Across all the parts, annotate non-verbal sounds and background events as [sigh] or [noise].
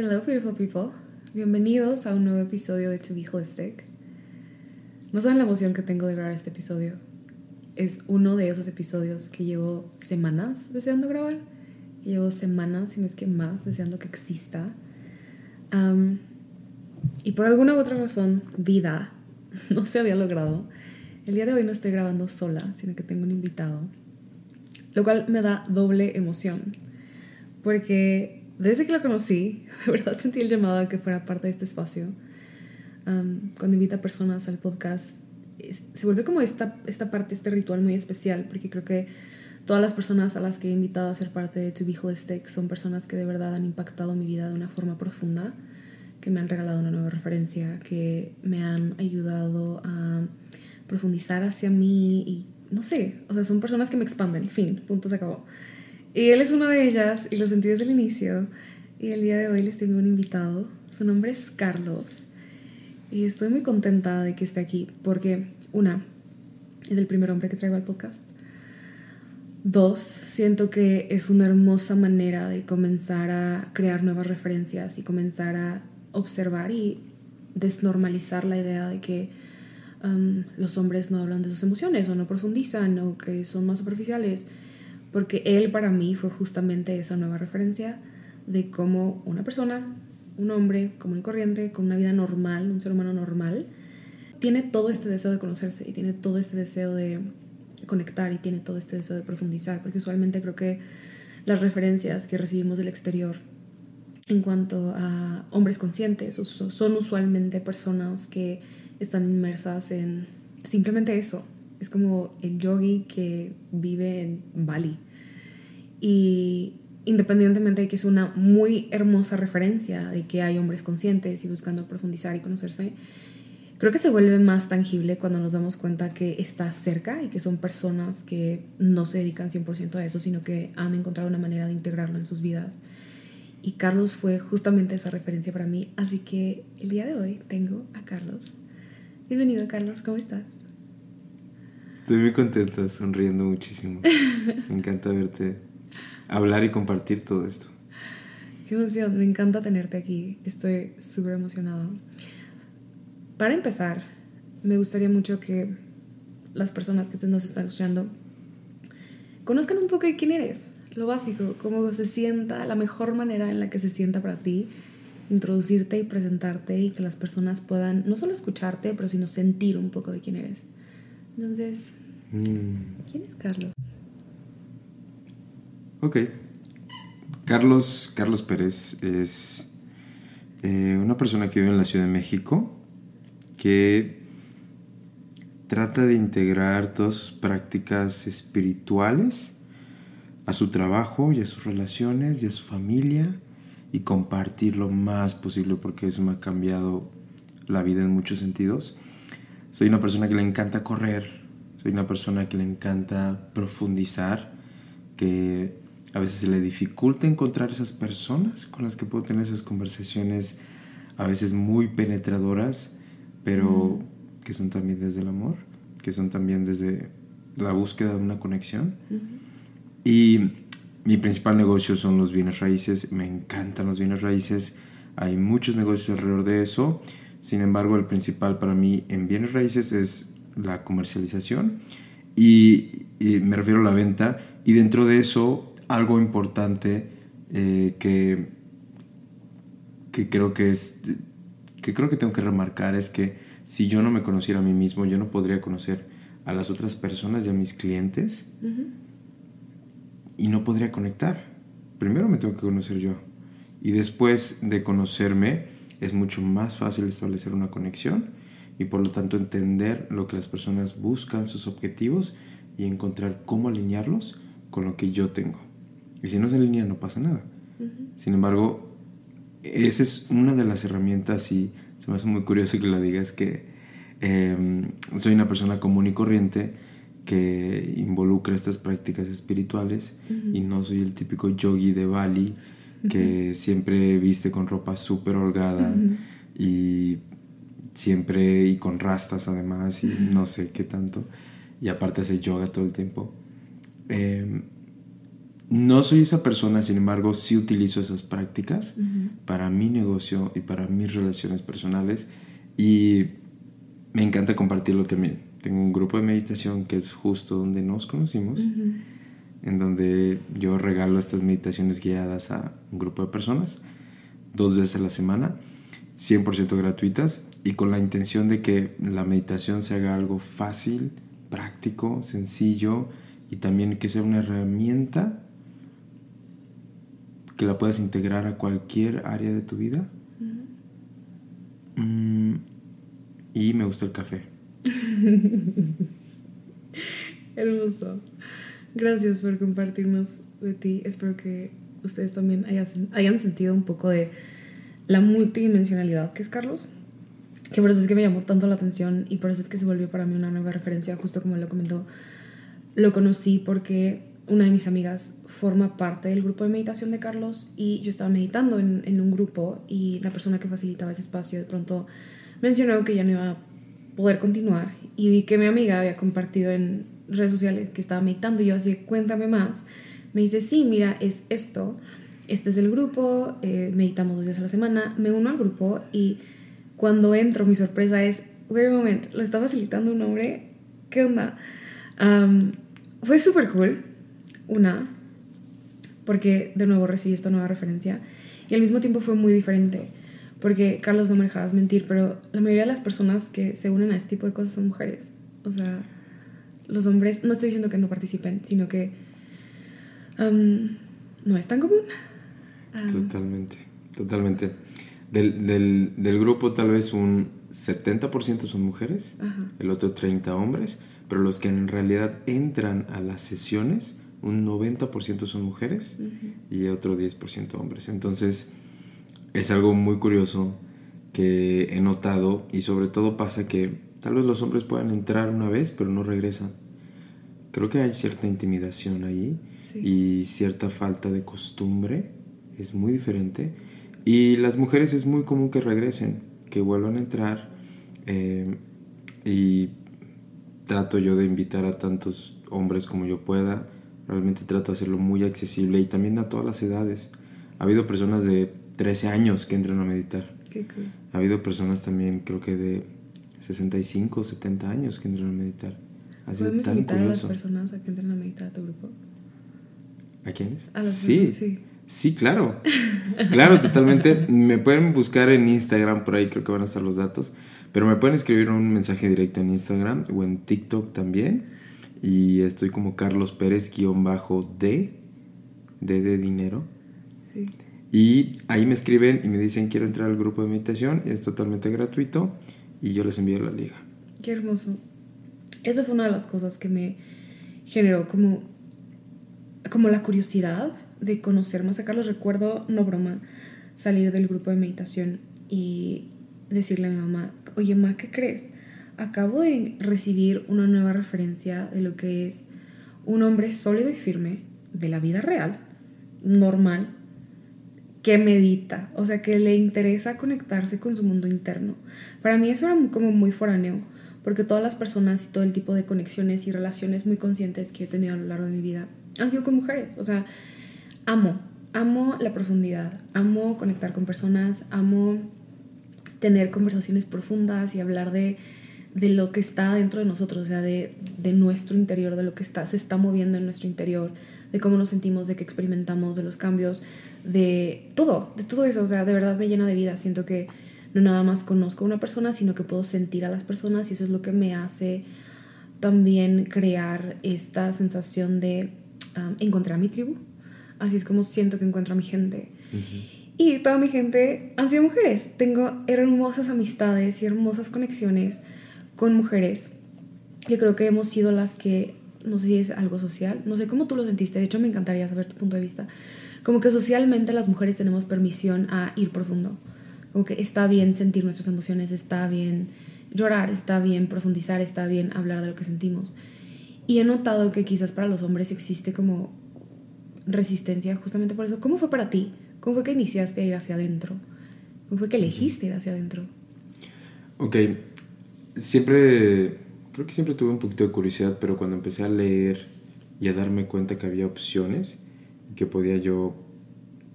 Hello, beautiful people. Bienvenidos a un nuevo episodio de To Be Holistic. No saben la emoción que tengo de grabar este episodio. Es uno de esos episodios que llevo semanas deseando grabar. Llevo semanas, si no es que más, deseando que exista. y por alguna u otra razón, vida, [laughs] no se había logrado. El día de hoy no estoy grabando sola, sino que tengo un invitado. Lo cual me da doble emoción. Porque desde que lo conocí, [laughs] de verdad sentí el llamado a que fuera parte de este espacio. cuando invita personas al podcast, se vuelve como esta, esta parte, este ritual muy especial, porque creo que todas las personas a las que he invitado a ser parte de To Be Holistic son personas que de verdad han impactado mi vida de una forma profunda, que me han regalado una nueva referencia, que me han ayudado a profundizar hacia mí y no sé, o sea, son personas que me expanden, fin, punto se acabó. Y él es una de ellas y lo sentí desde el inicio. Y el día de hoy les tengo un invitado. Su nombre es Carlos. Y estoy muy contenta de que esté aquí porque, una, es el primer hombre que traigo al podcast. Dos, siento que es una hermosa manera de comenzar a crear nuevas referencias y comenzar a observar y desnormalizar la idea de que um, los hombres no hablan de sus emociones o no profundizan o que son más superficiales porque él para mí fue justamente esa nueva referencia de cómo una persona, un hombre común y corriente, con una vida normal, un ser humano normal, tiene todo este deseo de conocerse y tiene todo este deseo de conectar y tiene todo este deseo de profundizar, porque usualmente creo que las referencias que recibimos del exterior en cuanto a hombres conscientes son usualmente personas que están inmersas en simplemente eso, es como el yogi que vive en Bali. Y independientemente de que es una muy hermosa referencia de que hay hombres conscientes y buscando profundizar y conocerse, creo que se vuelve más tangible cuando nos damos cuenta que está cerca y que son personas que no se dedican 100% a eso, sino que han encontrado una manera de integrarlo en sus vidas. Y Carlos fue justamente esa referencia para mí, así que el día de hoy tengo a Carlos. Bienvenido Carlos, ¿cómo estás? Estoy muy contenta, sonriendo muchísimo. Me encanta verte hablar y compartir todo esto. Qué emoción, me encanta tenerte aquí. Estoy súper emocionado. Para empezar, me gustaría mucho que las personas que nos están escuchando conozcan un poco de quién eres, lo básico, cómo se sienta, la mejor manera en la que se sienta para ti, introducirte y presentarte y que las personas puedan no solo escucharte, pero sino sentir un poco de quién eres. Entonces, mm. ¿quién es Carlos? Ok. Carlos, Carlos Pérez es eh, una persona que vive en la Ciudad de México que trata de integrar todas sus prácticas espirituales a su trabajo y a sus relaciones y a su familia y compartir lo más posible porque eso me ha cambiado la vida en muchos sentidos. Soy una persona que le encanta correr, soy una persona que le encanta profundizar, que a veces se le dificulta encontrar esas personas con las que puedo tener esas conversaciones a veces muy penetradoras, pero que son también desde el amor, que son también desde la búsqueda de una conexión. Y mi principal negocio son los bienes raíces, me encantan los bienes raíces, hay muchos negocios alrededor de eso sin embargo, el principal para mí en bienes raíces es la comercialización y, me refiero a la venta. Y dentro de eso algo importante eh, que, que creo que es que creo que tengo que remarcar es que si yo no me conociera a mí mismo, yo no podría conocer a las otras personas y a mis clientes y no podría conectar. Primero me tengo que conocer yo y después de conocerme es mucho más fácil establecer una conexión y por lo tanto entender lo que las personas buscan, sus objetivos y encontrar cómo alinearlos con lo que yo tengo. Y si no se alinea no pasa nada. Sin embargo, esa es una de las herramientas y se me hace muy curioso que lo digas que em, soy una persona común y corriente que involucra estas prácticas espirituales y no soy el típico yogi de Bali que siempre viste con ropa súper holgada y siempre y con rastas además y no sé qué tanto. Y aparte hace yoga todo el tiempo. Em, no soy esa persona, sin embargo, sí utilizo esas prácticas para mi negocio y para mis relaciones personales. Y me encanta compartirlo también. Tengo un grupo de meditación que es justo donde nos conocimos, en donde yo regalo estas meditaciones guiadas a un grupo de personas dos veces a la semana, 100% gratuitas y con la intención de que la meditación se haga algo fácil, práctico, sencillo y también que sea una herramienta que la puedas integrar a cualquier área de tu vida. Mm, y me gusta el café. [laughs] Hermoso. Gracias por compartirnos de ti. Espero que ustedes también hayan, sentido un poco de la multidimensionalidad que es Carlos. Que por eso es que me llamó tanto la atención y por eso es que se volvió para mí una nueva referencia, justo como lo comentó. Lo conocí porque una de mis amigas forma parte del grupo de meditación de Carlos y yo estaba meditando en, en, un grupo y la persona que facilitaba ese espacio de pronto mencionó que ya no iba a poder continuar y vi que mi amiga había compartido en redes sociales que estaba meditando y yo así, cuéntame más. Me dice, sí, mira, es esto, este es el grupo, eh, meditamos dos días a la semana, me uno al grupo y cuando entro mi sorpresa es, wait a moment, lo está facilitando un hombre, ¿qué onda? fue súper cool una, porque de nuevo recibí esta nueva referencia. Y al mismo tiempo fue muy diferente, porque Carlos no me dejabas mentir, pero la mayoría de las personas que se unen a este tipo de cosas son mujeres. O sea, los hombres, no estoy diciendo que no participen, sino que no es tan común. totalmente, totalmente. Del, del, del, grupo tal vez un 70% son mujeres, el otro 30 hombres, pero los que en realidad entran a las sesiones un 90% son mujeres y otro 10% hombres. Entonces es algo muy curioso que he notado y sobre todo pasa que tal vez los hombres puedan entrar una vez pero no regresan. Creo que hay cierta intimidación ahí y cierta falta de costumbre, es muy diferente. Y las mujeres es muy común que regresen, que vuelvan a entrar eh, y trato yo de invitar a tantos hombres como yo pueda Realmente trato de hacerlo muy accesible y también a todas las edades. Ha habido personas de 13 años que entran a meditar. Qué cool. Ha habido personas también, creo que de 65, 70 años que entran a meditar. Así ¿Podemos invitar a las personas a que entren a meditar a tu grupo? ¿A quiénes? A las sí. Personas, sí. Sí, claro. Claro, totalmente. Me pueden buscar en Instagram, por ahí creo que van a estar los datos. Pero me pueden escribir un mensaje directo en Instagram o en TikTok también y estoy como Carlos Pérez guion bajo D, D de dinero. Sí. Y ahí me escriben y me dicen quiero entrar al grupo de meditación, es totalmente gratuito y yo les envío la liga. Qué hermoso. Esa fue una de las cosas que me generó como, como la curiosidad de conocer más a Carlos. Recuerdo, no broma, salir del grupo de meditación y decirle a mi mamá, oye, ma, ¿qué crees? acabo de recibir una nueva referencia de lo que es un hombre sólido y firme de la vida real, normal, que medita, o sea, que le interesa conectarse con su mundo interno. Para mí eso era como muy foráneo, porque todas las personas y todo el tipo de conexiones y relaciones muy conscientes que he tenido a lo largo de mi vida han sido con mujeres. O sea, amo, amo la profundidad, amo conectar con personas, amo tener conversaciones profundas y hablar de de lo que está dentro de nosotros, o sea, de, de, nuestro interior, de lo que está, se está moviendo en nuestro interior, de cómo nos sentimos, de qué experimentamos, de los cambios, de todo, de todo eso, o sea, de verdad me llena de vida. Siento que no nada más conozco a una persona, sino que puedo sentir a las personas y eso es lo que me hace también crear esta sensación de um, encontrar a mi tribu. Así es como siento que encuentro a mi gente. Y toda mi gente han sido mujeres. Tengo hermosas amistades y hermosas conexiones con mujeres. Yo creo que hemos sido las que, no sé si es algo social, no sé cómo tú lo sentiste, de hecho me encantaría saber tu punto de vista. Como que socialmente las mujeres tenemos permisión a ir profundo. Como que está bien sentir nuestras emociones, está bien llorar, está bien profundizar, está bien hablar de lo que sentimos. Y he notado que quizás para los hombres existe como resistencia justamente por eso. ¿Cómo fue para ti? ¿Cómo fue que iniciaste a ir hacia adentro? ¿Cómo fue que elegiste ir hacia adentro? Ok, siempre, creo que siempre tuve un poquito de curiosidad, pero cuando empecé a leer y a darme cuenta que había opciones, que podía yo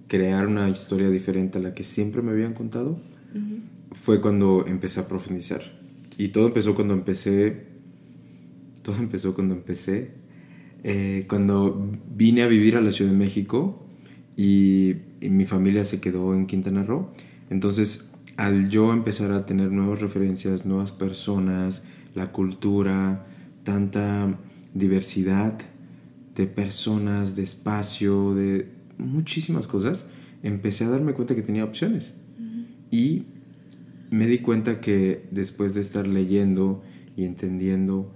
crear una historia diferente a la que siempre me habían contado, fue cuando empecé a profundizar. Y todo empezó cuando empecé, todo empezó cuando empecé, eh, cuando vine a vivir a la Ciudad de México y, mi familia se quedó en Quintana Roo. Entonces, al yo empezar a tener nuevas referencias, nuevas personas, la cultura, tanta diversidad de personas, de espacio, de muchísimas cosas, empecé a darme cuenta que tenía opciones. Y me di cuenta que después de estar leyendo y entendiendo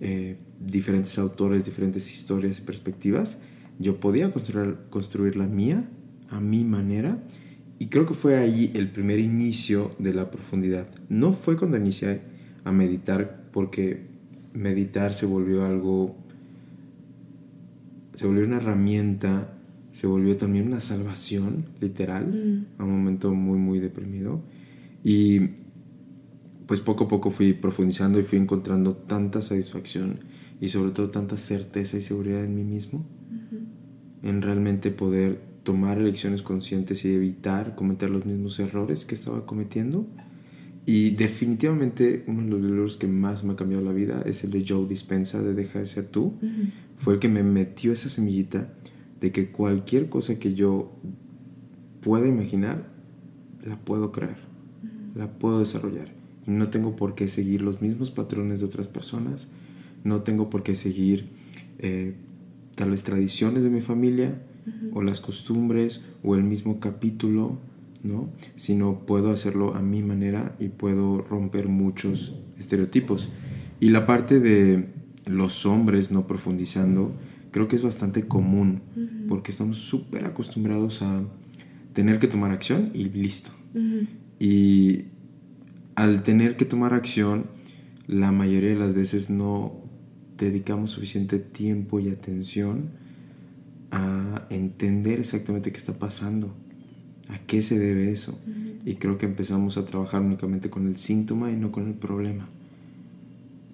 eh, diferentes autores, diferentes historias y perspectivas, yo podía construir, construir la mía a mi manera y creo que fue ahí el primer inicio de la profundidad. No fue cuando inicié a meditar porque meditar se volvió algo, se volvió una herramienta, se volvió también una salvación, literal, mm. a un momento muy, muy deprimido. Y pues poco a poco fui profundizando y fui encontrando tanta satisfacción y sobre todo tanta certeza y seguridad en mí mismo, en realmente poder tomar elecciones conscientes y evitar cometer los mismos errores que estaba cometiendo. Y definitivamente uno de los libros que más me ha cambiado la vida es el de Joe Dispensa de Deja de ser tú. Fue el que me metió esa semillita de que cualquier cosa que yo pueda imaginar, la puedo crear la puedo desarrollar. Y no tengo por qué seguir los mismos patrones de otras personas, no tengo por qué seguir eh, tal vez tradiciones de mi familia o las costumbres o el mismo capítulo, ¿no? Sino puedo hacerlo a mi manera y puedo romper muchos estereotipos. Y la parte de los hombres no profundizando, creo que es bastante común, porque estamos súper acostumbrados a tener que tomar acción y listo. Y al tener que tomar acción, la mayoría de las veces no dedicamos suficiente tiempo y atención a entender exactamente qué está pasando, a qué se debe eso. Y creo que empezamos a trabajar únicamente con el síntoma y no con el problema.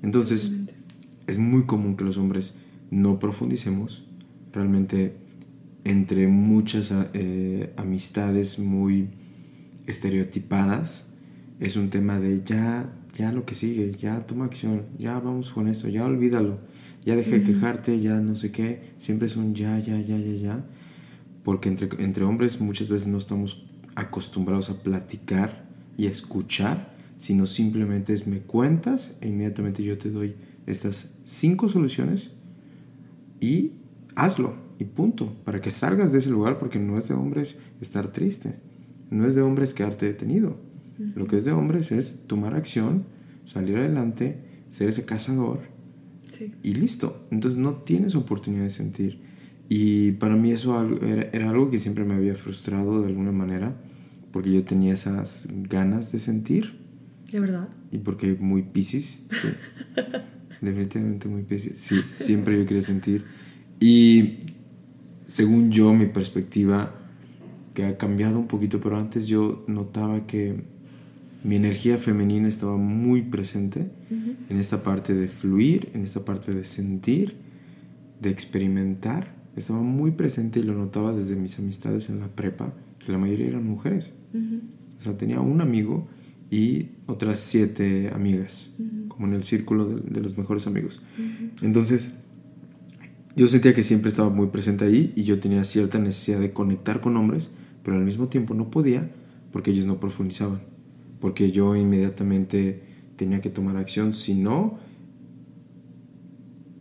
Entonces, es muy común que los hombres no profundicemos. Realmente, entre muchas eh, amistades muy estereotipadas, es un tema de ya, ya lo que sigue, ya toma acción, ya vamos con esto, ya olvídalo, ya deja de quejarte, ya no sé qué, siempre es un ya, ya, ya, ya, ya, porque entre, entre hombres muchas veces no estamos acostumbrados a platicar y a escuchar, sino simplemente es me cuentas e inmediatamente yo te doy estas cinco soluciones y hazlo y punto, para que salgas de ese lugar porque no es de hombres estar triste no es de hombres quedarte detenido. Lo que es de hombres es tomar acción, salir adelante, ser ese cazador y listo. Entonces no tienes oportunidad de sentir. Y para mí eso era, algo que siempre me había frustrado de alguna manera, porque yo tenía esas ganas de sentir. ¿De verdad? Y porque muy piscis. [laughs] Definitivamente muy piscis. Sí, siempre yo quería sentir. Y según yo, mi perspectiva que ha cambiado un poquito, pero antes yo notaba que mi energía femenina estaba muy presente en esta parte de fluir, en esta parte de sentir, de experimentar. Estaba muy presente y lo notaba desde mis amistades en la prepa, que la mayoría eran mujeres. O sea, tenía un amigo y otras siete amigas como en el círculo de, los mejores amigos. Entonces, yo sentía que siempre estaba muy presente ahí y yo tenía cierta necesidad de conectar con hombres, pero al mismo tiempo no podía porque ellos no profundizaban, porque yo inmediatamente tenía que tomar acción, si no,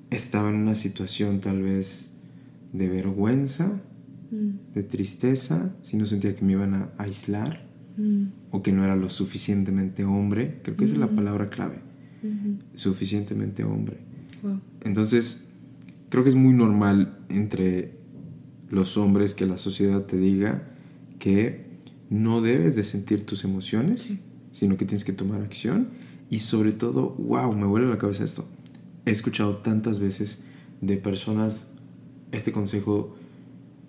estaba en una situación tal vez de vergüenza, mm. de tristeza, si no sentía que me iban a aislar mm. o que no era lo suficientemente hombre, creo que esa es la mm. palabra clave, suficientemente hombre. Entonces, creo que es muy normal entre los hombres que la sociedad te diga que no debes de sentir tus emociones, sino que tienes que tomar acción y sobre todo, wow, me vuelve la cabeza esto. He escuchado tantas veces de personas este consejo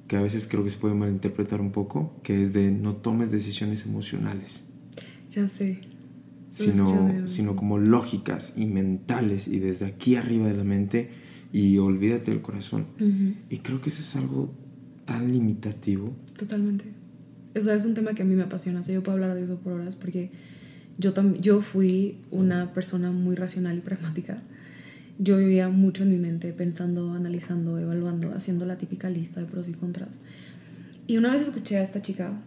que a veces creo que se puede malinterpretar un poco, que es de no tomes decisiones emocionales. Ya sé. Sino, sino como lógicas y mentales y desde aquí arriba de la mente y olvídate del corazón. Y creo que eso es algo tan limitativo. Totalmente. Eso es un tema que a mí me apasiona. O yo puedo hablar de eso por horas porque yo, yo fui una persona muy racional y pragmática yo vivía mucho en mi mente pensando, analizando, evaluando, haciendo la típica lista de pros y contras. Y una vez escuché a esta chica,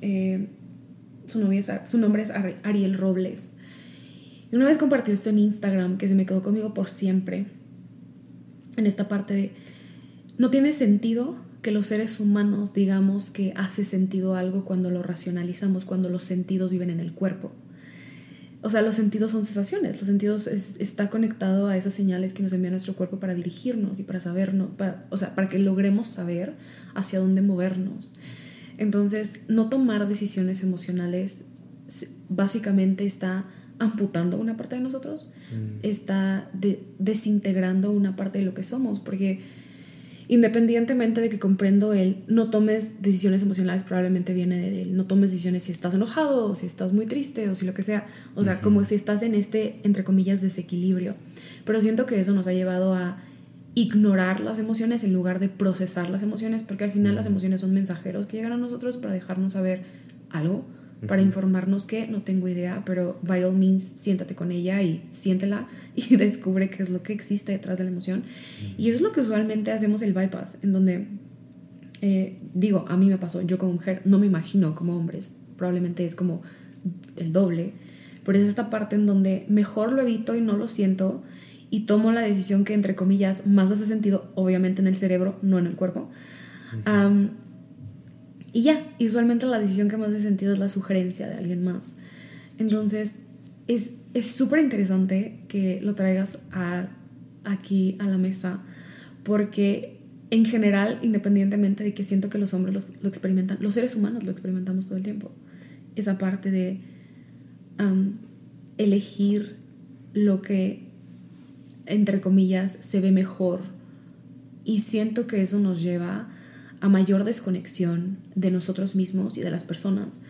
eh, su, novia su nombre es Ariel Robles, y una vez compartió esto en Instagram que se me quedó conmigo por siempre, en esta parte de, no tiene sentido que los seres humanos digamos que hace sentido algo cuando lo racionalizamos, cuando los sentidos viven en el cuerpo o sea, los sentidos son sensaciones, los sentidos está conectado a esas señales que nos envía nuestro cuerpo para dirigirnos y para sabernos, o sea, para que logremos saber hacia dónde movernos. Entonces, no tomar decisiones emocionales básicamente está amputando una parte de nosotros, mm. está desintegrando una parte de lo que somos, porque independientemente de que comprendo el no tomes decisiones emocionales, probablemente viene de él, no tomes decisiones si estás enojado o si estás muy triste o si lo que sea, o sea, como si estás en este, entre comillas, desequilibrio. Pero siento que eso nos ha llevado a ignorar las emociones en lugar de procesar las emociones, porque al final las emociones son mensajeros que llegan a nosotros para dejarnos saber algo para informarnos que no tengo idea, pero by all means siéntate con ella y siéntela [laughs] y descubre qué es lo que existe detrás de la emoción. Y eso es lo que usualmente hacemos el bypass, en donde, eh, digo, a mí me pasó, yo como mujer no me imagino como hombres, probablemente es como el doble, pero es esta parte en donde mejor lo evito y no lo siento y tomo la decisión que entre comillas más hace sentido, obviamente en el cerebro, no en el cuerpo. Y ya, usualmente la decisión que más hace sentido es la sugerencia de alguien más. Entonces, es súper interesante que lo traigas a, aquí a la mesa, porque en general, independientemente de que siento que los hombres lo experimentan, los seres humanos lo experimentamos todo el tiempo. Esa parte de elegir lo que, entre comillas, se ve mejor. Y siento que eso nos lleva a mayor desconexión de nosotros mismos y de las personas,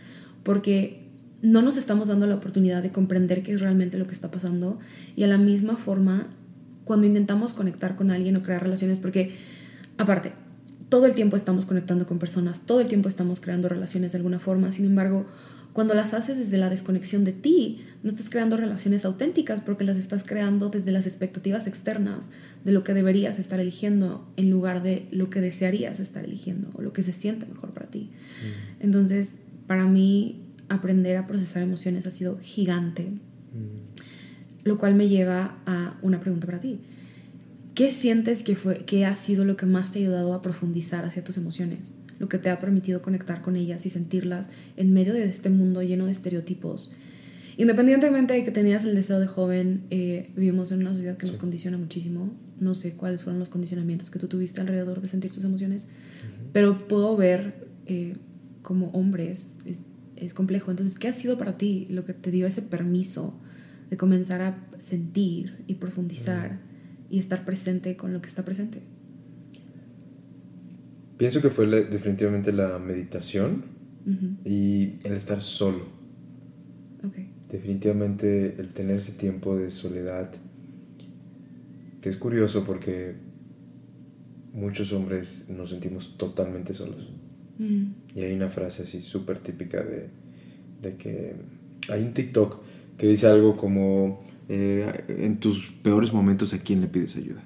porque no nos estamos dando la oportunidad de comprender qué es realmente lo que está pasando y a la misma forma cuando intentamos conectar con alguien o crear relaciones, porque aparte, todo el tiempo estamos conectando con personas, todo el tiempo estamos creando relaciones de alguna forma, sin embargo, cuando las haces desde la desconexión de ti, no estás creando relaciones auténticas porque las estás creando desde las expectativas externas de lo que deberías estar eligiendo en lugar de lo que desearías estar eligiendo o lo que se siente mejor para ti. Mm. Entonces, para mí, aprender a procesar emociones ha sido gigante, mm. lo cual me lleva a una pregunta para ti. ¿Qué sientes que, fue, que ha sido lo que más te ha ayudado a profundizar hacia tus emociones? Lo que te ha permitido conectar con ellas y sentirlas en medio de este mundo lleno de estereotipos. Independientemente de que tenías el deseo de joven, eh, vivimos en una sociedad que nos condiciona muchísimo. No sé cuáles fueron los condicionamientos que tú tuviste alrededor de sentir tus emociones, pero puedo ver eh, como hombres es, es complejo. Entonces, ¿qué ha sido para ti lo que te dio ese permiso de comenzar a sentir y profundizar y estar presente con lo que está presente? Pienso que fue definitivamente la meditación y el estar solo. Definitivamente el tener ese tiempo de soledad, que es curioso porque muchos hombres nos sentimos totalmente solos. Y hay una frase así súper típica de, de que hay un TikTok que dice algo como eh, en tus peores momentos, ¿a quién le pides ayuda?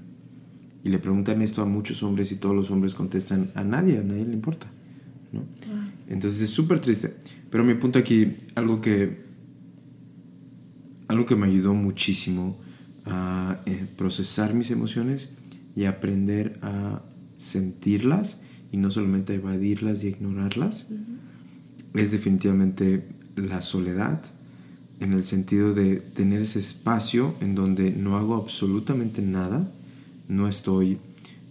Y le preguntan esto a muchos hombres y todos los hombres contestan a nadie, a nadie le importa. ¿no? Entonces es súper triste. Pero mi punto aquí, algo que, algo que me ayudó muchísimo a eh, procesar mis emociones y aprender a sentirlas y no solamente evadirlas y ignorarlas, es definitivamente la soledad en el sentido de tener ese espacio en donde no hago absolutamente nada, no estoy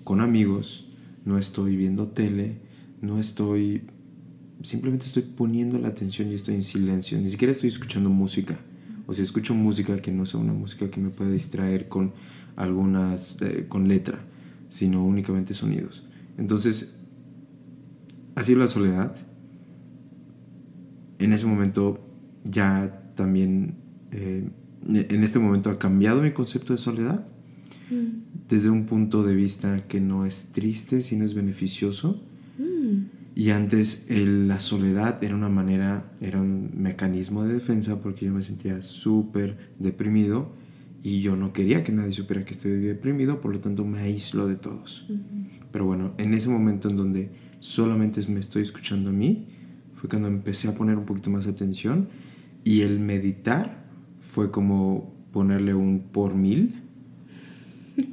con amigos, no estoy viendo tele, no estoy, simplemente estoy poniendo la atención y estoy en silencio, ni siquiera estoy escuchando música, o si escucho música que no sea una música que me pueda distraer con algunas, eh, con letra, sino únicamente sonidos. Entonces, así la soledad, en ese momento ya también eh, en este momento ha cambiado mi concepto de soledad mm. desde un punto de vista que no es triste, sino es beneficioso. Mm. Y antes la soledad era una manera, era un mecanismo de defensa porque yo me sentía súper deprimido y yo no quería que nadie supiera que estoy deprimido, por lo tanto me aíslo de todos. Pero bueno, en ese momento en donde solamente me estoy escuchando a mí, fue cuando empecé a poner un poquito más atención y el meditar fue como ponerle un por mil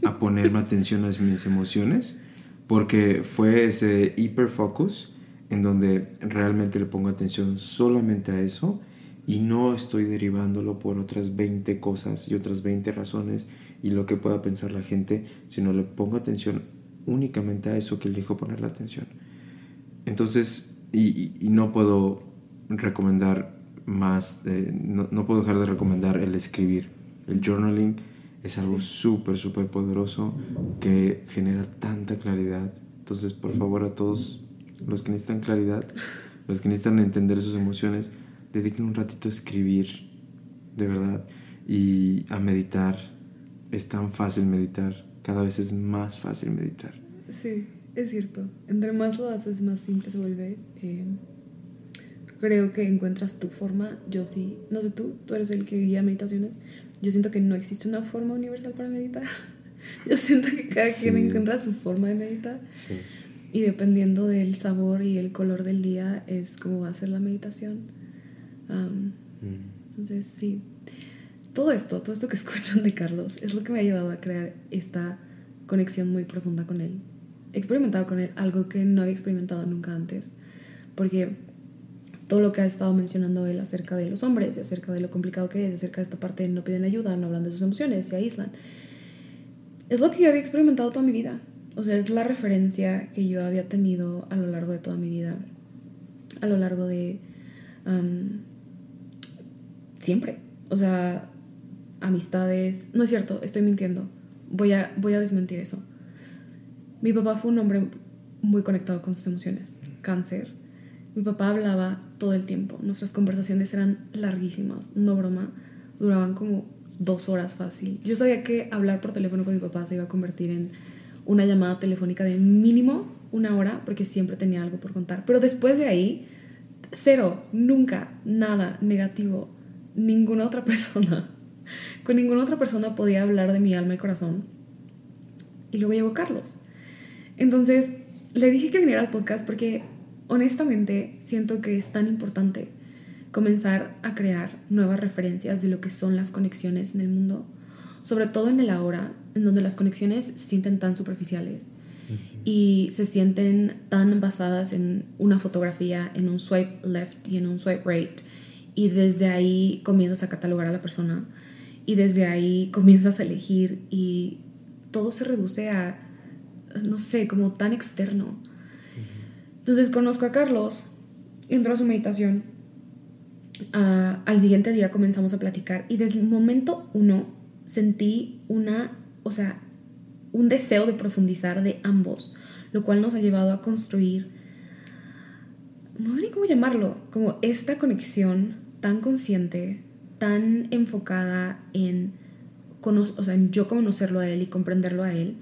a ponerme atención a mis emociones, porque fue ese hiperfocus en donde realmente le pongo atención solamente a eso y no estoy derivándolo por otras 20 cosas y otras 20 razones y lo que pueda pensar la gente, sino le pongo atención únicamente a eso que elijo poner la atención. Entonces, y, no puedo recomendar más, no, no, puedo dejar de recomendar el escribir. El journaling es algo súper, súper poderoso que genera tanta claridad. Entonces, por favor, a todos los que necesitan claridad, los que necesitan entender sus emociones, dediquen un ratito a escribir, de verdad, y a meditar. Es tan fácil meditar, cada vez es más fácil meditar. Sí, es cierto. Entre más lo haces, más simple se vuelve. Eh creo que encuentras tu forma. Yo sí, no sé tú, tú eres el que guía meditaciones. Yo siento que no existe una forma universal para meditar. [laughs] Yo siento que cada quien encuentra su forma de meditar. Sí. Y dependiendo del sabor y el color del día es como va a ser la meditación. Mm. Entonces, sí. Todo esto, todo esto que [laughs] escuchan de Carlos es lo que me ha llevado a crear esta conexión muy profunda con él. He experimentado con él algo que no había experimentado nunca antes. Porque todo lo que ha estado mencionando él acerca de los hombres y acerca de lo complicado que es, acerca de esta parte de no piden ayuda, no hablan de sus emociones, se aíslan. Es lo que yo había experimentado toda mi vida. O sea, es la referencia que yo había tenido a lo largo de toda mi vida. A lo largo de... siempre. O sea, amistades. No es cierto, estoy mintiendo. Voy a, voy a desmentir eso. Mi papá fue un hombre muy conectado con sus emociones. Cáncer, mi papá hablaba todo el tiempo. Nuestras conversaciones eran larguísimas, no broma. Duraban como dos horas fácil. Yo sabía que hablar por teléfono con mi papá se iba a convertir en una llamada telefónica de mínimo una hora porque siempre tenía algo por contar. Pero después de ahí, cero, nunca, nada negativo. Ninguna otra [laughs] persona. Con ninguna otra persona podía hablar de mi alma y corazón. Y luego llegó Carlos. Entonces, le dije que viniera al podcast porque honestamente siento que es tan importante comenzar a crear nuevas referencias de lo que son las conexiones en el mundo, sobre todo en el ahora, en donde las conexiones se sienten tan superficiales y se sienten tan basadas en una fotografía, en un swipe left y en un swipe right, y desde ahí comienzas a catalogar a la persona y desde ahí comienzas a elegir y todo se reduce a, no sé, como tan externo entonces conozco a Carlos, entró a su meditación, al siguiente día comenzamos a platicar y desde el momento uno sentí una, o sea, un deseo de profundizar de ambos, lo cual nos ha llevado a construir, no sé ni cómo llamarlo, como esta conexión tan consciente, tan enfocada en, o sea, yo conocerlo a él y comprenderlo a él,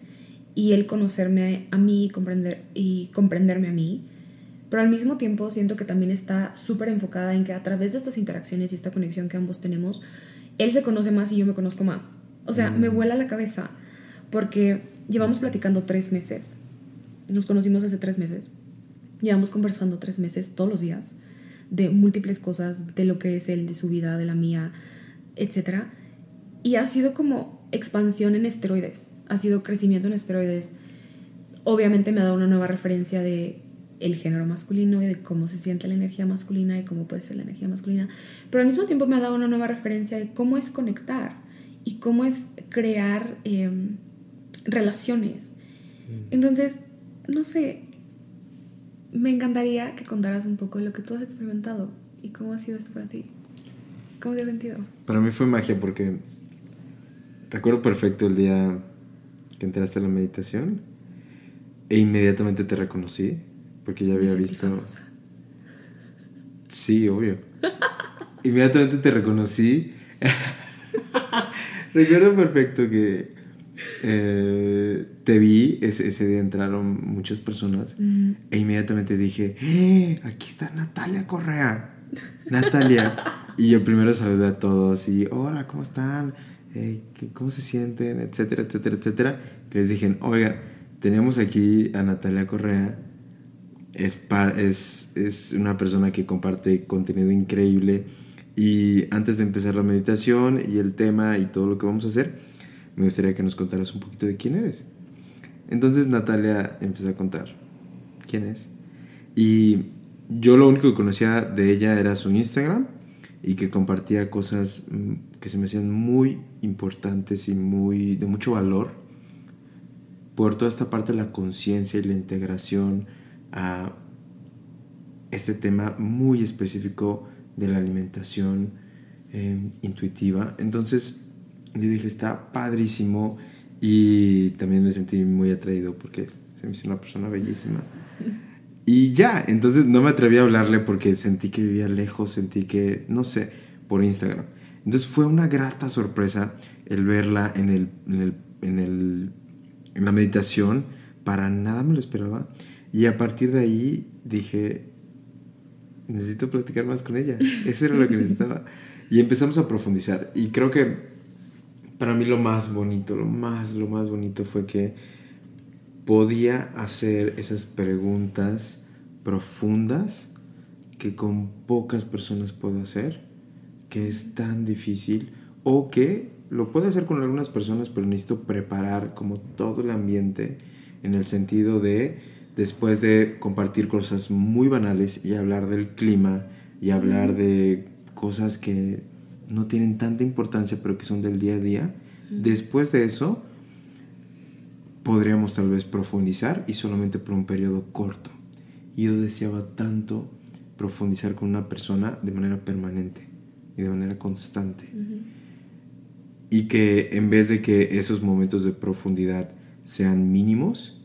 y él conocerme a mí y, comprender, y comprenderme a mí, pero al mismo tiempo siento que también está súper enfocada en que a través de estas interacciones y esta conexión que ambos tenemos, él se conoce más y yo me conozco más. O sea, me vuela la cabeza porque llevamos platicando tres meses. Nos conocimos hace tres meses. Llevamos conversando tres meses todos los días de múltiples cosas, de lo que es él, de su vida, de la mía, etc. Y ha sido como expansión en esteroides, ha sido crecimiento en esteroides. Obviamente me ha dado una nueva referencia de el género masculino y de cómo se siente la energía masculina y cómo puede ser la energía masculina, pero al mismo tiempo me ha dado una nueva referencia de cómo es conectar y cómo es crear em, relaciones. Mm. Entonces, no sé, me encantaría que contaras un poco de lo que tú has experimentado y cómo ha sido esto para ti. ¿Cómo te has sentido? Para mí fue magia porque recuerdo perfecto el día que entraste a la meditación e inmediatamente te reconocí porque ya había visto... Sí, obvio. inmediatamente te reconocí. [laughs] recuerdo perfecto que eh, te vi, ese, ese, día entraron muchas personas e inmediatamente dije, ¡Eh, aquí está Natalia Correa. Natalia. y yo primero saludé a todos y, hola, ¿cómo están? Eh, ¿Cómo se sienten? Etcétera, etcétera, etcétera. les dije, oiga, tenemos aquí a Natalia Correa. Es, es, es una persona que comparte contenido increíble. Y antes de empezar la meditación y el tema y todo lo que vamos a hacer, me gustaría que nos contaras un poquito de quién eres. Entonces Natalia empezó a contar quién es. Y yo lo único que conocía de ella era su Instagram y que compartía cosas mm, que se me hacían muy importantes y muy de mucho valor por toda esta parte de la conciencia y la integración a este tema muy específico de la alimentación eh, intuitiva. Entonces, yo dije, está padrísimo. Y también me sentí muy atraído porque se me hizo una persona bellísima. [laughs] Y ya, entonces no me atreví a hablarle porque sentí que vivía lejos, sentí que, no sé, por Instagram. Entonces fue una grata sorpresa el verla en, el, en, el, en, el, en la meditación. Para nada me lo esperaba. Y a partir de ahí dije, necesito platicar más con ella. Eso era lo que necesitaba. Y empezamos a profundizar. Y creo que para mí lo más bonito, lo más, lo más bonito fue que podía hacer esas preguntas profundas que con pocas personas puedo hacer, que es tan difícil, o que lo puedo hacer con algunas personas, pero necesito preparar como todo el ambiente en el sentido de, después de compartir cosas muy banales y hablar del clima y hablar de cosas que no tienen tanta importancia, pero que son del día a día. Después de eso, podríamos tal vez profundizar y solamente por un periodo corto. Y yo deseaba tanto profundizar con una persona de manera permanente y de manera constante. Y que en vez de que esos momentos de profundidad sean mínimos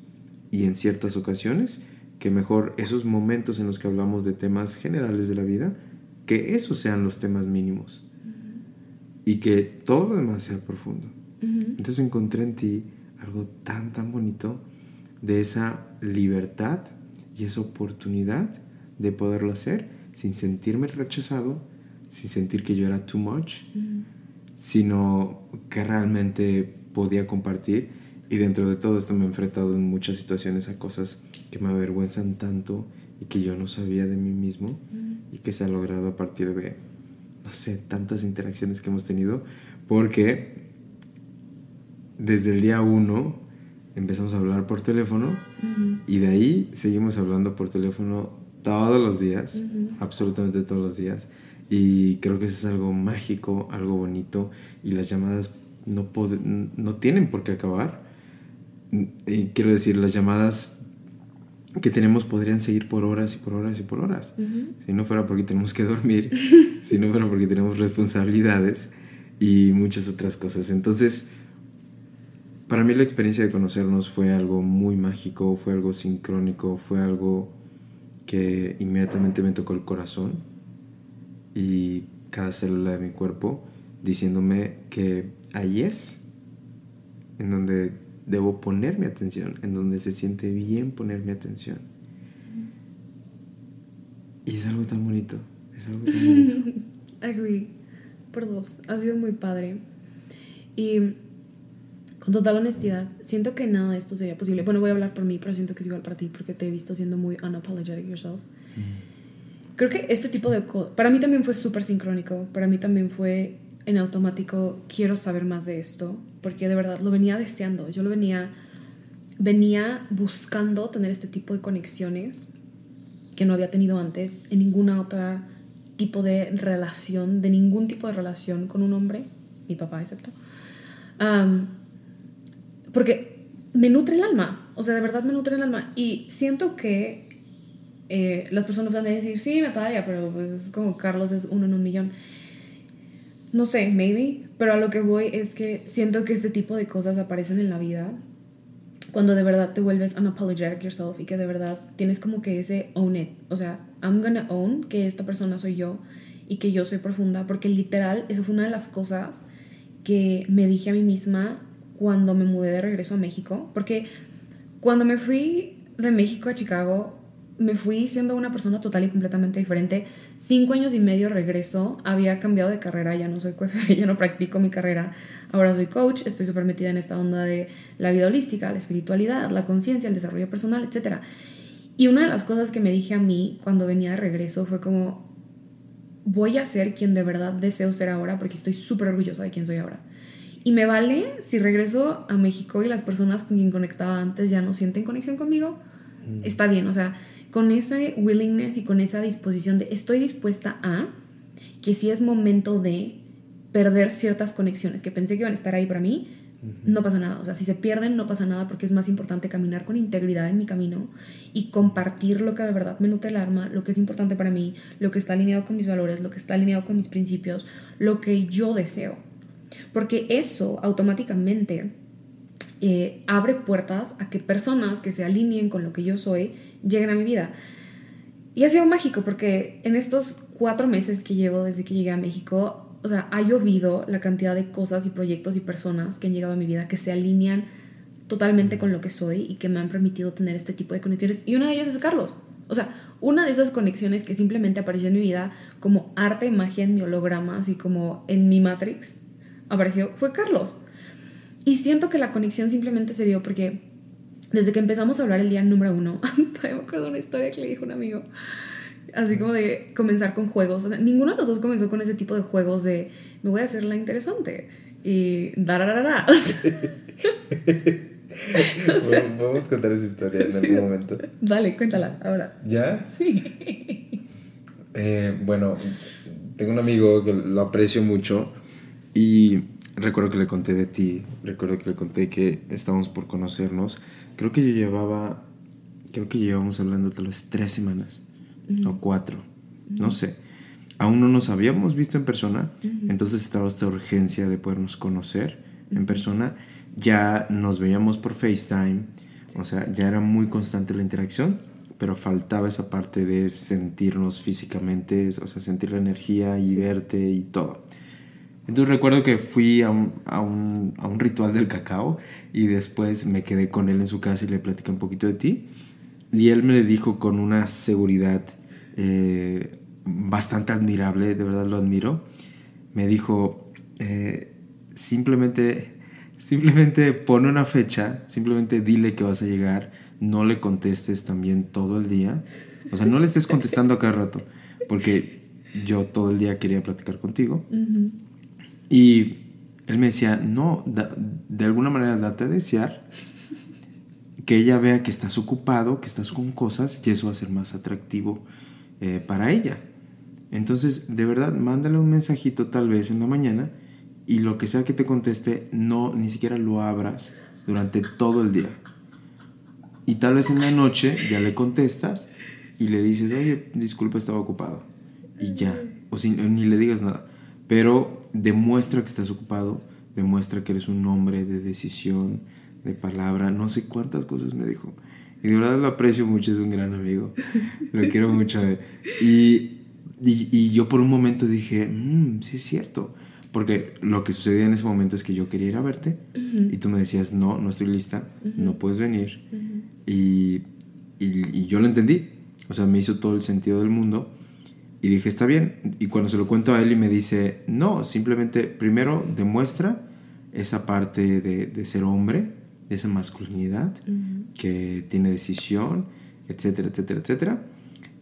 y en ciertas ocasiones, que mejor esos momentos en los que hablamos de temas generales de la vida, que esos sean los temas mínimos y que todo lo demás sea profundo. Entonces encontré en ti algo tan, tan bonito de esa libertad y esa oportunidad de poderlo hacer sin sentirme rechazado, sin sentir que yo era too much, sino que realmente podía compartir. Y dentro de todo esto me he enfrentado en muchas situaciones a cosas que me avergüenzan tanto y que yo no sabía de mí mismo y que se ha logrado a partir de no sé, tantas interacciones que hemos tenido, porque desde el día uno empezamos a hablar por teléfono y de ahí seguimos hablando por teléfono todos los días, absolutamente todos los días. Y creo que eso es algo mágico, algo bonito y las llamadas no, no tienen por qué acabar. Y quiero decir, las llamadas que tenemos podrían seguir por horas y por horas y por horas. Si no fuera porque tenemos que dormir, [laughs] si no fuera porque tenemos responsabilidades y muchas otras cosas. Entonces, para mí la experiencia de conocernos fue algo muy mágico, fue algo sincrónico, fue algo que inmediatamente me tocó el corazón y cada célula de mi cuerpo diciéndome que ahí es en donde debo poner mi atención, en donde se siente bien poner mi atención. Y es algo tan bonito, es algo tan bonito. [laughs] Agree. por dos. Ha sido muy padre. Y con total honestidad, siento que nada de esto sería posible. Bueno, voy a hablar por mí, pero siento que es igual para ti porque te he visto siendo muy unapologetic yourself. Creo que este tipo de cosas, para mí también fue súper sincrónico, para mí también fue en automático, quiero saber más de esto, porque de verdad lo venía deseando, yo lo venía, venía buscando tener este tipo de conexiones que no había tenido antes en ninguna otra tipo de relación, de ningún tipo de relación con un hombre, mi papá excepto. porque me nutre el alma, o sea, de verdad me nutre el alma. Y siento que eh, las personas van a decir, sí, Natalia, pero pues es como Carlos es uno en un millón. No sé, maybe, pero a lo que voy es que siento que este tipo de cosas aparecen en la vida cuando de verdad te vuelves unapologetic yourself y que de verdad tienes como que ese own it. O sea, I'm gonna own que esta persona soy yo y que yo soy profunda, porque literal, eso fue una de las cosas que me dije a mí misma cuando me mudé de regreso a México, porque cuando me fui de México a Chicago, me fui siendo una persona total y completamente diferente. Cinco años y medio regreso, había cambiado de carrera, ya no soy QFB, [laughs] ya no practico mi carrera. Ahora soy coach, estoy súper metida en esta onda de la vida holística, la espiritualidad, la conciencia, el desarrollo personal, etc. Y una de las cosas que me dije a mí cuando venía de regreso fue como, voy a ser quien de verdad deseo ser ahora porque estoy súper orgullosa de quién soy ahora. Y me vale si regreso a México y las personas con quien conectaba antes ya no sienten conexión conmigo. Mm. Está bien, o sea, con ese willingness y con esa disposición de estoy dispuesta a que si es momento de perder ciertas conexiones que pensé que iban a estar ahí para mí, no pasa nada. O sea, si se pierden, no pasa nada porque es más importante caminar con integridad en mi camino y compartir lo que de verdad me nutre el alma, lo que es importante para mí, lo que está alineado con mis valores, lo que está alineado con mis principios, lo que yo deseo. Porque eso automáticamente eh, abre puertas a que personas que se alineen con lo que yo soy lleguen a mi vida. Y ha sido mágico porque en estos cuatro meses que llevo desde que llegué a México, o sea, ha llovido la cantidad de cosas y proyectos y personas que han llegado a mi vida que se alinean totalmente con lo que soy y que me han permitido tener este tipo de conexiones. Y una de ellas es Carlos. O sea, una de esas conexiones que simplemente apareció en mi vida como arte, magia en mi holograma, así como en mi Matrix, apareció, fue Carlos. Y siento que la conexión simplemente se dio porque desde que empezamos a hablar el día número uno, [laughs] me acuerdo una historia que le dijo un amigo, así como de comenzar con juegos. O sea, ninguno de los dos comenzó con ese tipo de juegos de me voy a hacer la interesante y da [laughs] [laughs] Vamos a contar esa historia en algún momento. Dale, cuéntala ahora. ¿Ya? Sí. Eh, bueno, tengo un amigo que lo aprecio mucho y recuerdo que le conté de ti, recuerdo que le conté que estábamos por conocernos. Creo que yo llevaba, creo que llevábamos hablando tal vez tres semanas o cuatro, no sé. Aún no nos habíamos visto en persona, entonces estaba esta urgencia de podernos conocer en persona. Ya nos veíamos por FaceTime, o sea, ya era muy constante la interacción, pero faltaba esa parte de sentirnos físicamente, o sea, sentir la energía y verte y todo. Entonces recuerdo que fui a un, a, un, a un, ritual del cacao y después me quedé con él en su casa y le platicé un poquito de ti. Y él me dijo con una seguridad eh, bastante admirable, de verdad lo admiro. Me dijo, eh, simplemente, simplemente pone una fecha, simplemente dile que vas a llegar, no le contestes también todo el día. O sea, no le estés contestando a cada rato, porque yo todo el día quería platicar contigo. Y él me decía, no, de alguna manera date a desear que ella vea que estás ocupado, que estás con cosas y eso va a ser más atractivo eh, para ella. Entonces, de verdad, mándale un mensajito tal vez en la mañana y lo que sea que te conteste, no, ni siquiera lo abras durante todo el día. Y tal vez en la noche ya le contestas y le dices, oye, disculpa, estaba ocupado. Y ya. O si, ni le digas nada. Pero demuestra que estás ocupado, demuestra que eres un hombre de decisión, de palabra, no sé cuántas cosas me dijo. Y de verdad lo aprecio mucho, es un gran amigo, lo quiero mucho. Y, y, yo por un momento dije, mmm, sí es cierto, porque lo que sucedía en ese momento es que yo quería ir a verte y tú me decías, no, no estoy lista, no puedes venir. y, y yo lo entendí, o sea, me hizo todo el sentido del mundo Y dije, está bien. Y cuando se lo cuento a él y me dice, no, simplemente primero demuestra esa parte de, de ser hombre, de esa masculinidad, que tiene decisión, etcétera, etcétera, etcétera.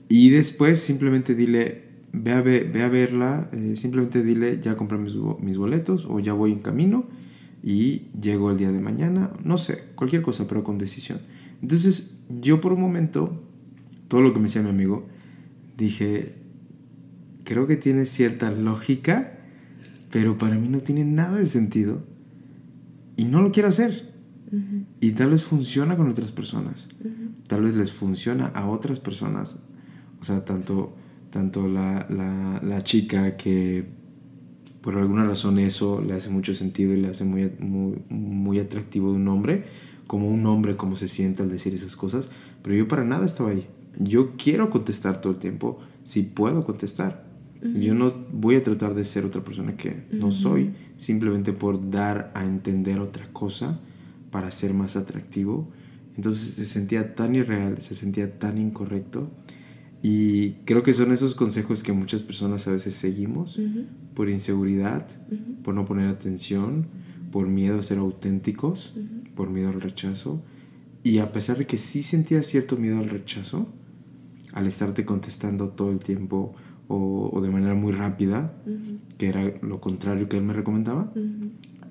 Y después simplemente dile, ve a, ve a verla, eh, simplemente dile, ya compré mis, mis, boletos o ya voy en camino y llego el día de mañana, no sé, cualquier cosa, pero con decisión. Entonces yo por un momento, todo lo que me decía mi amigo, dije, creo que tiene cierta lógica, pero para mí no tiene nada de sentido y no lo quiero hacer. Y tal vez funciona con otras personas, tal vez les funciona a otras personas. O sea, tanto, tanto la, la, la chica que por alguna razón eso le hace mucho sentido y le hace muy, muy, muy atractivo de un hombre, como un hombre, como se siente al decir esas cosas, pero yo para nada estaba ahí. Yo quiero contestar todo el tiempo si puedo contestar. Yo no voy a tratar de ser otra persona que no soy, simplemente por dar a entender otra cosa para ser más atractivo. Entonces se sentía tan irreal, se sentía tan incorrecto. Y creo que son esos consejos que muchas personas a veces seguimos por inseguridad, por no poner atención, por miedo a ser auténticos, por miedo al rechazo. Y a pesar de que sí sentía cierto miedo al rechazo, al estarte contestando todo el tiempo o, de manera muy rápida, que era lo contrario que él me recomendaba,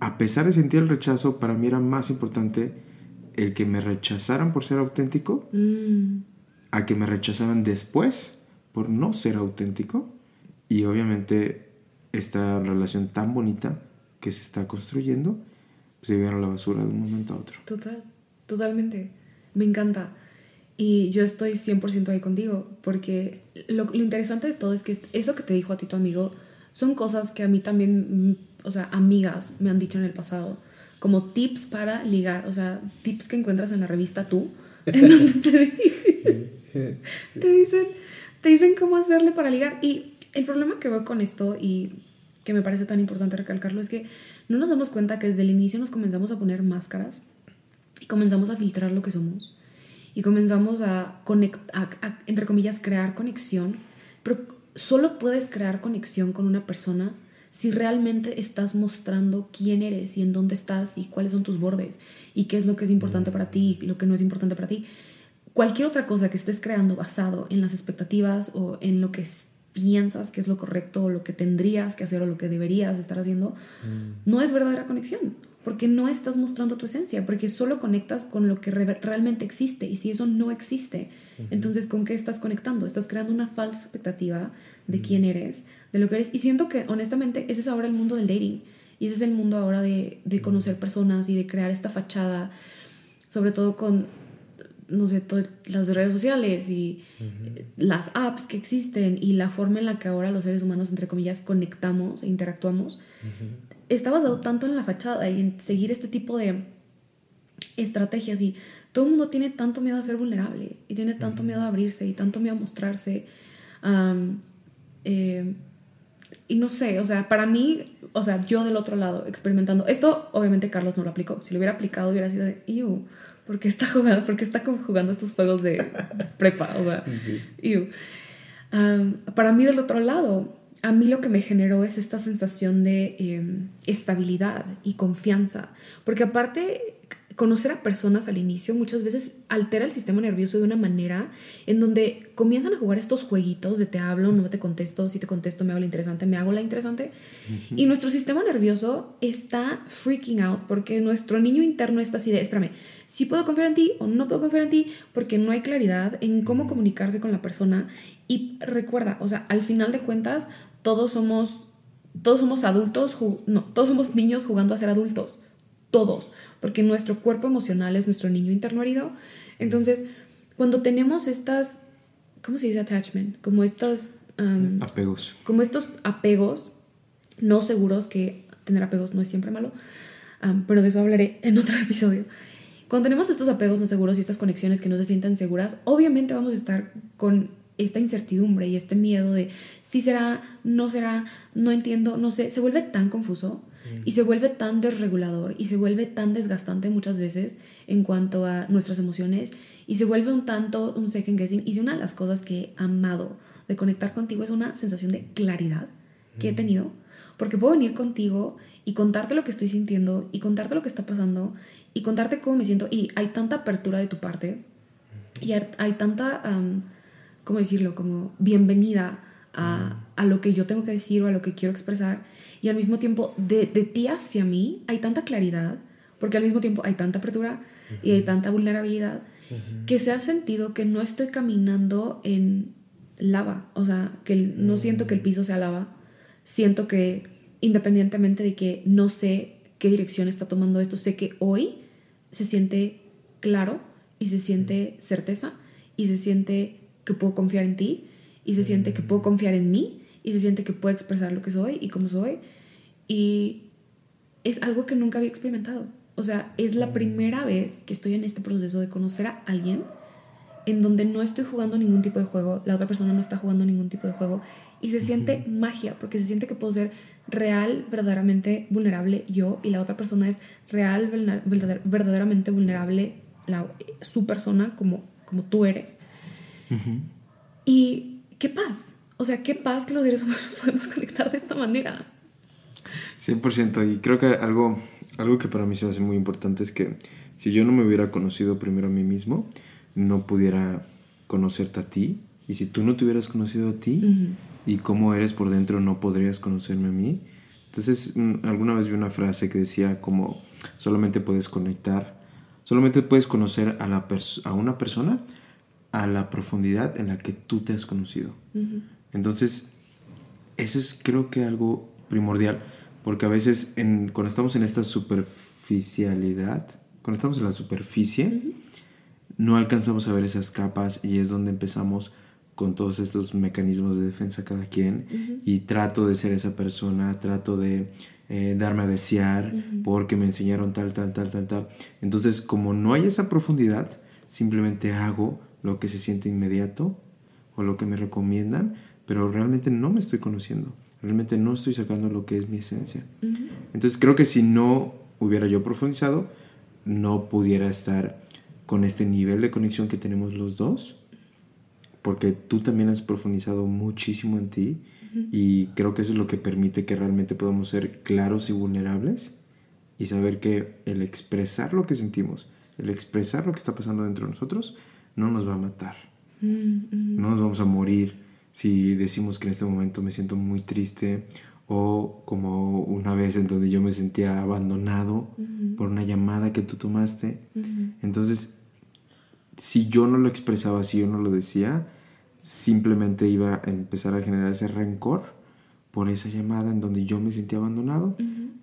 a pesar de sentir el rechazo, para mí era más importante el que me rechazaran por ser auténtico mm. a que me rechazaran después por no ser auténtico. Y obviamente esta relación tan bonita que se está construyendo se viene a la basura de un momento a otro. Total, totalmente. Me encanta. Y yo estoy 100% ahí contigo, porque lo, lo, interesante de todo es que eso que te dijo a ti tu amigo son cosas que a mí también, mm, o sea, amigas me han dicho en el pasado, como tips para ligar, o sea, tips que encuentras en la revista Tú, [laughs] en donde te, te dicen, te dicen cómo hacerle para ligar. Y el problema que veo con esto y que me parece tan importante recalcarlo es que no nos damos cuenta que desde el inicio nos comenzamos a poner máscaras y comenzamos a filtrar lo que somos y comenzamos a, conectar, entre comillas, crear conexión, pero solo puedes crear conexión con una persona si realmente estás mostrando quién eres y en dónde estás y cuáles son tus bordes y qué es lo que es importante para ti y lo que no es importante para ti. Cualquier otra cosa que estés creando basado en las expectativas o en lo que piensas que es lo correcto o lo que tendrías que hacer o lo que deberías estar haciendo, mm. no es verdadera conexión porque no estás mostrando tu esencia, porque solo conectas con lo que realmente existe y si eso no existe, entonces ¿con qué estás conectando? Estás creando una falsa expectativa de quién eres, de lo que eres y siento que honestamente ese es ahora el mundo del dating y ese es el mundo ahora de, de conocer personas y de crear esta fachada, sobre todo con no sé, todas las redes sociales y las apps que existen y la forma en la que ahora los seres humanos, entre comillas, conectamos e interactuamos, está basado tanto en la fachada y en seguir este tipo de estrategias y todo el mundo tiene tanto miedo a ser vulnerable y tiene tanto miedo a abrirse y tanto miedo a mostrarse. Eh, y no sé, o sea, para mí, o sea, yo del otro lado experimentando, esto obviamente Carlos no lo aplicó, si lo hubiera aplicado hubiera sido de, ew, ¿por qué está jugando, porque está jugando estos juegos de prepa? O sea, ew. para mí del otro lado, a mí lo que me generó es esta sensación de em, estabilidad y confianza, porque aparte conocer a personas al inicio muchas veces altera el sistema nervioso de una manera en donde comienzan a jugar estos jueguitos de te hablo, no te contesto, si te contesto me hago la interesante, me hago la interesante. Y nuestro sistema nervioso está freaking out porque nuestro niño interno está así de, espérame, si puedo confiar en ti o no puedo confiar en ti porque no hay claridad en cómo comunicarse con la persona. Y recuerda, o sea, al final de cuentas, todos somos, todos somos adultos, no, todos somos niños jugando a ser adultos. Todos. Porque nuestro cuerpo emocional es nuestro niño interno herido. Entonces, cuando tenemos estas, ¿cómo se dice attachment? Como estos... apegos. Como estos apegos no seguros, que tener apegos no es siempre malo, pero de eso hablaré en otro [laughs] episodio. Cuando tenemos estos apegos no seguros y estas conexiones que no se sientan seguras, obviamente vamos a estar con esta incertidumbre y este miedo de si será, no será, no entiendo, no sé, se vuelve tan confuso y se vuelve tan desregulador y se vuelve tan desgastante muchas veces en cuanto a nuestras emociones y se vuelve un tanto un second guessing. Y si una de las cosas que he amado de conectar contigo es una sensación de claridad que he tenido, porque puedo venir contigo y contarte lo que estoy sintiendo y contarte lo que está pasando y contarte cómo me siento y hay tanta apertura de tu parte y hay tanta, ¿cómo decirlo? Como bienvenida a, a, lo que yo tengo que decir o a lo que quiero expresar. Y al mismo tiempo de, de ti hacia mí hay tanta claridad porque al mismo tiempo hay tanta apertura y hay tanta vulnerabilidad que se ha sentido que no estoy caminando en lava, o sea, que no siento que el piso sea lava, siento que independientemente de que no sé qué dirección está tomando esto, sé que hoy se siente claro y se siente certeza y se siente que puedo confiar en ti y se siente que puedo confiar en mí y se siente que puedo expresar lo que soy y cómo soy y es algo que nunca había experimentado. O sea, es la primera vez que estoy en este proceso de conocer a alguien en donde no estoy jugando ningún tipo de juego, la otra persona no está jugando ningún tipo de juego y se siente magia porque se siente que puedo ser real, verdaderamente vulnerable yo y la otra persona es real, verdaderamente vulnerable la, su persona como, como tú eres. Y qué paz, o sea, qué paz que los seres humanos [laughs] podemos conectar de esta manera. 100% y creo que algo algo que para mí se me hace muy importante es que si yo no me hubiera conocido primero a mí mismo, no pudiera conocerte a ti. Y si tú no te hubieras conocido a ti y cómo eres por dentro, no podrías conocerme a mí. Entonces, mm, alguna vez vi una frase que decía como solamente puedes conectar, solamente puedes conocer a, la a una persona a la profundidad en la que tú te has conocido. Entonces, eso es creo que algo primordial. Porque a veces cuando estamos en esta superficialidad, cuando estamos en la superficie, no alcanzamos a ver esas capas y es donde empezamos con todos estos mecanismos de defensa cada quien y trato de ser esa persona, trato de eh, darme a desear porque me enseñaron tal, tal, tal, tal, tal. Entonces, como no hay esa profundidad, simplemente hago lo que se siente inmediato o lo que me recomiendan, pero realmente no me estoy conociendo realmente no estoy sacando lo que es mi esencia. Entonces creo que si no hubiera yo profundizado, no pudiera estar con este nivel de conexión que tenemos los dos, porque tú también has profundizado muchísimo en ti y creo que eso es lo que permite que realmente podamos ser claros y vulnerables y saber que el expresar lo que sentimos, el expresar lo que está pasando dentro de nosotros, no nos va a matar, no nos vamos a morir si decimos que en este momento me siento muy triste o como una vez en donde yo me sentía abandonado por una llamada que tú tomaste. Entonces, si yo no lo expresaba, si yo no lo decía, simplemente iba a empezar a generar ese rencor por esa llamada en donde yo me sentía abandonado,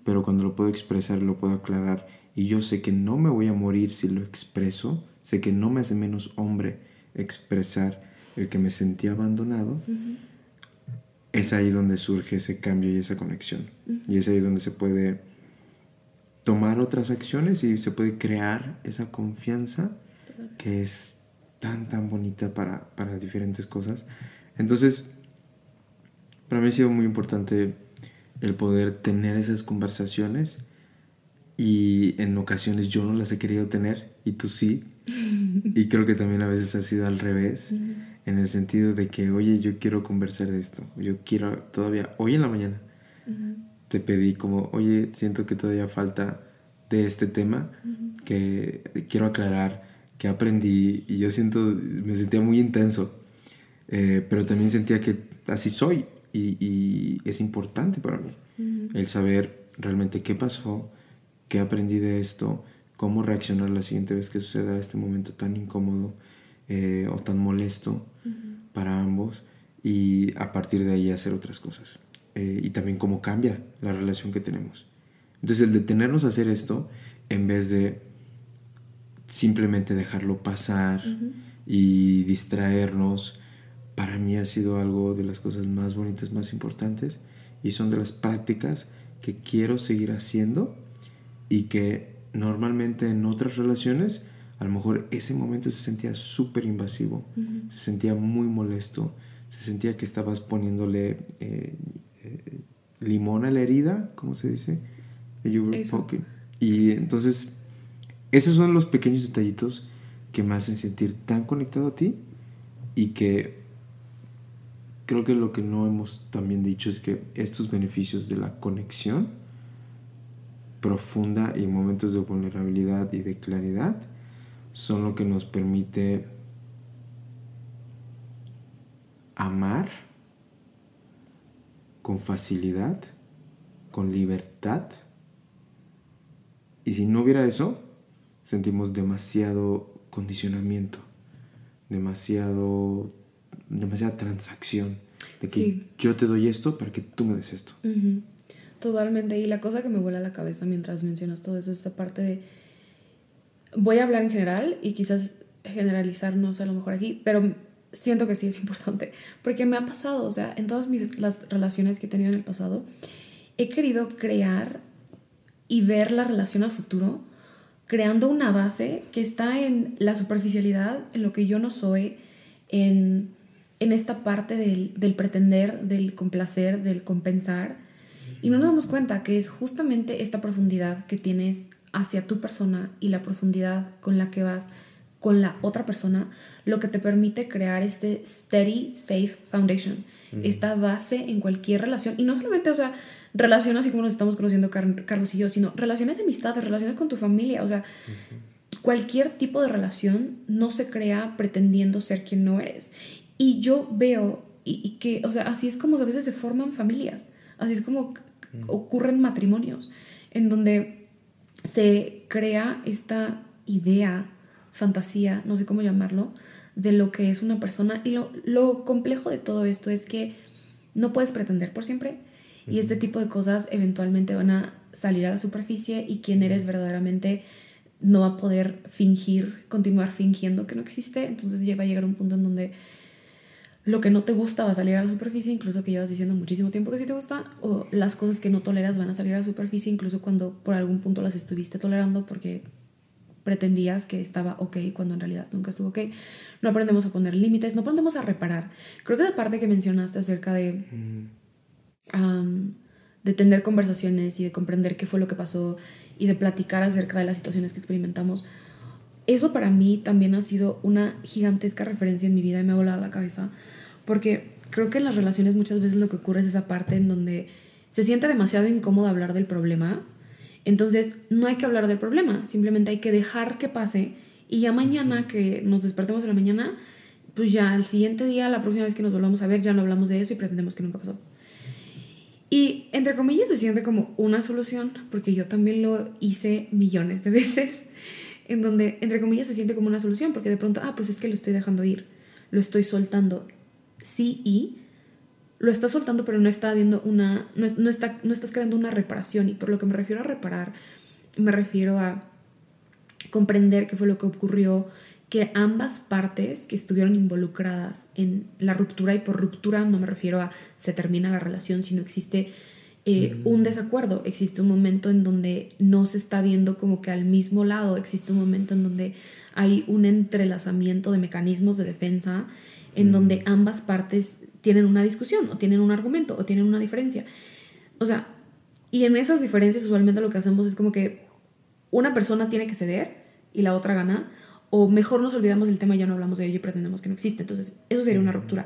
pero cuando lo puedo expresar, lo puedo aclarar y yo sé que no me voy a morir si lo expreso, sé que no me hace menos hombre expresar el que me sentía abandonado, es ahí donde surge ese cambio y esa conexión. Y es ahí donde se puede tomar otras acciones y se puede crear esa confianza que es tan, tan bonita para, para diferentes cosas. Entonces, para mí ha sido muy importante el poder tener esas conversaciones y en ocasiones yo no las he querido tener y tú sí. Y creo que también a veces ha sido al revés en el sentido de que, oye, yo quiero conversar de esto, yo quiero todavía, hoy en la mañana, te pedí como, oye, siento que todavía falta de este tema, que quiero aclarar, que aprendí y yo siento, me sentía muy intenso, eh, pero también sentía que así soy y, y es importante para mí el saber realmente qué pasó, qué aprendí de esto, cómo reaccionar la siguiente vez que suceda este momento tan incómodo eh, o tan molesto para ambos y a partir de ahí hacer otras cosas. Eh, y también cómo cambia la relación que tenemos. Entonces el detenernos a hacer esto en vez de simplemente dejarlo pasar y distraernos, para mí ha sido algo de las cosas más bonitas, más importantes y son de las prácticas que quiero seguir haciendo y que normalmente en otras relaciones a lo mejor ese momento se sentía súper invasivo, se sentía muy molesto, se sentía que estabas poniéndole eh, eh, limón a la herida, ¿cómo se dice? Y entonces, esos son los pequeños detallitos que me hacen sentir tan conectado a ti y que creo que lo que no hemos también dicho es que estos beneficios de la conexión profunda y momentos de vulnerabilidad y de claridad son lo que nos permite amar con facilidad, con libertad. Y si no hubiera eso, sentimos demasiado condicionamiento, demasiado demasiada transacción. De que yo te doy esto para que tú me des esto. Totalmente. Y la cosa que me vuela a la cabeza mientras mencionas todo eso es esta parte de. Voy a hablar en general y quizás generalizarnos a lo mejor aquí, pero siento que sí es [laughs] importante. Porque me ha pasado, o sea, en todas mis, las relaciones que he tenido en el pasado, he querido crear y ver la relación a futuro creando una base que está en la superficialidad, en lo que yo no soy, en en esta parte del, pretender, del complacer, del compensar. Y no nos damos cuenta que es justamente esta profundidad que tienes hacia tu persona y la profundidad con la que vas con la otra persona lo que te permite crear este steady, safe foundation, esta base en cualquier relación. Y no solamente, o sea, relaciones así como nos estamos conociendo Carlos y yo, sino relaciones de amistad, relaciones con tu familia, o sea, cualquier tipo de relación no se crea pretendiendo ser quien no eres. Y yo veo y, que, o sea, así es como a veces se forman familias, así es como ocurren matrimonios, en donde se crea esta idea, fantasía, no sé cómo llamarlo, de lo que es una persona. Y lo, lo complejo de todo esto es que no puedes pretender por siempre y este tipo de cosas eventualmente van a salir a la superficie y quien eres verdaderamente no va a poder fingir, continuar fingiendo que no existe. Entonces ya va a llegar un punto en donde lo que no te gusta va a salir a la superficie, incluso que llevas diciendo muchísimo tiempo que sí te gusta, o las cosas que no toleras van a salir a la superficie, incluso cuando por algún punto las estuviste tolerando porque pretendías que estaba ok cuando en realidad nunca estuvo ok. No aprendemos a poner límites, no aprendemos a reparar. Creo que esa parte que mencionaste acerca de, de tener conversaciones y de comprender qué fue lo que pasó y de platicar acerca de las situaciones que experimentamos, eso para mí también ha sido una gigantesca referencia en mi vida y me ha volado la cabeza, porque creo que en las relaciones muchas veces lo que ocurre es esa parte en donde se siente demasiado incómodo hablar del problema, entonces no hay que hablar del problema, simplemente hay que dejar que pase y ya mañana que nos despertemos en la mañana, pues ya al siguiente día, la próxima vez que nos volvamos a ver, ya no hablamos de eso y pretendemos que nunca pasó. Y entre comillas se siente como una solución, porque yo también lo hice millones de [laughs] veces en donde, entre comillas, se siente como una solución, porque de pronto, ah, pues es que lo estoy dejando ir, lo estoy soltando. Sí, y lo estás soltando, pero no está habiendo una, no, está, no estás creando una reparación. Y por lo que me refiero a reparar, me refiero a comprender qué fue lo que ocurrió, que ambas partes que estuvieron involucradas en la ruptura, y por ruptura no me refiero a se termina la relación, sino existe eh, un desacuerdo, existe un momento en donde no se está viendo como que al mismo lado, existe un momento en donde hay un entrelazamiento de mecanismos de defensa, en donde ambas partes tienen una discusión o tienen un argumento o tienen una diferencia. O sea, y en esas diferencias usualmente lo que hacemos es como que una persona tiene que ceder y la otra gana, o mejor nos olvidamos del tema y ya no hablamos de ello y pretendemos que no existe. Entonces, eso sería una ruptura.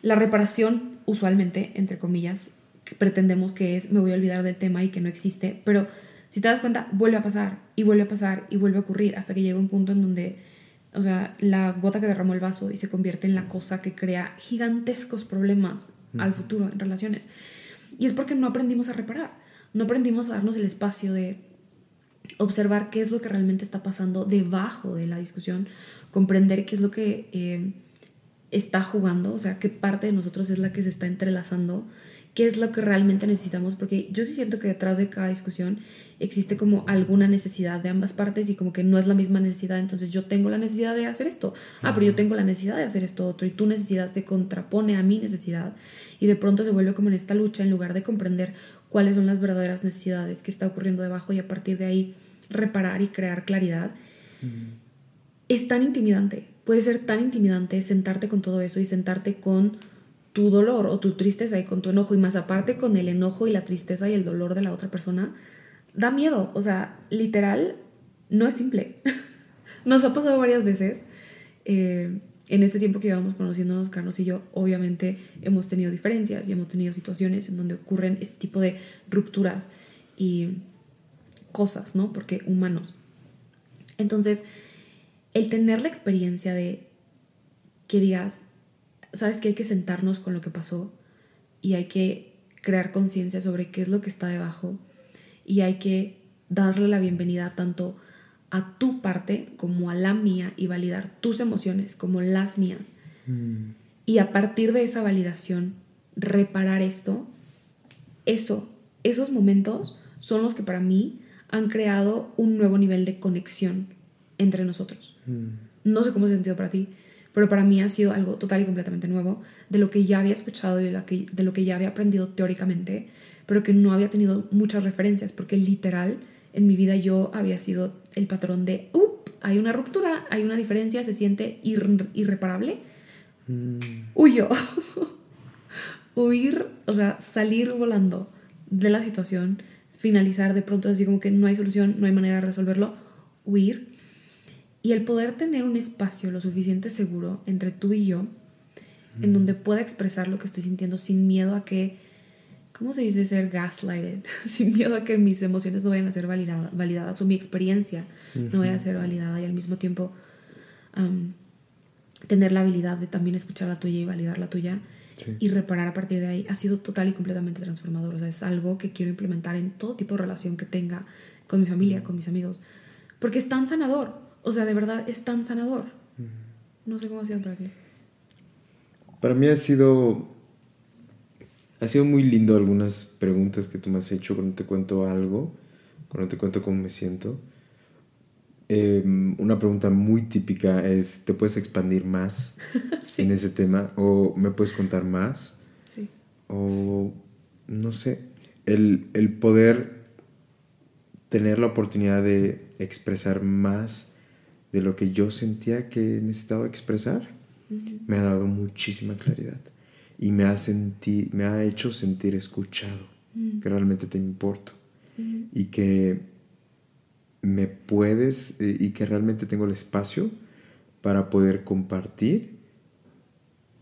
La reparación, usualmente, entre comillas, pretendemos que es me voy a olvidar del tema y que no existe, pero si te das cuenta, vuelve a pasar y vuelve a pasar y vuelve a ocurrir hasta que llega un punto en donde, o sea, la gota que derramó el vaso y se convierte en la cosa que crea gigantescos problemas al futuro en relaciones. Y es porque no aprendimos a reparar, no aprendimos a darnos el espacio de observar qué es lo que realmente está pasando debajo de la discusión, comprender qué es lo que eh, está jugando, o sea, qué parte de nosotros es la que se está entrelazando qué es lo que realmente necesitamos, porque yo sí siento que detrás de cada discusión existe como alguna necesidad de ambas partes y como que no es la misma necesidad, entonces yo tengo la necesidad de hacer esto, ah, pero yo tengo la necesidad de hacer esto otro y tu necesidad se contrapone a mi necesidad y de pronto se vuelve como en esta lucha en lugar de comprender cuáles son las verdaderas necesidades que está ocurriendo debajo y a partir de ahí reparar y crear claridad. es tan intimidante. Puede ser tan intimidante sentarte con todo eso y sentarte con tu dolor o tu tristeza y con tu enojo y más aparte con el enojo y la tristeza y el dolor de la otra persona. Da miedo. O sea, literal, no es simple. [laughs] Nos ha pasado varias veces. Eh, en este tiempo que llevamos conociéndonos, Carlos y yo, obviamente hemos tenido diferencias y hemos tenido situaciones en donde ocurren este tipo de rupturas y cosas, ¿no? Porque humanos. Entonces, el tener la experiencia de que digas, sabes que hay que sentarnos con lo que pasó y hay que crear conciencia sobre qué es lo que está debajo y hay que darle la bienvenida tanto a tu parte como a la mía y validar tus emociones como las mías. Mm. Y a partir de esa validación, reparar esto, eso, esos momentos son los que para mí han creado un nuevo nivel de conexión entre nosotros. Mm. No sé cómo se ha sentido para ti, pero para mí ha sido algo total y completamente nuevo, de lo que ya había escuchado y de, que, de lo que ya había aprendido teóricamente, pero que no había tenido muchas referencias, porque literal en mi vida yo había sido el patrón de, up, hay una ruptura, hay una diferencia, se siente irreparable. Mm. Huyo. [laughs] Huir, o sea, salir volando de la situación, finalizar de pronto así como que no hay solución, no hay manera de resolverlo, huir. Y el poder tener un espacio lo suficiente seguro entre tú y yo, en donde pueda expresar lo que estoy sintiendo sin miedo a que ¿cómo se dice? Ser gaslighted, [laughs] sin miedo a que mis emociones no vayan a ser validadas o mi experiencia no vaya a ser validada y al mismo tiempo tener la habilidad de también escuchar la tuya y validar la tuya y reparar a partir de ahí ha sido total y completamente transformador. O sea, es algo que quiero implementar en todo tipo de relación que tenga con mi familia, con mis amigos, porque es tan sanador. O sea, de verdad es tan sanador. No sé cómo ha sido para ti. Para mí ha sido ha sido muy lindo algunas preguntas que tú me has hecho cuando te cuento algo, cuando te cuento cómo me siento. Em, una pregunta muy típica es, ¿te puedes expandir más [laughs] en ese tema? ¿O me puedes contar más? Sí. O, no sé, el, el, poder tener la oportunidad de expresar más de lo que yo sentía que necesitaba expresar, me ha dado muchísima claridad y me ha, me ha hecho sentir escuchado, mm. que realmente te importo y que me puedes eh, y que realmente tengo el espacio para poder compartir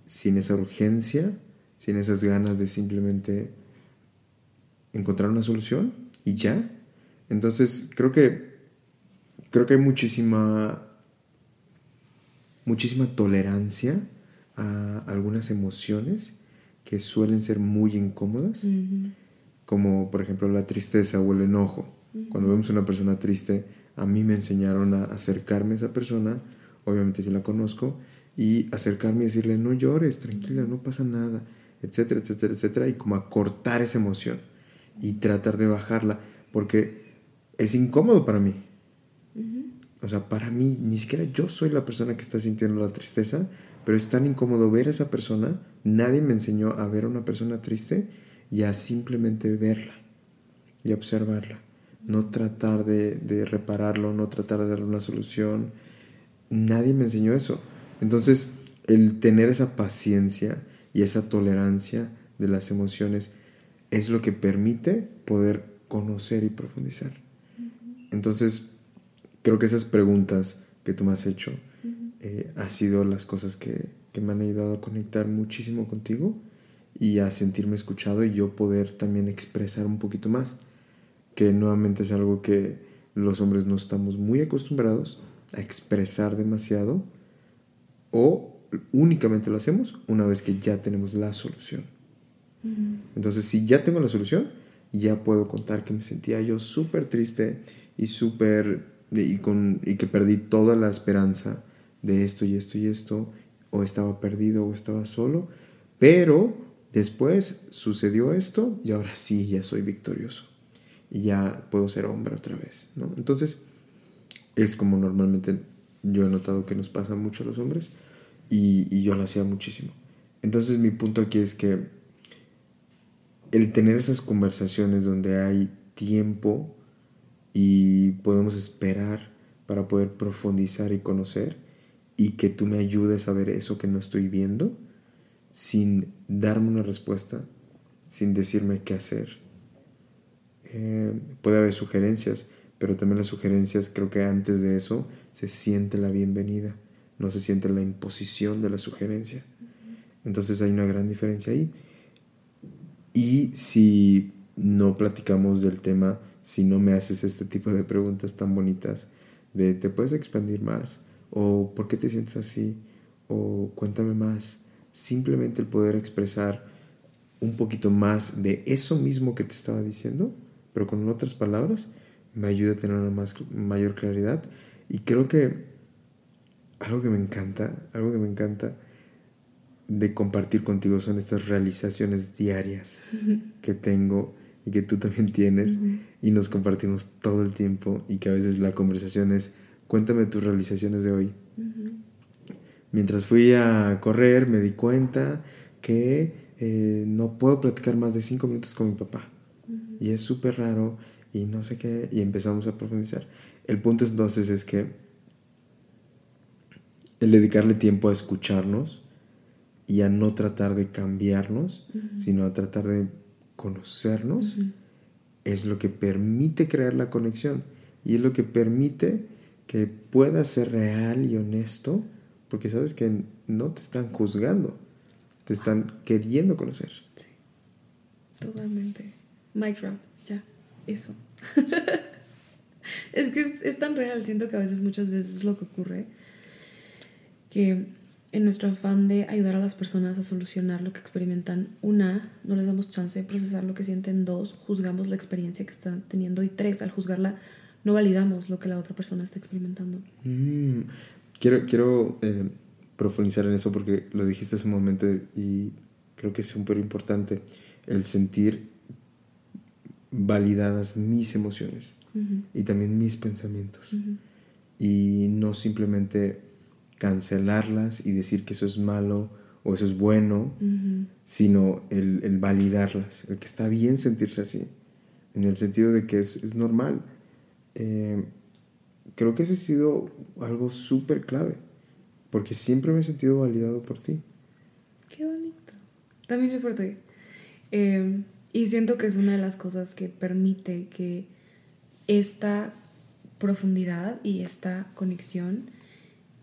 sin esa urgencia, sin esas ganas de simplemente encontrar una solución y ya. Entonces creo que creo que hay muchísima muchísima tolerancia a algunas emociones que suelen ser muy incómodas, como por ejemplo la tristeza o el enojo. Cuando vemos a una persona triste, a mí me enseñaron a acercarme a esa persona, obviamente si la conozco, y acercarme y decirle, no llores, tranquila, no pasa nada, etcétera, etcétera, etcétera, y como a cortar esa emoción y tratar de bajarla, porque es incómodo para mí. O sea, para mí, ni siquiera yo soy la persona que está sintiendo la tristeza, pero es tan incómodo ver a esa persona. Nadie me enseñó a ver a una persona triste y a simplemente verla y observarla. No tratar de, de repararlo, no tratar de darle una solución. Nadie me enseñó eso. Entonces, el tener esa paciencia y esa tolerancia de las emociones es lo que permite poder conocer y profundizar. Entonces, creo que esas preguntas que tú me has hecho eh, ha sido las cosas que, que, me han ayudado a conectar muchísimo contigo y a sentirme escuchado y yo poder también expresar un poquito más, que nuevamente es algo que los hombres no estamos muy acostumbrados a expresar demasiado o únicamente lo hacemos una vez que ya tenemos la solución. Entonces, si ya tengo la solución, ya puedo contar que me sentía yo súper triste y súper y, con, y que perdí toda la esperanza de esto y esto y esto, o estaba perdido o estaba solo, pero después sucedió esto y ahora sí ya soy victorioso y ya puedo ser hombre otra vez, ¿no? Entonces, es como normalmente yo he notado que nos pasa mucho a los hombres y, y yo lo hacía muchísimo. Entonces mi punto aquí es que el tener esas conversaciones donde hay tiempo y podemos esperar para poder profundizar y conocer y que tú me ayudes a ver eso que no estoy viendo sin darme una respuesta, sin decirme qué hacer. Eh, puede haber sugerencias, pero también las sugerencias creo que antes de eso se siente la bienvenida, no se siente la imposición de la sugerencia. Entonces hay una gran diferencia ahí. Y si no platicamos del tema, si no me haces este tipo de preguntas tan bonitas, de te puedes expandir más, o por qué te sientes así, o cuéntame más, simplemente el poder expresar un poquito más de eso mismo que te estaba diciendo, pero con otras palabras, me ayuda a tener una más, mayor claridad. Y creo que algo que me encanta, algo que me encanta de compartir contigo son estas realizaciones diarias que tengo y que tú también tienes y nos compartimos todo el tiempo y que a veces la conversación es cuéntame tus realizaciones de hoy. Mientras fui a correr me di cuenta que eh, no puedo platicar más de cinco minutos con mi papá. Y es súper raro y no sé qué y empezamos a profundizar. El punto entonces es que el dedicarle tiempo a escucharnos y a no tratar de cambiarnos, sino a tratar de conocernos, es lo que permite crear la conexión y es lo que permite que pueda ser real y honesto, porque sabes que no te están juzgando, te están queriendo conocer. Sí, totalmente. Mic drop, ya, eso. [laughs] es que es, es tan real, siento que a veces, muchas veces es lo que ocurre, que en nuestro afán de ayudar a las personas a solucionar lo que experimentan, una, no les damos chance de procesar lo que sienten, dos, juzgamos la experiencia que están teniendo. Y tres, al juzgarla, no validamos lo que la otra persona está experimentando. Mm, quiero quiero eh, profundizar en eso porque lo dijiste hace un momento y creo que es súper importante el sentir validadas mis emociones y también mis pensamientos. Y no simplemente cancelarlas y decir que eso es malo o eso es bueno, sino el, validarlas, el que está bien sentirse así, en el sentido de que es, normal. Eh, creo que ese ha sido algo súper clave, porque siempre me he sentido validado por ti. Qué bonito. También es por ti. Eh, y siento que es una de las cosas que permite que esta profundidad y esta conexión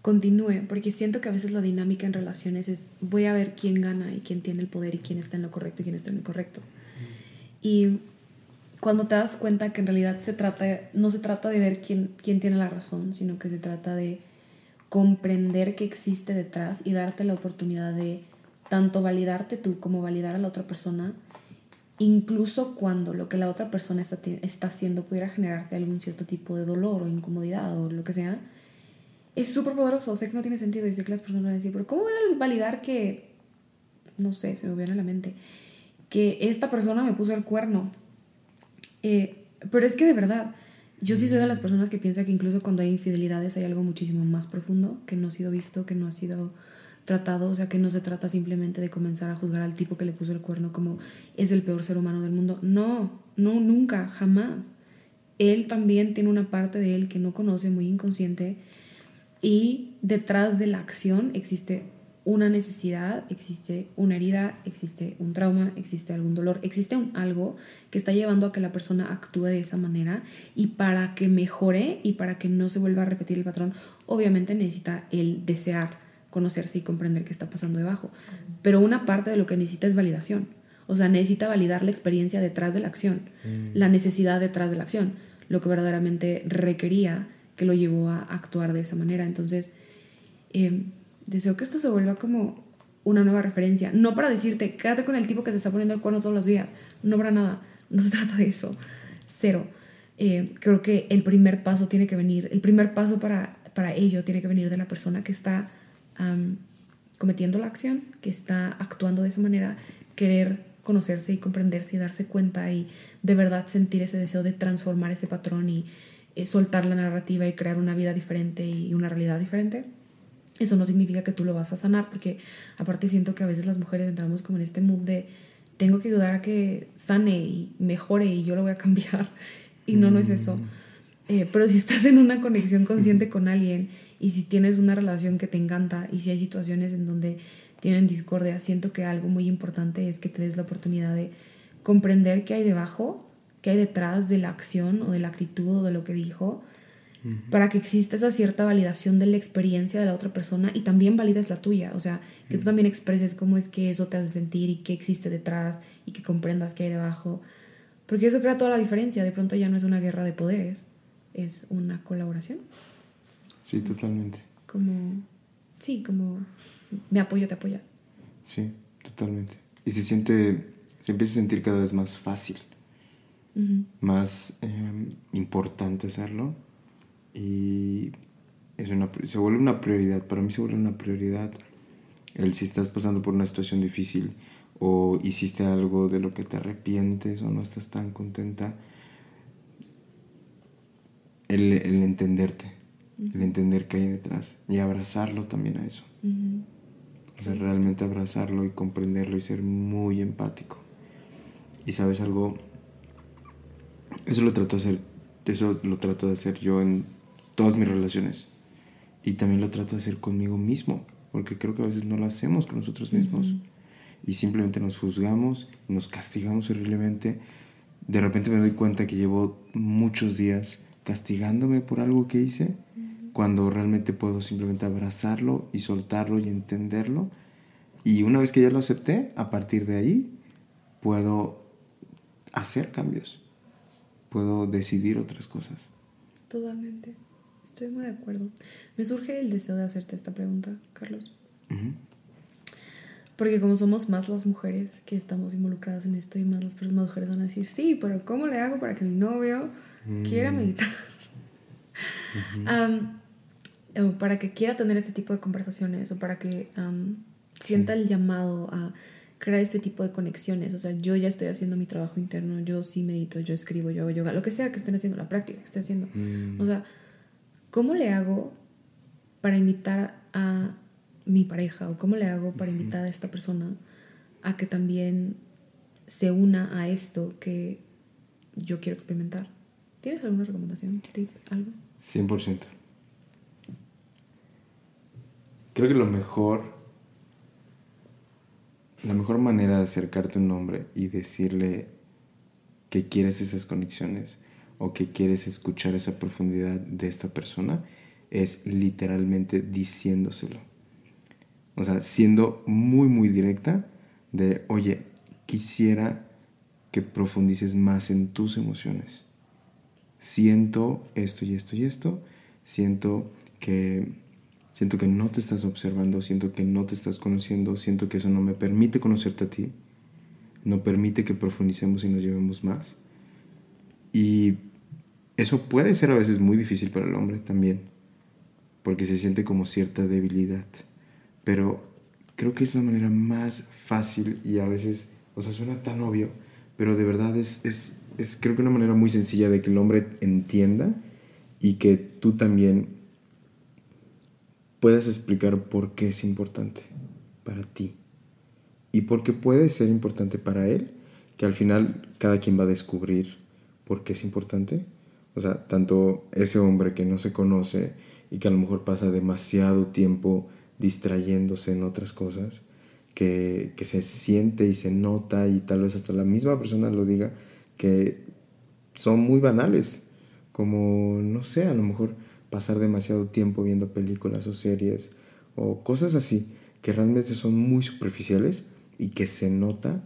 continúe, porque siento que a veces la dinámica en relaciones es voy a ver quién gana y quién tiene el poder y quién está en lo correcto y quién está en lo incorrecto. Y cuando te das cuenta que en realidad se trata, no se trata de ver quién, quién tiene la razón, sino que se trata de comprender qué existe detrás y darte la oportunidad de tanto validarte tú como validar a la otra persona, incluso cuando lo que la otra persona está, está haciendo pudiera generarte algún cierto tipo de dolor o incomodidad o lo que sea, es súper poderoso. Sé que no tiene sentido y sé que las personas van a decir, pero ¿cómo voy a validar que, no sé, se me viene a la mente, que esta persona me puso el cuerno? Eh, pero es que de verdad, yo sí soy de las personas que piensa que incluso cuando hay infidelidades hay algo muchísimo más profundo que no ha sido visto, que no ha sido tratado, o sea, que no se trata simplemente de comenzar a juzgar al tipo que le puso el cuerno como es el peor ser humano del mundo. No, no, nunca, jamás. Él también tiene una parte de él que no conoce, muy inconsciente, y detrás de la acción existe una necesidad, existe una herida, existe un trauma, existe algún dolor, existe un algo que está llevando a que la persona actúe de esa manera y para que mejore y para que no se vuelva a repetir el patrón, obviamente necesita el desear conocerse y comprender qué está pasando debajo. Pero una parte de lo que necesita es validación. O sea, necesita validar la experiencia detrás de la acción, mm. la necesidad detrás de la acción, lo que verdaderamente requería que lo llevó a actuar de esa manera. Entonces, eh, deseo que esto se vuelva como una nueva referencia. No para decirte, quédate con el tipo que te está poniendo el cuerno todos los días. No para nada. No se [laughs] trata de eso. Cero. Eh, creo que el primer paso tiene que venir, el primer paso para, para ello tiene que venir de la persona que está cometiendo la acción, que está actuando de esa manera, querer conocerse y comprenderse y darse cuenta y de verdad sentir ese deseo de transformar ese patrón y soltar la narrativa y crear una vida diferente y una realidad diferente, eso no significa que tú lo vas a sanar, porque aparte siento que a veces las mujeres entramos como en este mood de tengo que ayudar a que sane y mejore y yo lo voy a cambiar. Y no, no es eso. Eh, pero si estás en una conexión consciente con alguien y si tienes una relación que te encanta y si hay situaciones en donde tienen discordia, siento que algo muy importante es que te des la oportunidad de comprender qué hay debajo, qué hay detrás de la acción o de la actitud o de lo que dijo, para que exista esa cierta validación de la experiencia de la otra persona y también valides la tuya, o sea, que tú también expreses cómo es que eso te hace sentir y qué existe detrás y que comprendas qué hay debajo, porque eso crea toda la diferencia, de pronto ya no es una guerra de poderes, es una colaboración. Sí, totalmente. Como, sí, como me apoyo, te apoyas. Sí, totalmente. Y se siente, se empieza a sentir cada vez más fácil, más em, importante hacerlo y es una, se vuelve una prioridad, para mí se vuelve una prioridad el si estás pasando por una situación difícil o hiciste algo de lo que te arrepientes o no estás tan contenta, el, el entenderte, el entender qué hay detrás y abrazarlo también a eso. O sea, realmente abrazarlo y comprenderlo y ser muy empático. Y sabes algo, eso lo trato de hacer, eso lo trato de hacer yo en todas mis relaciones. Y también lo trato de hacer conmigo mismo, porque creo que a veces no lo hacemos con nosotros mismos. Y simplemente nos juzgamos, nos castigamos horriblemente. De repente me doy cuenta que llevo muchos días castigándome por algo que hice, cuando realmente puedo simplemente abrazarlo y soltarlo y entenderlo. Y una vez que ya lo acepté, a partir de ahí puedo hacer cambios, puedo decidir otras cosas. Totalmente, estoy muy de acuerdo. Me surge el deseo de hacerte esta pregunta, Carlos. Porque como somos más las mujeres que estamos involucradas en esto y más las mujeres van a decir, sí, pero ¿cómo le hago para que mi novio quiera mm. meditar. o para que quiera tener este tipo de conversaciones o para que sienta el llamado a crear este tipo de conexiones. O sea, yo ya estoy haciendo mi trabajo interno, yo sí medito, yo escribo, yo hago yoga, lo que sea que estén haciendo, la práctica que estén haciendo. Mm. O sea, ¿cómo le hago para invitar a mi pareja o cómo le hago para invitar a esta persona a que también se una a esto que yo quiero experimentar? ¿Tienes alguna recomendación, tip, algo? 100%. Creo que lo mejor, la mejor manera de acercarte a un hombre y decirle que quieres esas conexiones o que quieres escuchar esa profundidad de esta persona es literalmente diciéndoselo. O sea, siendo muy, muy directa de, oye, quisiera que profundices más en tus emociones siento esto y esto y esto, siento que, siento que no te estás observando, siento que no te estás conociendo, siento que eso no me permite conocerte a ti, no permite que profundicemos y nos llevemos más. Y eso puede ser a veces muy difícil para el hombre también, porque se siente como cierta debilidad, pero creo que es la manera más fácil y a veces, o sea, suena tan obvio, pero de verdad es, es es creo que una manera muy sencilla de que el hombre entienda y que tú también puedas explicar por qué es importante para ti y por qué puede ser importante para él, que al final cada quien va a descubrir por qué es importante. O sea, tanto ese hombre que no se conoce y que a lo mejor pasa demasiado tiempo distrayéndose en otras cosas, que, que se siente y se nota y tal vez hasta la misma persona lo diga, que son muy banales, como, no sé, a lo mejor pasar demasiado tiempo viendo películas o series o cosas así, que realmente son muy superficiales y que se nota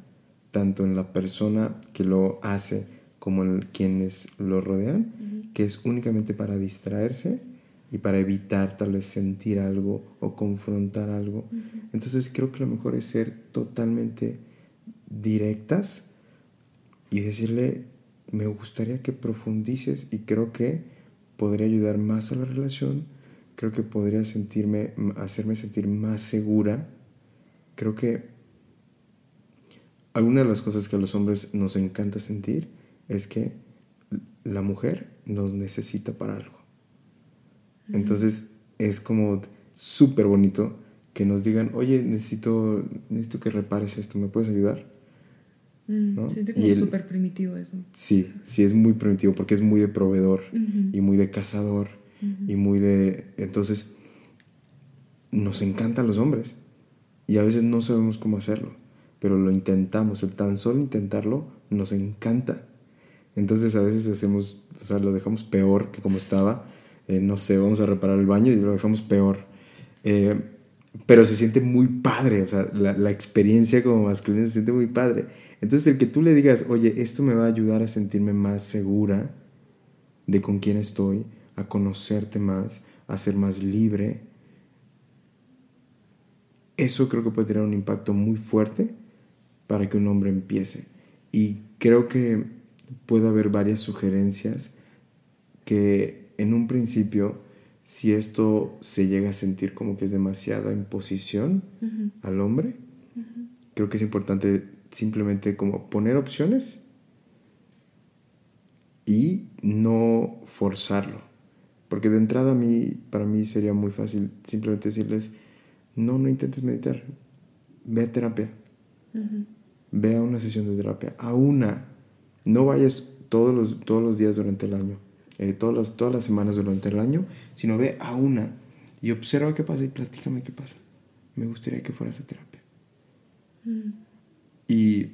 tanto en la persona que lo hace como en quienes lo rodean, que es únicamente para distraerse y para evitar tal vez sentir algo o confrontar algo. Entonces creo que lo mejor es ser totalmente directas y decirle, me gustaría que profundices y creo que podría ayudar más a la relación, creo que podría sentirme, hacerme sentir más segura. Creo que alguna de las cosas que a los hombres nos encanta sentir es que la mujer nos necesita para algo. Entonces es como súper bonito que nos digan, oye, necesito, necesito que repares esto, ¿me puedes ayudar? Mm, siente como súper primitivo eso. Sí, sí es muy primitivo porque es muy de proveedor y muy de cazador y muy de... Entonces, nos encantan los hombres y a veces no sabemos cómo hacerlo, pero lo intentamos, el tan solo intentarlo nos encanta. Entonces a veces hacemos, o sea, lo dejamos peor que como estaba. Eh, no sé, vamos a reparar el baño y lo dejamos peor. Eh, pero se siente muy padre, o sea, la, la, experiencia como masculina se siente muy padre. Entonces el que tú le digas, oye, esto me va a ayudar a sentirme más segura de con quién estoy, a conocerte más, a ser más libre, eso creo que puede tener un impacto muy fuerte para que un hombre empiece. Y creo que puede haber varias sugerencias que en un principio, si esto se llega a sentir como que es demasiada imposición al hombre, creo que es importante simplemente como poner opciones y no forzarlo. Porque de entrada a mí, para mí sería muy fácil simplemente decirles, no, no intentes meditar. Ve a terapia. Ve a una sesión de terapia. A una. No vayas todos los, todos los días durante el año. Eh, todas, las, todas las semanas durante el año. Sino ve a una. Y observa qué pasa y platícame qué pasa. Me gustaría que fueras a terapia. Y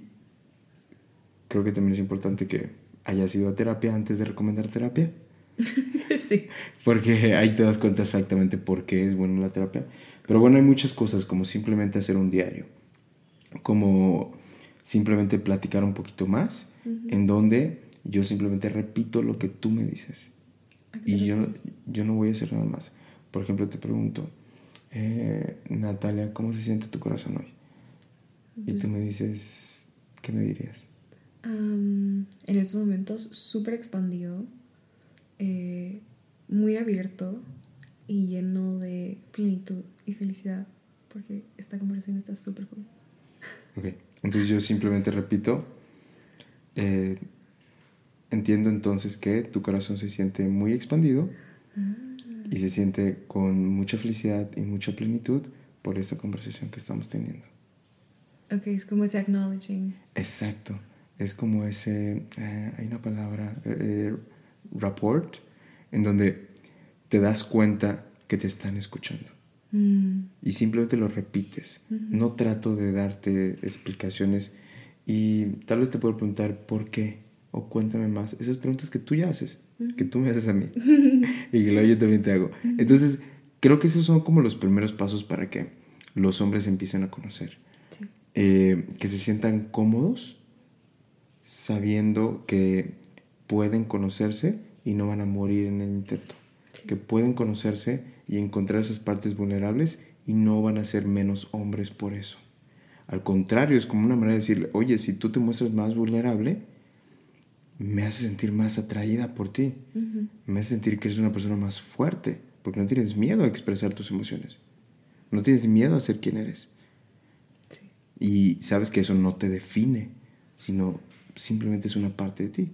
creo que también es importante que hayas ido a terapia antes de recomendar terapia. [laughs] sí. Porque ahí te das cuenta exactamente por qué es bueno la terapia. Pero bueno, hay muchas cosas como simplemente hacer un diario, como simplemente platicar un poquito más, en donde yo simplemente repito lo que tú me dices. Y yo, yo no voy a hacer nada más. Por ejemplo, te pregunto, eh, Natalia, ¿cómo se siente tu corazón hoy? Y tú me dices, ¿qué me dirías? en estos momentos, súper expandido, eh, muy abierto y lleno de plenitud y felicidad, porque esta conversación está súper cool. Ok, entonces yo simplemente repito, eh, entiendo entonces que tu corazón se siente muy expandido ah. y se siente con mucha felicidad y mucha plenitud por esta conversación que estamos teniendo. Ok, es como ese acknowledging. Exacto, es como ese, eh, hay una palabra, eh, rapport, en donde te das cuenta que te están escuchando. Mm. Y simplemente lo repites. No trato de darte explicaciones y tal vez te puedo preguntar por qué o cuéntame más. Esas preguntas que tú ya haces, que tú me haces a mí [laughs] y que luego yo también te hago. Entonces, creo que esos son como los primeros pasos para que los hombres empiecen a conocer. Eh, que se sientan cómodos sabiendo que pueden conocerse y no van a morir en el intento. Que pueden conocerse y encontrar esas partes vulnerables y no van a ser menos hombres por eso. Al contrario, es como una manera de decirle, oye, si tú te muestras más vulnerable, me hace sentir más atraída por ti. Me hace sentir que eres una persona más fuerte, porque no tienes miedo a expresar tus emociones. No tienes miedo a ser quien eres. Y sabes que eso no te define, sino simplemente es una parte de ti.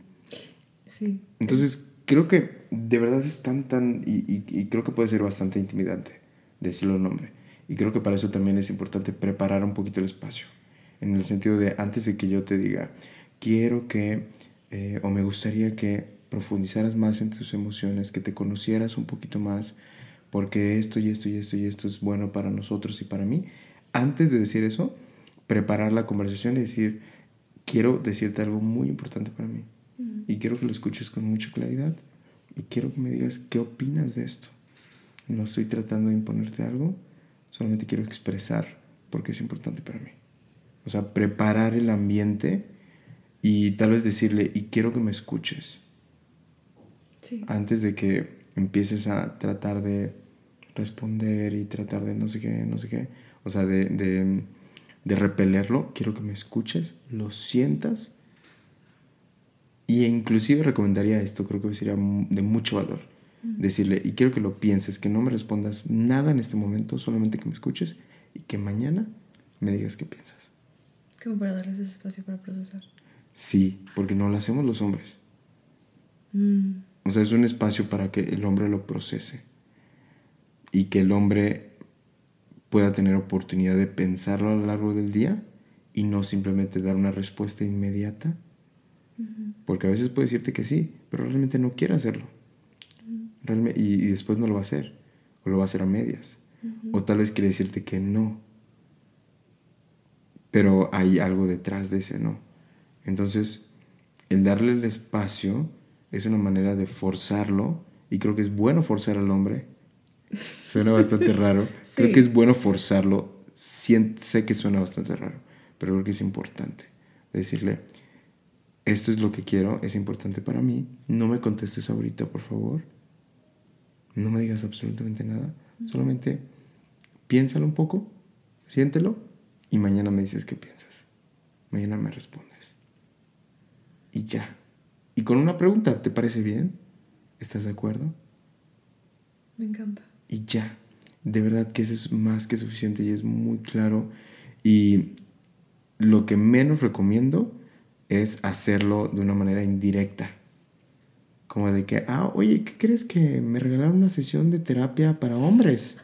Sí. Entonces, creo que de verdad es tan, tan, y, creo que puede ser bastante intimidante decirlo el nombre. Y creo que para eso también es importante preparar un poquito el espacio. En el sentido de, antes de que yo te diga, quiero que, eh, o me gustaría que profundizaras más en tus emociones, que te conocieras un poquito más, porque esto y esto y esto y esto es bueno para nosotros y para mí. Antes de decir eso, preparar la conversación y decir, quiero decirte algo muy importante para mí y quiero que lo escuches con mucha claridad y quiero que me digas qué opinas de esto. No estoy tratando de imponerte algo, solamente quiero expresar porque es importante para mí. O sea, preparar el ambiente y tal vez decirle, y quiero que me escuches. Antes de que empieces a tratar de responder y tratar de no sé qué, no sé qué. O sea, de, de, de repelerlo, quiero que me escuches, lo sientas y inclusive recomendaría esto, creo que sería de mucho valor. Decirle, y quiero que lo pienses, que no me respondas nada en este momento, solamente que me escuches y que mañana me digas qué piensas. Como para darles ese espacio para procesar. Sí, porque no lo hacemos los hombres. Mm. O sea, es un espacio para que el hombre lo procese y que el hombre pueda tener oportunidad de pensarlo a lo largo del día y no simplemente dar una respuesta inmediata. Porque a veces puede decirte que sí, pero realmente no quiere hacerlo. y, y, después no lo va a hacer. O lo va a hacer a medias. O tal vez quiere decirte que no. Pero hay algo detrás de ese no. Entonces, el darle el espacio es una manera de forzarlo. Y creo que es bueno forzar al hombre. Suena bastante [laughs] raro. Creo que es bueno forzarlo. sé que suena bastante raro, pero creo que es importante. Decirle, esto es lo que quiero, es importante para mí. No me contestes ahorita, por favor. No me digas absolutamente nada. Solamente piénsalo un poco, siéntelo y mañana me dices qué piensas. Mañana me respondes. Y ya. Y con una pregunta, ¿te parece bien? ¿Estás de acuerdo? Me encanta. Y ya. De verdad que eso es más que suficiente y es muy claro. Y lo que menos recomiendo es hacerlo de una manera indirecta. Como de que, ah, oye, ¿qué crees que me regalaron una sesión de terapia para hombres?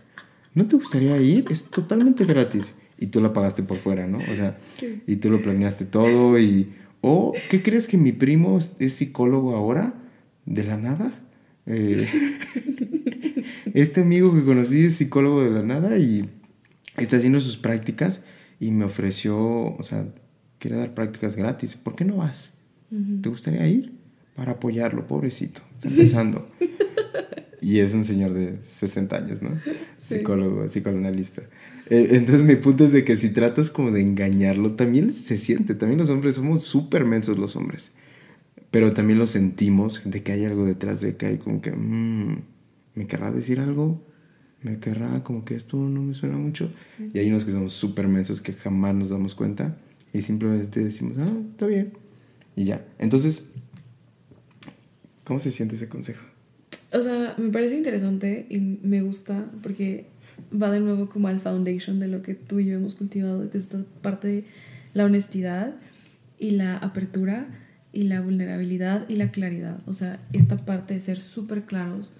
¿No te gustaría ir? Es totalmente gratis. Y tú la pagaste por fuera, ¿no? O sea, y tú lo planeaste todo y... ¿O qué crees que mi primo es psicólogo ahora? ¿De la nada? Eh, [laughs] este amigo que conocí es psicólogo de la nada y está haciendo sus prácticas y me ofreció, o sea, quiere dar prácticas gratis. ¿Por qué no vas? ¿Te gustaría ir? para apoyarlo, pobrecito, está empezando. [laughs] y es un señor de 60 años, ¿no? Psicólogo, psicoanalista. Eh, entonces mi punto es de que si tratas como de engañarlo, también se siente, también los hombres somos súper mensos los hombres, pero también lo sentimos de que hay algo detrás de que hay como que, mmm, ¿me querrá decir algo? ¿Me querrá como que esto no me suena mucho? Y hay unos que somos súper mensos que jamás nos damos cuenta y simplemente decimos, ah, está bien, y ya. Entonces, ¿Cómo se siente ese consejo? O sea, me parece interesante y me gusta porque va de nuevo como al foundation de lo que tú y yo hemos cultivado, que es esta parte de la honestidad y la apertura y la vulnerabilidad y la claridad. O sea, esta parte de ser súper claros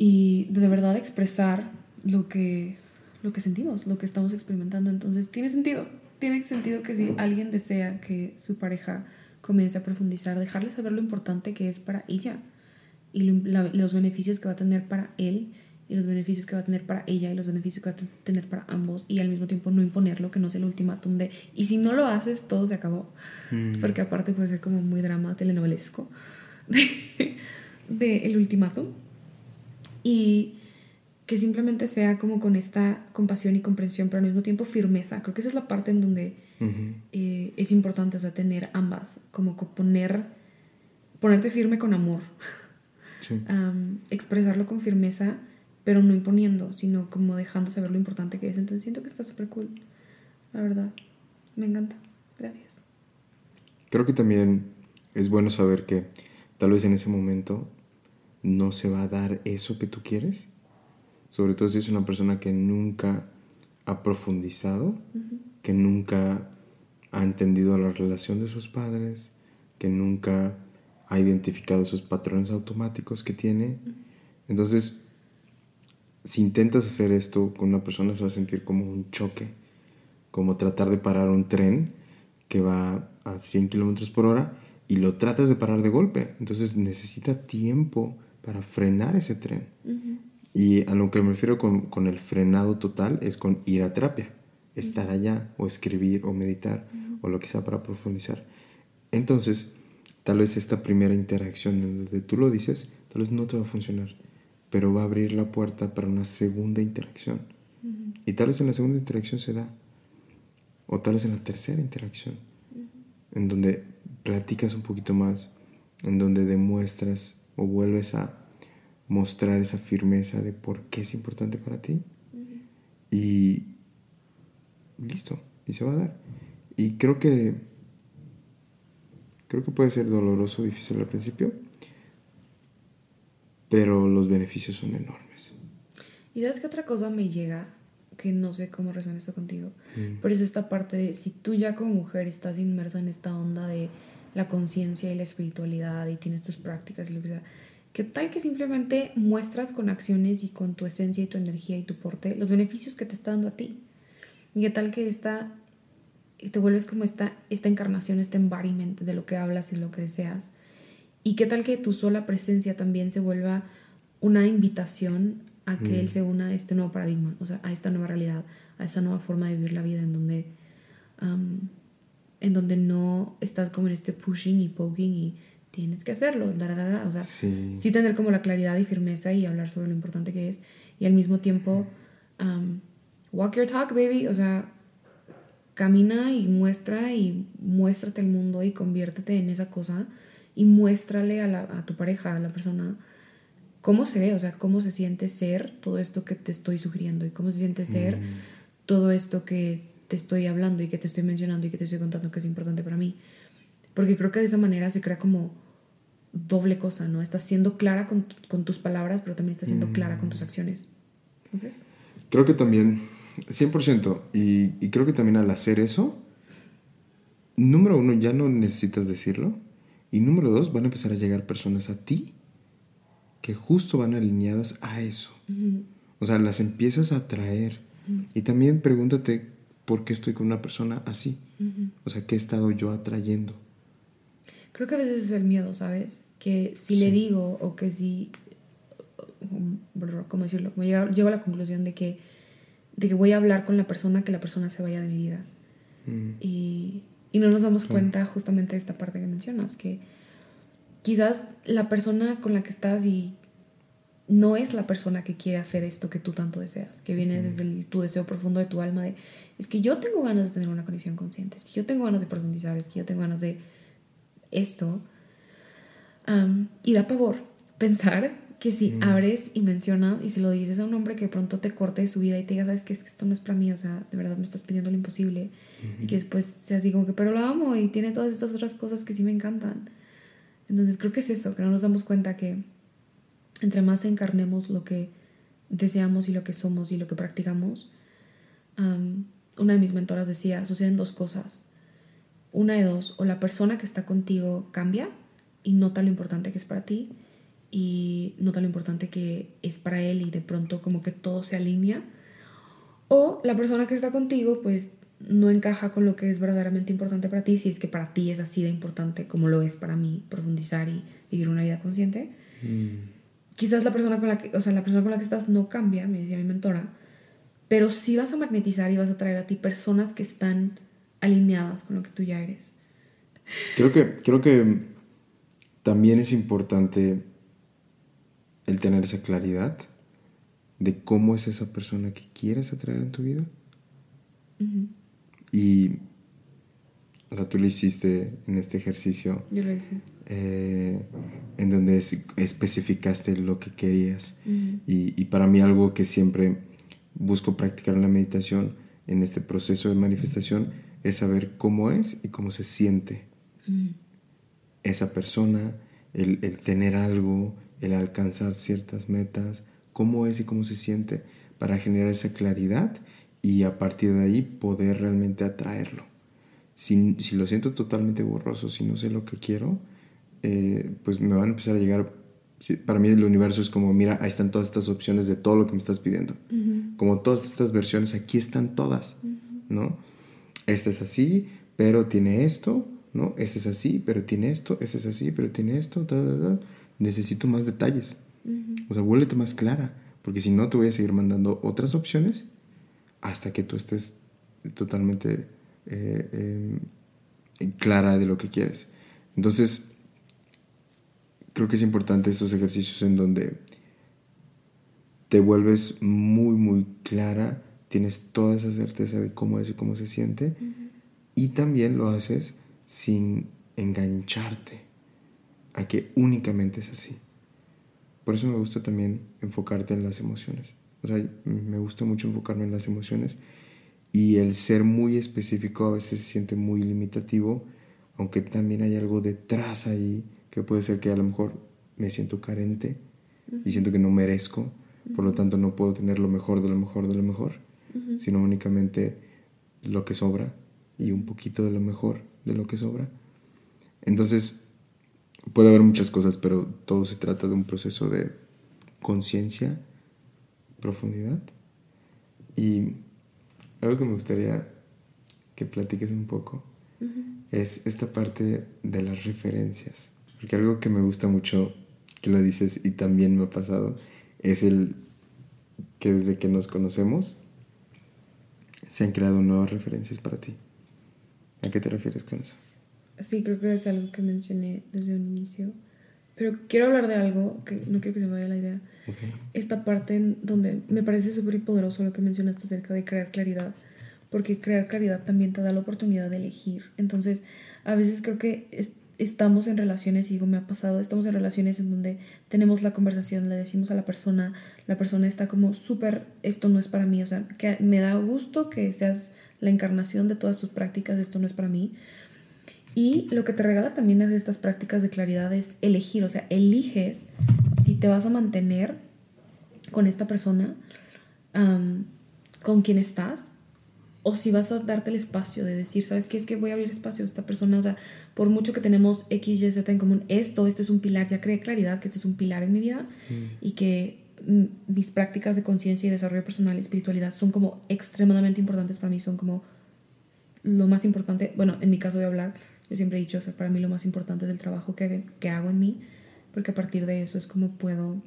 y de verdad expresar lo que, lo que sentimos, lo que estamos experimentando. Entonces, tiene sentido. Tiene sentido que si alguien desea que su pareja comience a profundizar, dejarle saber lo importante que es para ella y los beneficios que va a tener para él y los beneficios que va a tener para ella y los beneficios que va a tener para ambos y al mismo tiempo no imponerlo, que no sea el ultimátum de y si no lo haces todo se acabó, mm. porque aparte puede ser como muy drama telenovelesco [laughs] de, el ultimátum y que simplemente sea como con esta compasión y comprensión, pero al mismo tiempo firmeza. Creo que esa es la parte en donde eh, es importante, o sea, tener ambas, como poner, ponerte firme con amor, [laughs] expresarlo con firmeza, pero no imponiendo, sino como dejando saber lo importante que es. Entonces siento que está súper cool, la verdad. Me encanta. Gracias. Creo que también es bueno saber que tal vez en ese momento no se va a dar eso que tú quieres sobre todo si es una persona que nunca ha profundizado, que nunca ha entendido la relación de sus padres, que nunca ha identificado esos patrones automáticos que tiene. Entonces, si intentas hacer esto con una persona, se va a sentir como un choque, como tratar de parar un tren que va a 100 kilómetros por hora y lo tratas de parar de golpe. Entonces necesita tiempo para frenar ese tren. Y a lo que me refiero con, el frenado total es con ir a terapia, estar allá o escribir o meditar o lo que sea para profundizar. Entonces, tal vez esta primera interacción donde tú lo dices, tal vez no te va a funcionar, pero va a abrir la puerta para una segunda interacción. Y tal vez en la segunda interacción se da, o tal vez en la tercera interacción, en donde platicas un poquito más, en donde demuestras o vuelves a mostrar esa firmeza de por qué es importante para ti. Y listo, y se va a dar. Y creo que creo que puede ser doloroso, difícil al principio, pero los beneficios son enormes. Y sabes que otra cosa me llega, que no sé cómo resuena esto contigo, mm. pero es esta parte de si tú ya como mujer estás inmersa en esta onda de la conciencia y la espiritualidad y tienes tus prácticas y lo que sea, ¿Qué tal que simplemente muestras con acciones y con tu esencia y tu energía y tu porte los beneficios que te está dando a ti? ¿Y qué tal que esta te vuelves como esta, esta encarnación, este embodiment de lo que hablas y lo que deseas. Y qué tal que tu sola presencia también se vuelva una invitación a que él mm. se una a este nuevo paradigma, o sea, a esta nueva realidad, a esa nueva forma de vivir la vida en donde, en donde no estás como en este pushing y poking y tienes que hacerlo, o sea, sí. tener como la claridad y firmeza y hablar sobre lo importante que es y al mismo tiempo walk your talk, baby, o sea, camina y muestra y muéstrate el mundo y conviértete en esa cosa y muéstrale a, la, a tu pareja, a la persona, cómo se ve, o sea, cómo se siente ser todo esto que te estoy sugiriendo y cómo se siente ser mm. todo esto que te estoy hablando y que te estoy mencionando y que te estoy contando que es importante para mí. Porque creo que de esa manera se crea como doble cosa, ¿no? Estás siendo clara con, con tus palabras, pero también estás siendo clara con tus mm. acciones. ¿No crees? Creo que también, 100%, y, y creo que también al hacer eso, número uno, ya no necesitas decirlo, y número dos, van a empezar a llegar personas a ti que justo van alineadas a eso. O sea, las empiezas a atraer. Y también pregúntate por qué estoy con una persona así. O sea, ¿qué he estado yo atrayendo? Creo que a veces es el miedo, ¿sabes? Que si le digo o que si, ¿cómo decirlo? Como llego, a la conclusión de que, de que voy a hablar con la persona, que la persona se vaya de mi vida. Y, y, no nos damos cuenta justamente de esta parte que mencionas, que quizás la persona con la que estás y no es la persona que quiere hacer esto que tú tanto deseas, que viene desde tu deseo profundo de tu alma de, es que yo tengo ganas de tener una conexión consciente, es que yo tengo ganas de profundizar, es que yo tengo ganas de esto. y da pavor pensar que si abres y mencionas y se lo dices a un hombre que de pronto te corte de su vida y te diga, sabes que, es que esto no es para mí, o sea, de verdad me estás pidiendo lo imposible, y que después te así como que, pero lo amo y tiene todas estas otras cosas que sí me encantan. Entonces creo que es eso, que no nos damos cuenta que entre más encarnemos lo que deseamos y lo que somos y lo que practicamos, una de mis mentoras decía, suceden dos cosas. Una de dos, o la persona que está contigo cambia y nota lo importante que es para ti y nota lo importante que es para él y de pronto como que todo se alinea. O la persona que está contigo pues no encaja con lo que es verdaderamente importante para ti, si es que para ti es así de importante como lo es para mí profundizar y vivir una vida consciente. Mm quizás la persona con la que, o sea, la persona con la que estás no cambia, me decía mi mentora, pero sí vas a magnetizar y vas a traer a ti personas que están alineadas con lo que tú ya eres. Creo que, creo que también es importante el tener esa claridad de cómo es esa persona que quieres atraer en tu vida. Y, o sea, tú lo hiciste en este ejercicio. Yo lo hice. Eh, en donde especificaste lo que querías. y, para mí algo que siempre busco practicar en la meditación, en este proceso de manifestación, es saber cómo es y cómo se siente esa persona, el, el, tener algo, el alcanzar ciertas metas, cómo es y cómo se siente, para generar esa claridad y a partir de ahí poder realmente atraerlo. Si, si lo siento totalmente borroso, si no sé lo que quiero, eh, pues me van a empezar a llegar. para mí el universo es como, mira, ahí están todas estas opciones de todo lo que me estás pidiendo. Como todas estas versiones, aquí están todas, ¿no? Esta es así, pero tiene esto, ¿no? Este es así, pero tiene esto, este es así, pero tiene esto, necesito más detalles. O sea, vuélvete más clara, porque si no te voy a seguir mandando otras opciones hasta que tú estés totalmente eh, em, clara de lo que quieres. Entonces, creo que es importante estos ejercicios en donde te vuelves muy, muy clara, tienes toda esa certeza de cómo es y cómo se siente, y también lo haces sin engancharte a que únicamente es así. Por eso me gusta también enfocarte en las emociones. O sea, me gusta mucho enfocarme en las emociones y el ser muy específico a veces se siente muy limitativo, aunque también hay algo detrás ahí que puede ser que a lo mejor me siento carente y siento que no merezco, por lo tanto no puedo tener lo mejor de lo mejor de lo mejor, sino únicamente lo que sobra y un poquito de lo mejor de lo que sobra. Entonces, puede haber muchas cosas, pero todo se trata de un proceso de conciencia, profundidad. Y algo que me gustaría que platiques un poco es esta parte de las referencias. Porque algo que me gusta mucho, que lo dices y también me ha pasado, es el que desde que nos conocemos se han creado nuevas referencias para ti. ¿A qué te refieres con eso? Sí, creo que es algo que mencioné desde un inicio. Pero quiero hablar de algo que no quiero que se me vaya la idea. Esta parte en donde me parece súper poderoso lo que mencionaste acerca de crear claridad. Porque crear claridad también te da la oportunidad de elegir. Entonces, a veces creo que estamos en relaciones, y digo, me ha pasado, estamos en relaciones en donde tenemos la conversación, le decimos a la persona, la persona está como súper, esto no es para mí. O sea, que me da gusto que seas la encarnación de todas tus prácticas, esto no es para mí. Y lo que te regala también de estas prácticas de claridad es elegir, o sea, eliges si te vas a mantener con esta persona, con quien estás, o si vas a darte el espacio de decir, ¿sabes qué? Es que voy a abrir espacio a esta persona, o sea, por mucho que tenemos X, Y, Z en común, esto, esto es un pilar, ya creé claridad que esto es un pilar en mi vida mm. y que mm, mis prácticas de conciencia y desarrollo personal y espiritualidad son como extremadamente importantes para mí, son como lo más importante, bueno, en mi caso voy a hablar, yo siempre he dicho, o sea, para mí lo más importante es el trabajo que, que hago en mí, porque a partir de eso es como puedo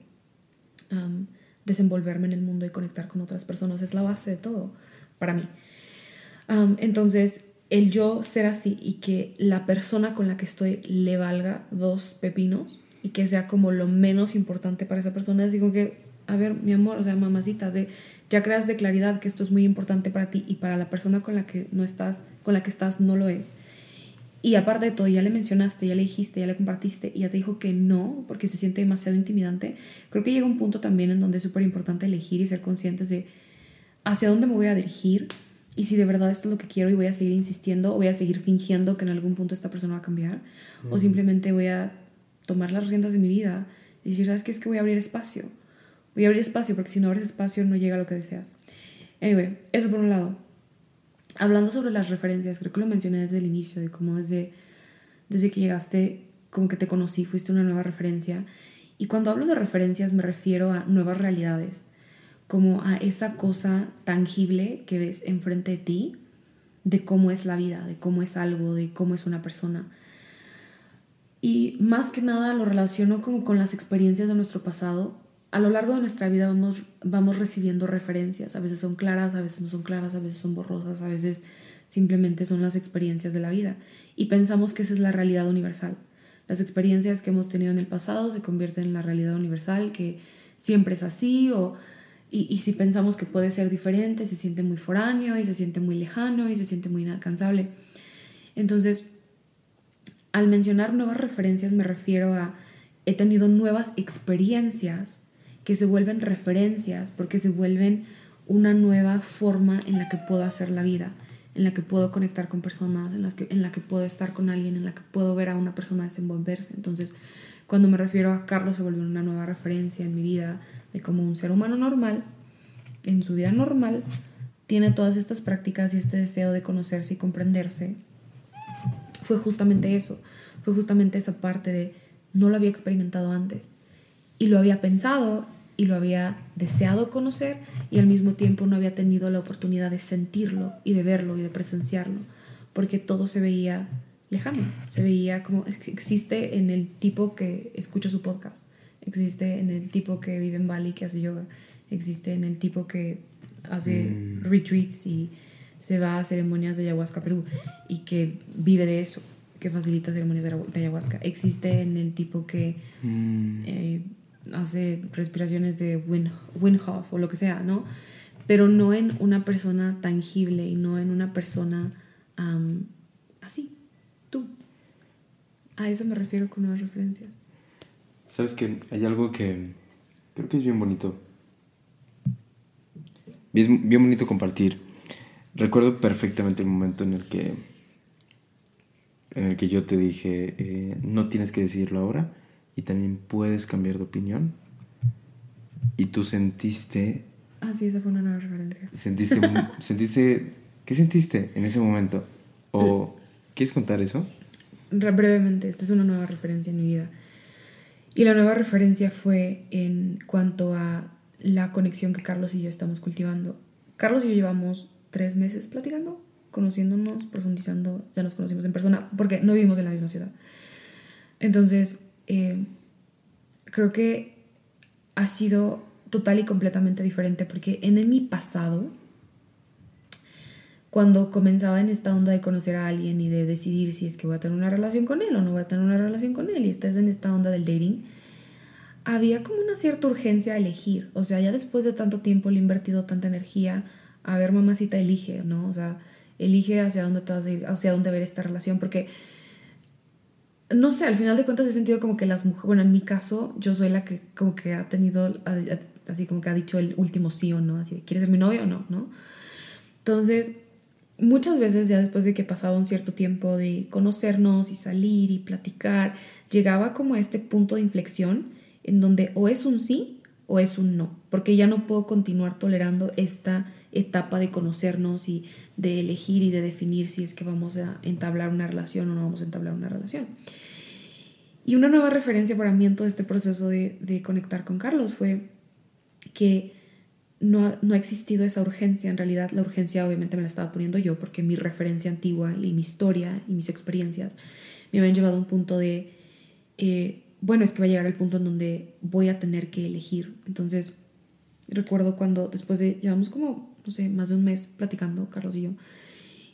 desenvolverme en el mundo y conectar con otras personas. Es la base de todo para mí. Entonces, el yo ser así y que la persona con la que estoy le valga dos pepinos y que sea como lo menos importante para esa persona, digo que, a ver, mi amor, o sea, mamacitas, de, ya creas de claridad que esto es muy importante para ti y para la persona con la que no estás, con la que estás no lo es y aparte de todo, ya le mencionaste, ya le dijiste, ya le compartiste y ya te dijo que no, porque se siente demasiado intimidante. Creo que llega un punto también en donde es súper importante elegir y ser conscientes de hacia dónde me voy a dirigir y si de verdad esto es lo que quiero y voy a seguir insistiendo o voy a seguir fingiendo que en algún punto esta persona va a cambiar o simplemente voy a tomar las riendas de mi vida y decir, ¿sabes qué? Es que voy a abrir espacio. Voy a abrir espacio porque si no abres espacio no llega a lo que deseas. Anyway, eso por un lado hablando sobre las referencias, creo que lo mencioné desde el inicio, de cómo desde, desde que llegaste, como que te conocí, fuiste una nueva referencia. Y cuando hablo de referencias me refiero a nuevas realidades, como a esa cosa tangible que ves enfrente de ti, de cómo es la vida, de cómo es algo, de cómo es una persona. Y más que nada lo relaciono como con las experiencias de nuestro pasado, a lo largo de nuestra vida vamos, vamos recibiendo referencias. A veces son claras, a veces no son claras, a veces son borrosas, a veces simplemente son las experiencias de la vida. Y pensamos que esa es la realidad universal. Las experiencias que hemos tenido en el pasado se convierten en la realidad universal, que siempre es así, o, y, y si pensamos que puede ser diferente, se siente muy foráneo y se siente muy lejano y se siente muy inalcanzable. Entonces, al mencionar nuevas referencias me refiero a he tenido nuevas experiencias que se vuelven referencias, porque se vuelven una nueva forma en la que puedo hacer la vida, en la que puedo conectar con personas, en, las que, en la que puedo estar con alguien, en la que puedo ver a una persona desenvolverse. Entonces, cuando me refiero a Carlos, se volvió una nueva referencia en mi vida de como un ser humano normal, en su vida normal, tiene todas estas prácticas y este deseo de conocerse y comprenderse. Fue justamente eso, fue justamente esa parte de no lo había experimentado antes y lo había pensado y lo había deseado conocer y al mismo tiempo no había tenido la oportunidad de sentirlo y de verlo y de presenciarlo, porque todo se veía lejano, se veía como existe en el tipo que escucha su podcast, existe en el tipo que vive en Bali que hace yoga, existe en el tipo que hace mm. retreats y se va a ceremonias de ayahuasca Perú y que vive de eso, que facilita ceremonias de ayahuasca, existe en el tipo que mm. eh, hace respiraciones de Wim, Hof o lo que sea, ¿no? Pero no en una persona tangible y no en una persona así. A eso me refiero con nuevas referencias. Sabes que hay algo que creo que es bien bonito. Bien, bien bonito compartir. Recuerdo perfectamente el momento en el que en el que yo te dije, eh, no tienes que decirlo ahora, y también puedes cambiar de opinión. Y tú sentiste... Ah, sí, esa fue una nueva referencia. Sentiste, sentiste ¿Qué sentiste en ese momento? ¿O quieres contar eso? Brevemente, esta es una nueva referencia en mi vida. Y la nueva referencia fue en cuanto a la conexión que Carlos y yo estamos cultivando. Carlos y yo llevamos tres meses platicando, conociéndonos, profundizando, ya nos conocimos en persona, porque no vivimos en la misma ciudad. Entonces, eh, creo que ha sido total y completamente diferente, porque en mi pasado, cuando comenzaba en esta onda de conocer a alguien y de decidir si es que voy a tener una relación con él o no voy a tener una relación con él, y estás en esta onda del dating, había como una cierta urgencia a elegir. O sea, ya después de tanto tiempo le he invertido tanta energía, a ver, mamacita, elige, ¿no? O sea, elige hacia dónde te vas a ir, hacia dónde ver esta relación, porque no sé, al final de cuentas he sentido como que las mujeres, bueno, en mi caso, yo soy la que como que ha tenido, así como que ha dicho el último sí o no, así, ¿quieres ser mi novia o no? ¿no? Entonces, muchas veces ya después de que pasaba un cierto tiempo de conocernos y salir y platicar, llegaba como a este punto de inflexión en donde o es un sí o es un no, porque ya no puedo continuar tolerando esta etapa de conocernos y de elegir y de definir si es que vamos a entablar una relación o no vamos a entablar una relación. Y una nueva referencia para mí en todo este proceso de, de conectar con Carlos fue que no, no, ha existido esa urgencia. En realidad la urgencia obviamente me la estaba poniendo yo porque mi referencia antigua y mi historia y mis experiencias me habían llevado a un punto de, eh, bueno, es que va a llegar el punto en donde voy a tener que elegir. Entonces recuerdo cuando después de, llevamos como, no sé, más de un mes platicando, Carlos y yo,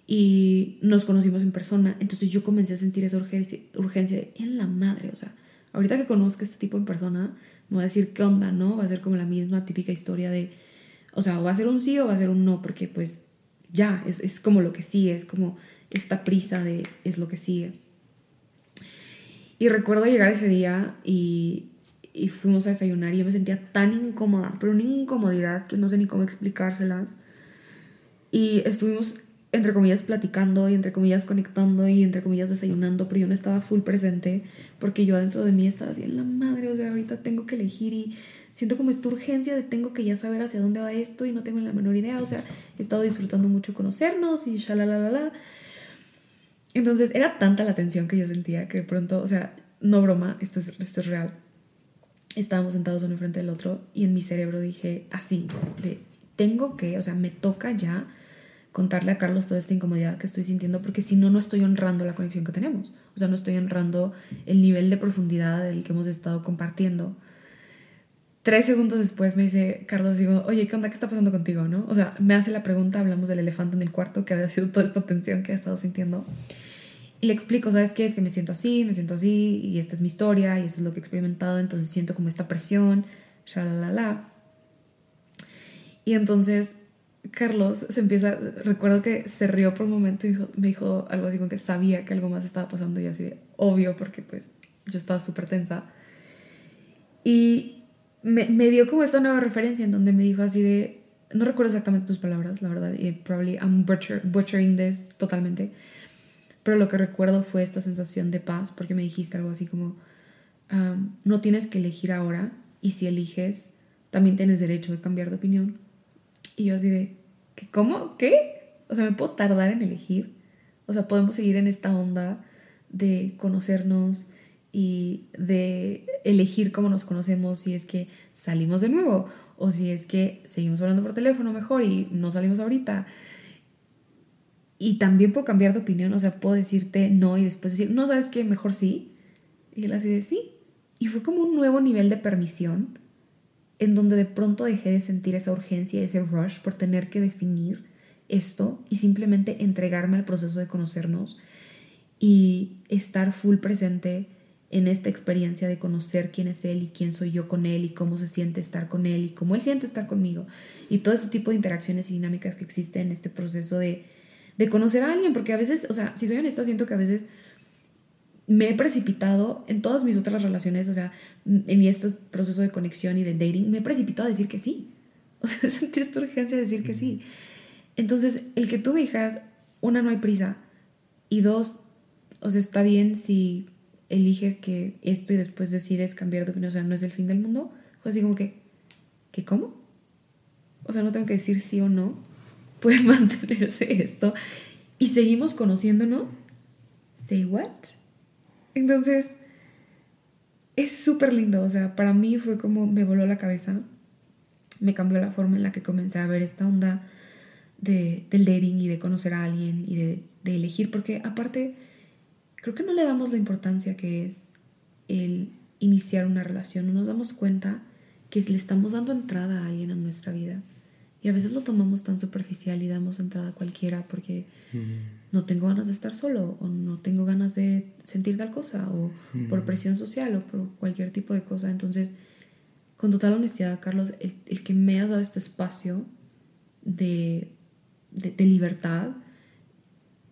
y nos conocimos en persona, entonces yo comencé a sentir esa urgencia, urgencia en la madre, o sea, ahorita que conozca a este tipo en persona, me va a decir qué onda, ¿no? Va a ser como la misma típica historia de, o sea, o va a ser un sí o va a ser un no, porque pues ya, es, es como lo que sigue, es como esta prisa de es lo que sigue. Y recuerdo llegar ese día y y fuimos a desayunar y yo me sentía tan incómoda, pero una incomodidad que no sé ni cómo explicárselas. Y estuvimos, entre comillas, platicando y entre comillas conectando y entre comillas desayunando, pero yo no estaba full presente porque yo adentro de mí estaba así en la madre, o sea, ahorita tengo que elegir y siento como esta urgencia de tengo que ya saber hacia dónde va esto y no tengo la menor idea, o sea, he estado disfrutando mucho conocernos y la. Entonces era tanta la tensión que yo sentía que de pronto, o sea, no broma, esto es, esto es real. Estábamos sentados uno enfrente del otro y en mi cerebro dije así, de tengo que, o sea, me toca ya contarle a Carlos toda esta incomodidad que estoy sintiendo porque si no, no estoy honrando la conexión que tenemos. O sea, no estoy honrando el nivel de profundidad del que hemos estado compartiendo. Tres segundos después me dice Carlos, digo, oye, ¿qué onda? ¿Qué está pasando contigo? ¿no? O sea, me hace la pregunta, hablamos del elefante en el cuarto, que había sido toda esta tensión que he estado sintiendo. Y le explico, ¿sabes qué? Es que me siento así, me siento así, y esta es mi historia, y eso es lo que he experimentado, entonces siento como esta presión, la Y entonces Carlos se empieza, recuerdo que se rió por un momento y me dijo algo así como que sabía que algo más estaba pasando y así de obvio porque pues yo estaba súper tensa. Y me, me, dio como esta nueva referencia en donde me dijo así de, no recuerdo exactamente tus palabras, la verdad, y probably I'm butchering this totalmente, pero lo que recuerdo fue esta sensación de paz, porque me dijiste algo así como, no tienes que elegir ahora, y si eliges, también tienes derecho de cambiar de opinión. Y yo así de, ¿qué, ¿cómo? ¿Qué? O sea, ¿me puedo tardar en elegir? O sea, podemos seguir en esta onda de conocernos y de elegir cómo nos conocemos si es que salimos de nuevo o si es que seguimos hablando por teléfono mejor y no salimos ahorita. Y también puedo cambiar de opinión, o sea, puedo decirte no y después decir, no, ¿sabes qué? Mejor sí. Y él así de sí. Y fue como un nuevo nivel de permisión en donde de pronto dejé de sentir esa urgencia, ese rush por tener que definir esto y simplemente entregarme al proceso de conocernos y estar full presente en esta experiencia de conocer quién es él y quién soy yo con él y cómo se siente estar con él y cómo él siente estar conmigo y todo este tipo de interacciones y dinámicas que existen en este proceso de de conocer a alguien, porque a veces, o sea, si soy honesta, siento que a veces me he precipitado en todas mis otras relaciones, o sea, en este proceso de conexión y de dating, me he precipitado a decir que sí. [laughs] O sea, sentí esta urgencia de decir que sí. Entonces, el que tú me dijeras, una, no hay prisa, y dos, o sea, está bien si eliges que esto y después decides cambiar de opinión, o sea, no es el fin del mundo, fue así como que, ¿qué cómo? O sea, no tengo que decir sí o no, puede [laughs] mantenerse esto y seguimos conociéndonos, say what? Entonces, es súper lindo, o sea, para mí fue como me voló la cabeza, me cambió la forma en la que comencé a ver esta onda de, del dating y de conocer a alguien y de, elegir, porque aparte creo que no le damos la importancia que es el iniciar una relación, no nos damos cuenta que le estamos dando entrada a alguien en nuestra vida. Y a veces lo tomamos tan superficial y damos entrada a cualquiera porque no tengo ganas de estar solo o no tengo ganas de sentir tal cosa o por presión social o por cualquier tipo de cosa. Entonces, con total honestidad, Carlos, el, el que me has dado este espacio de, de, de, libertad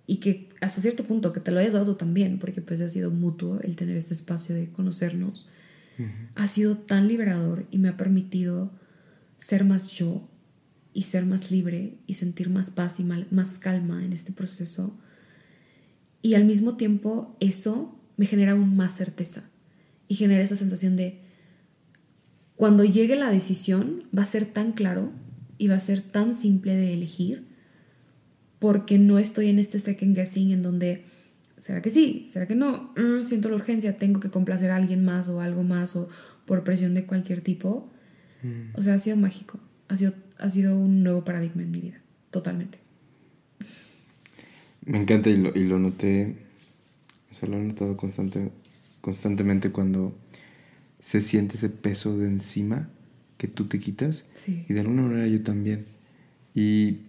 y que hasta cierto punto que te lo hayas dado también, porque pues ha sido mutuo el tener este espacio de conocernos, ha sido tan liberador y me ha permitido ser más yo y ser más libre y sentir más paz y más calma en este proceso. Y al mismo tiempo eso me genera aún más certeza y genera esa sensación de cuando llegue la decisión va a ser tan claro y va a ser tan simple de elegir porque no estoy en este second guessing en donde ¿será que sí? ¿Será que no? Mm, siento la urgencia, tengo que complacer a alguien más o algo más o por presión de cualquier tipo. Mm. O sea, ha sido mágico, ha sido, ha sido un nuevo paradigma en mi vida, totalmente. Me encanta y lo, y lo noté, o sea, lo he notado constante, constantemente cuando se siente ese peso de encima que tú te quitas. Y de alguna manera yo también. Y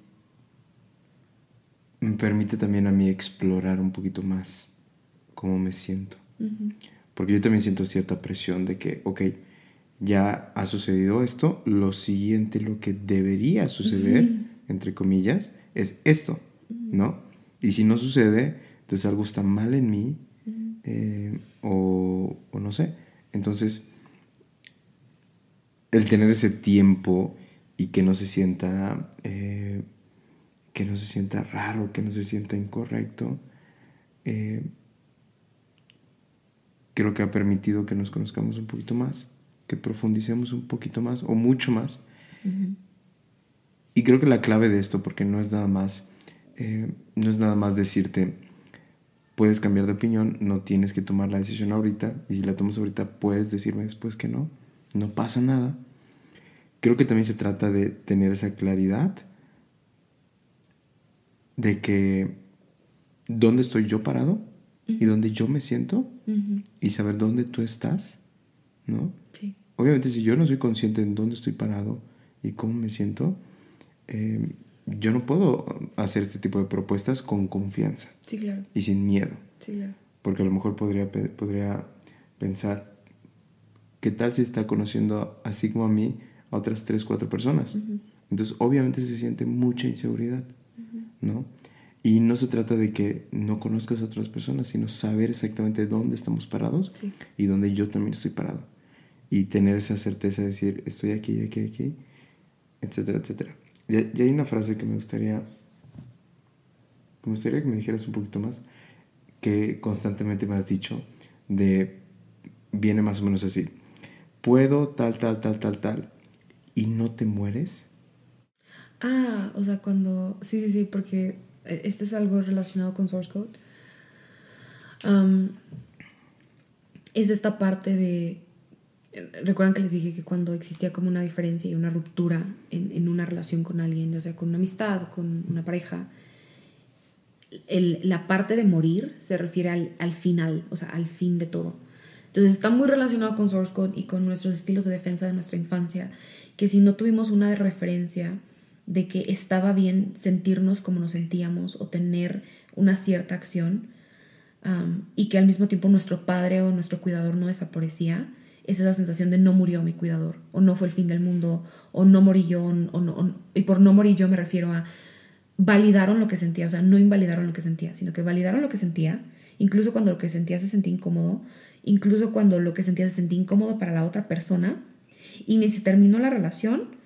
me permite también a mí explorar un poquito más cómo me siento. Porque yo también siento cierta presión de que, ok, ya ha sucedido esto, lo siguiente, lo que debería suceder, entre comillas, es esto, ¿no? Y si no sucede, entonces algo está mal en mí, eh, o, o, no sé. Entonces, el tener ese tiempo y que no se sienta... Eh, que no se sienta raro, que no se sienta incorrecto, eh, creo que ha permitido que nos conozcamos un poquito más, que profundicemos un poquito más o mucho más. Y creo que la clave de esto, porque no es nada más, eh, no es nada más decirte, puedes cambiar de opinión, no tienes que tomar la decisión ahorita, y si la tomas ahorita puedes decirme después que no, no pasa nada. Creo que también se trata de tener esa claridad de que dónde estoy yo parado y dónde yo me siento y saber dónde tú estás, ¿no? Sí. Obviamente si yo no soy consciente de dónde estoy parado y cómo me siento, eh, yo no puedo hacer este tipo de propuestas con confianza. Sí, claro. Y sin miedo. Sí, claro. Porque a lo mejor podría, podría pensar, ¿qué tal si está conociendo así como a mí a otras tres, cuatro personas? Entonces obviamente se siente mucha inseguridad. ¿no? Y no se trata de que no conozcas a otras personas, sino saber exactamente dónde estamos parados y dónde yo también estoy parado. Y tener esa certeza de decir, estoy aquí, aquí, aquí, etcétera, etcétera. Y, hay una frase que me gustaría, me gustaría que me dijeras un poquito más, que constantemente me has dicho, de, viene más o menos así, puedo tal, tal, tal, tal, tal, y no te mueres. Ah, o sea, cuando... Sí, sí, sí, porque este es algo relacionado con Source Code. es esta parte de... Recuerdan que les dije que cuando existía como una diferencia y una ruptura en, en una relación con alguien, ya sea con una amistad, con una pareja, el, la parte de morir se refiere al, al, final, o sea, al fin de todo. Entonces está muy relacionado con Source Code y con nuestros estilos de defensa de nuestra infancia, que si no tuvimos una referencia de que estaba bien sentirnos como nos sentíamos o tener una cierta acción y que al mismo tiempo nuestro padre o nuestro cuidador no desaparecía, es esa sensación de no murió mi cuidador o no fue el fin del mundo o no morí yo o no, y por no morir yo me refiero a validaron lo que sentía, o sea, no invalidaron lo que sentía, sino que validaron lo que sentía, incluso cuando lo que sentía se sentía incómodo, incluso cuando lo que sentía se sentía incómodo para la otra persona, y ni se terminó la relación,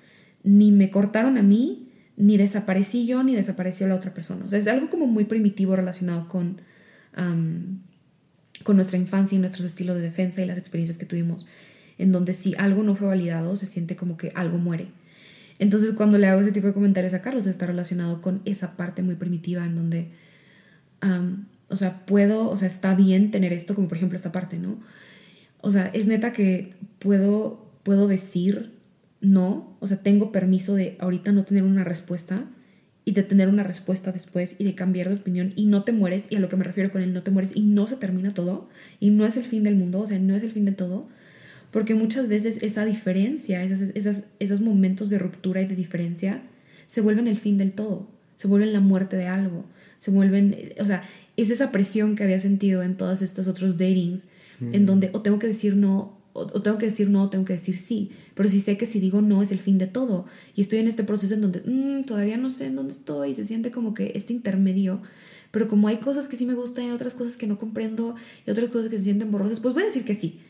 ni me cortaron a mí, ni desaparecí yo, ni desapareció la otra persona. O sea, es algo como muy primitivo relacionado con, con nuestra infancia y nuestros estilos de defensa y las experiencias que tuvimos, en donde si algo no fue validado, se siente como que algo muere. Entonces, cuando le hago ese tipo de comentarios a Carlos, está relacionado con esa parte muy primitiva en donde, o sea, puedo, o sea, está bien tener esto, como por ejemplo esta parte, ¿no? O sea, es neta que puedo, puedo decir no, o sea, tengo permiso de ahorita no tener una respuesta y de tener una respuesta después y de cambiar de opinión y no te mueres, y a lo que me refiero con el no te mueres y no se termina todo y no es el fin del mundo, o sea, no es el fin del todo, porque muchas veces esa diferencia, esas, esas, esos momentos de ruptura y de diferencia se vuelven el fin del todo, se vuelven la muerte de algo, se vuelven, o sea, es esa presión que había sentido en todos estos otros datings, en donde o tengo que decir no o, tengo que decir no, o tengo que decir sí, pero si sé que si digo no es el fin de todo y estoy en este proceso en donde mm, todavía no sé en dónde estoy, se siente como que este intermedio, pero como hay cosas que sí me gustan y otras cosas que no comprendo y otras cosas que se sienten borrosas, pues voy a decir que sí,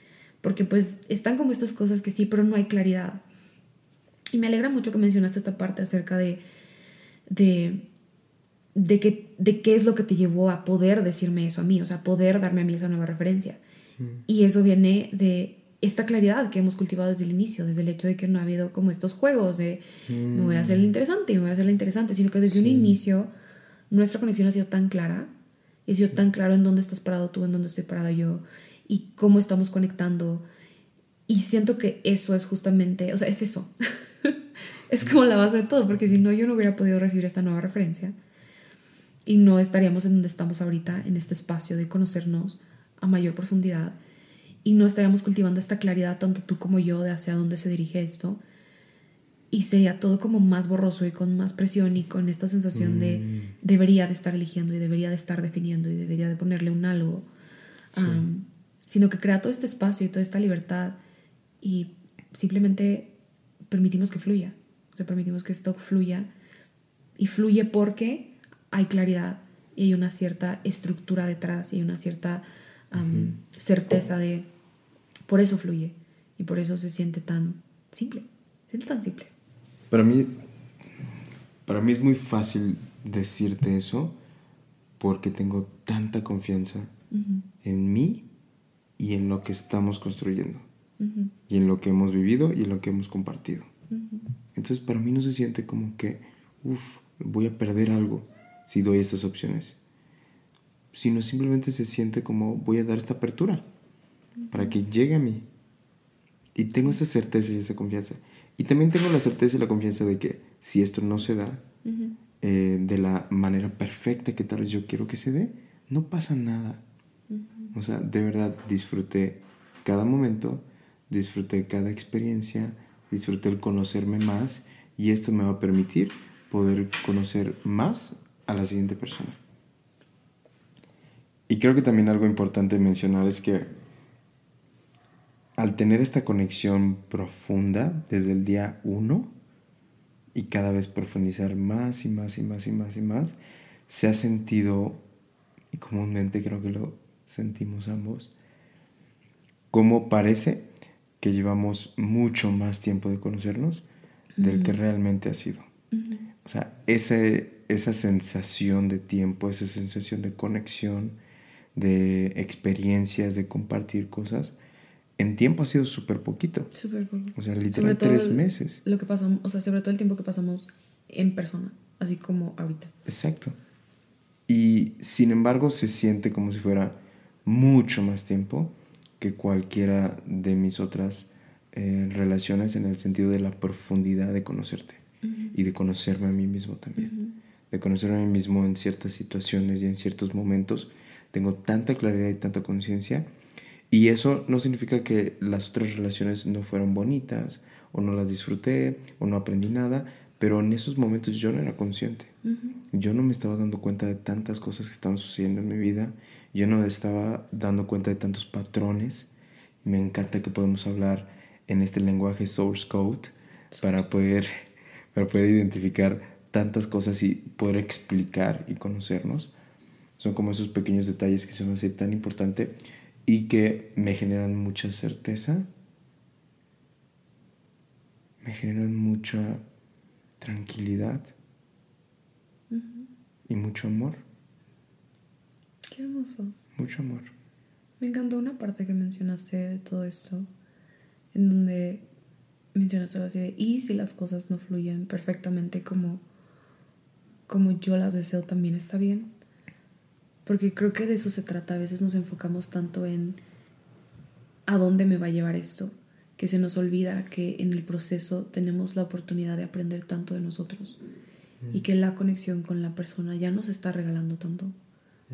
porque pues están como estas cosas que sí, pero no hay claridad. Y me alegra mucho que mencionaste esta parte acerca de, de, de, que, de qué es lo que te llevó a poder decirme eso a mí, o sea, poder darme a mí esa nueva referencia. Mm. Y eso viene de esta claridad que hemos cultivado desde el inicio, desde el hecho de que no ha habido como estos juegos de me voy a hacer el mm. interesante, me voy a hacer el interesante, sino que desde un inicio nuestra conexión ha sido tan clara y ha sido tan claro en dónde estás parado tú, en dónde estoy parado yo y cómo estamos conectando. Y siento que eso es justamente, o sea, es eso. [laughs] es como la base de todo, porque si no, yo no hubiera podido recibir esta nueva referencia y no estaríamos en donde estamos ahorita, en este espacio de conocernos a mayor profundidad y no estaríamos cultivando esta claridad tanto tú como yo de hacia dónde se dirige esto. Y sería todo como más borroso y con más presión y con esta sensación de mm. debería de estar eligiendo y debería de estar definiendo y debería de ponerle un algo sino que crea todo este espacio y toda esta libertad y simplemente permitimos que fluya. O sea permitimos que esto fluya y fluye porque hay claridad y hay una cierta estructura detrás y hay una cierta certeza de por eso fluye y por eso se siente tan simple, se siente tan simple. Para mí, para mí es muy fácil decirte eso porque tengo tanta confianza en mí y en lo que estamos construyendo y en lo que hemos vivido y en lo que hemos compartido. Entonces para mí no se siente como que, uff, voy a perder algo si doy estas opciones sino simplemente se siente como voy a dar esta apertura para que llegue a mí. Y tengo esa certeza y esa confianza. Y también tengo la certeza y la confianza de que si esto no se da eh, de la manera perfecta que tal vez yo quiero que se dé, no pasa nada. O sea, de verdad disfruté cada momento, disfruté cada experiencia, disfruté el conocerme más y esto me va a permitir poder conocer más a la siguiente persona. Y creo que también algo importante mencionar es que al tener esta conexión profunda desde el día uno y cada vez profundizar más y más y más y más y más, se ha sentido, y comúnmente creo que lo sentimos ambos, como parece que llevamos mucho más tiempo de conocernos del que realmente ha sido. O sea, ese, esa sensación de tiempo, esa sensación de conexión, de experiencias, de compartir cosas, en tiempo ha sido súper poquito. Súper poquito. O sea, literalmente tres meses. Lo que pasamos, o sea, sobre todo el tiempo que pasamos en persona, así como ahorita. Exacto. Y sin embargo se siente como si fuera mucho más tiempo que cualquiera de mis otras eh, relaciones en el sentido de la profundidad de conocerte y de conocerme a mí mismo también. De conocerme a mí mismo en ciertas situaciones y en ciertos momentos tengo tanta claridad y tanta conciencia. Y eso no significa que las otras relaciones no fueron bonitas, o no las disfruté, o no aprendí nada, pero en esos momentos yo no era consciente. Yo no me estaba dando cuenta de tantas cosas que estaban sucediendo en mi vida, yo no me estaba dando cuenta de tantos patrones. Me encanta que podemos hablar en este lenguaje source code para poder, para poder identificar tantas cosas y poder explicar y conocernos. Son como esos pequeños detalles que se me hace tan importante y que me generan mucha certeza, me generan mucha tranquilidad y mucho amor. Qué hermoso. Mucho amor. Me encantó una parte que mencionaste de todo esto, en donde mencionaste algo así de, y si las cosas no fluyen perfectamente como, como yo las deseo, también está bien. Porque creo que de eso se trata. A veces nos enfocamos tanto en a dónde me va a llevar esto, que se nos olvida que en el proceso tenemos la oportunidad de aprender tanto de nosotros y que la conexión con la persona ya nos está regalando tanto.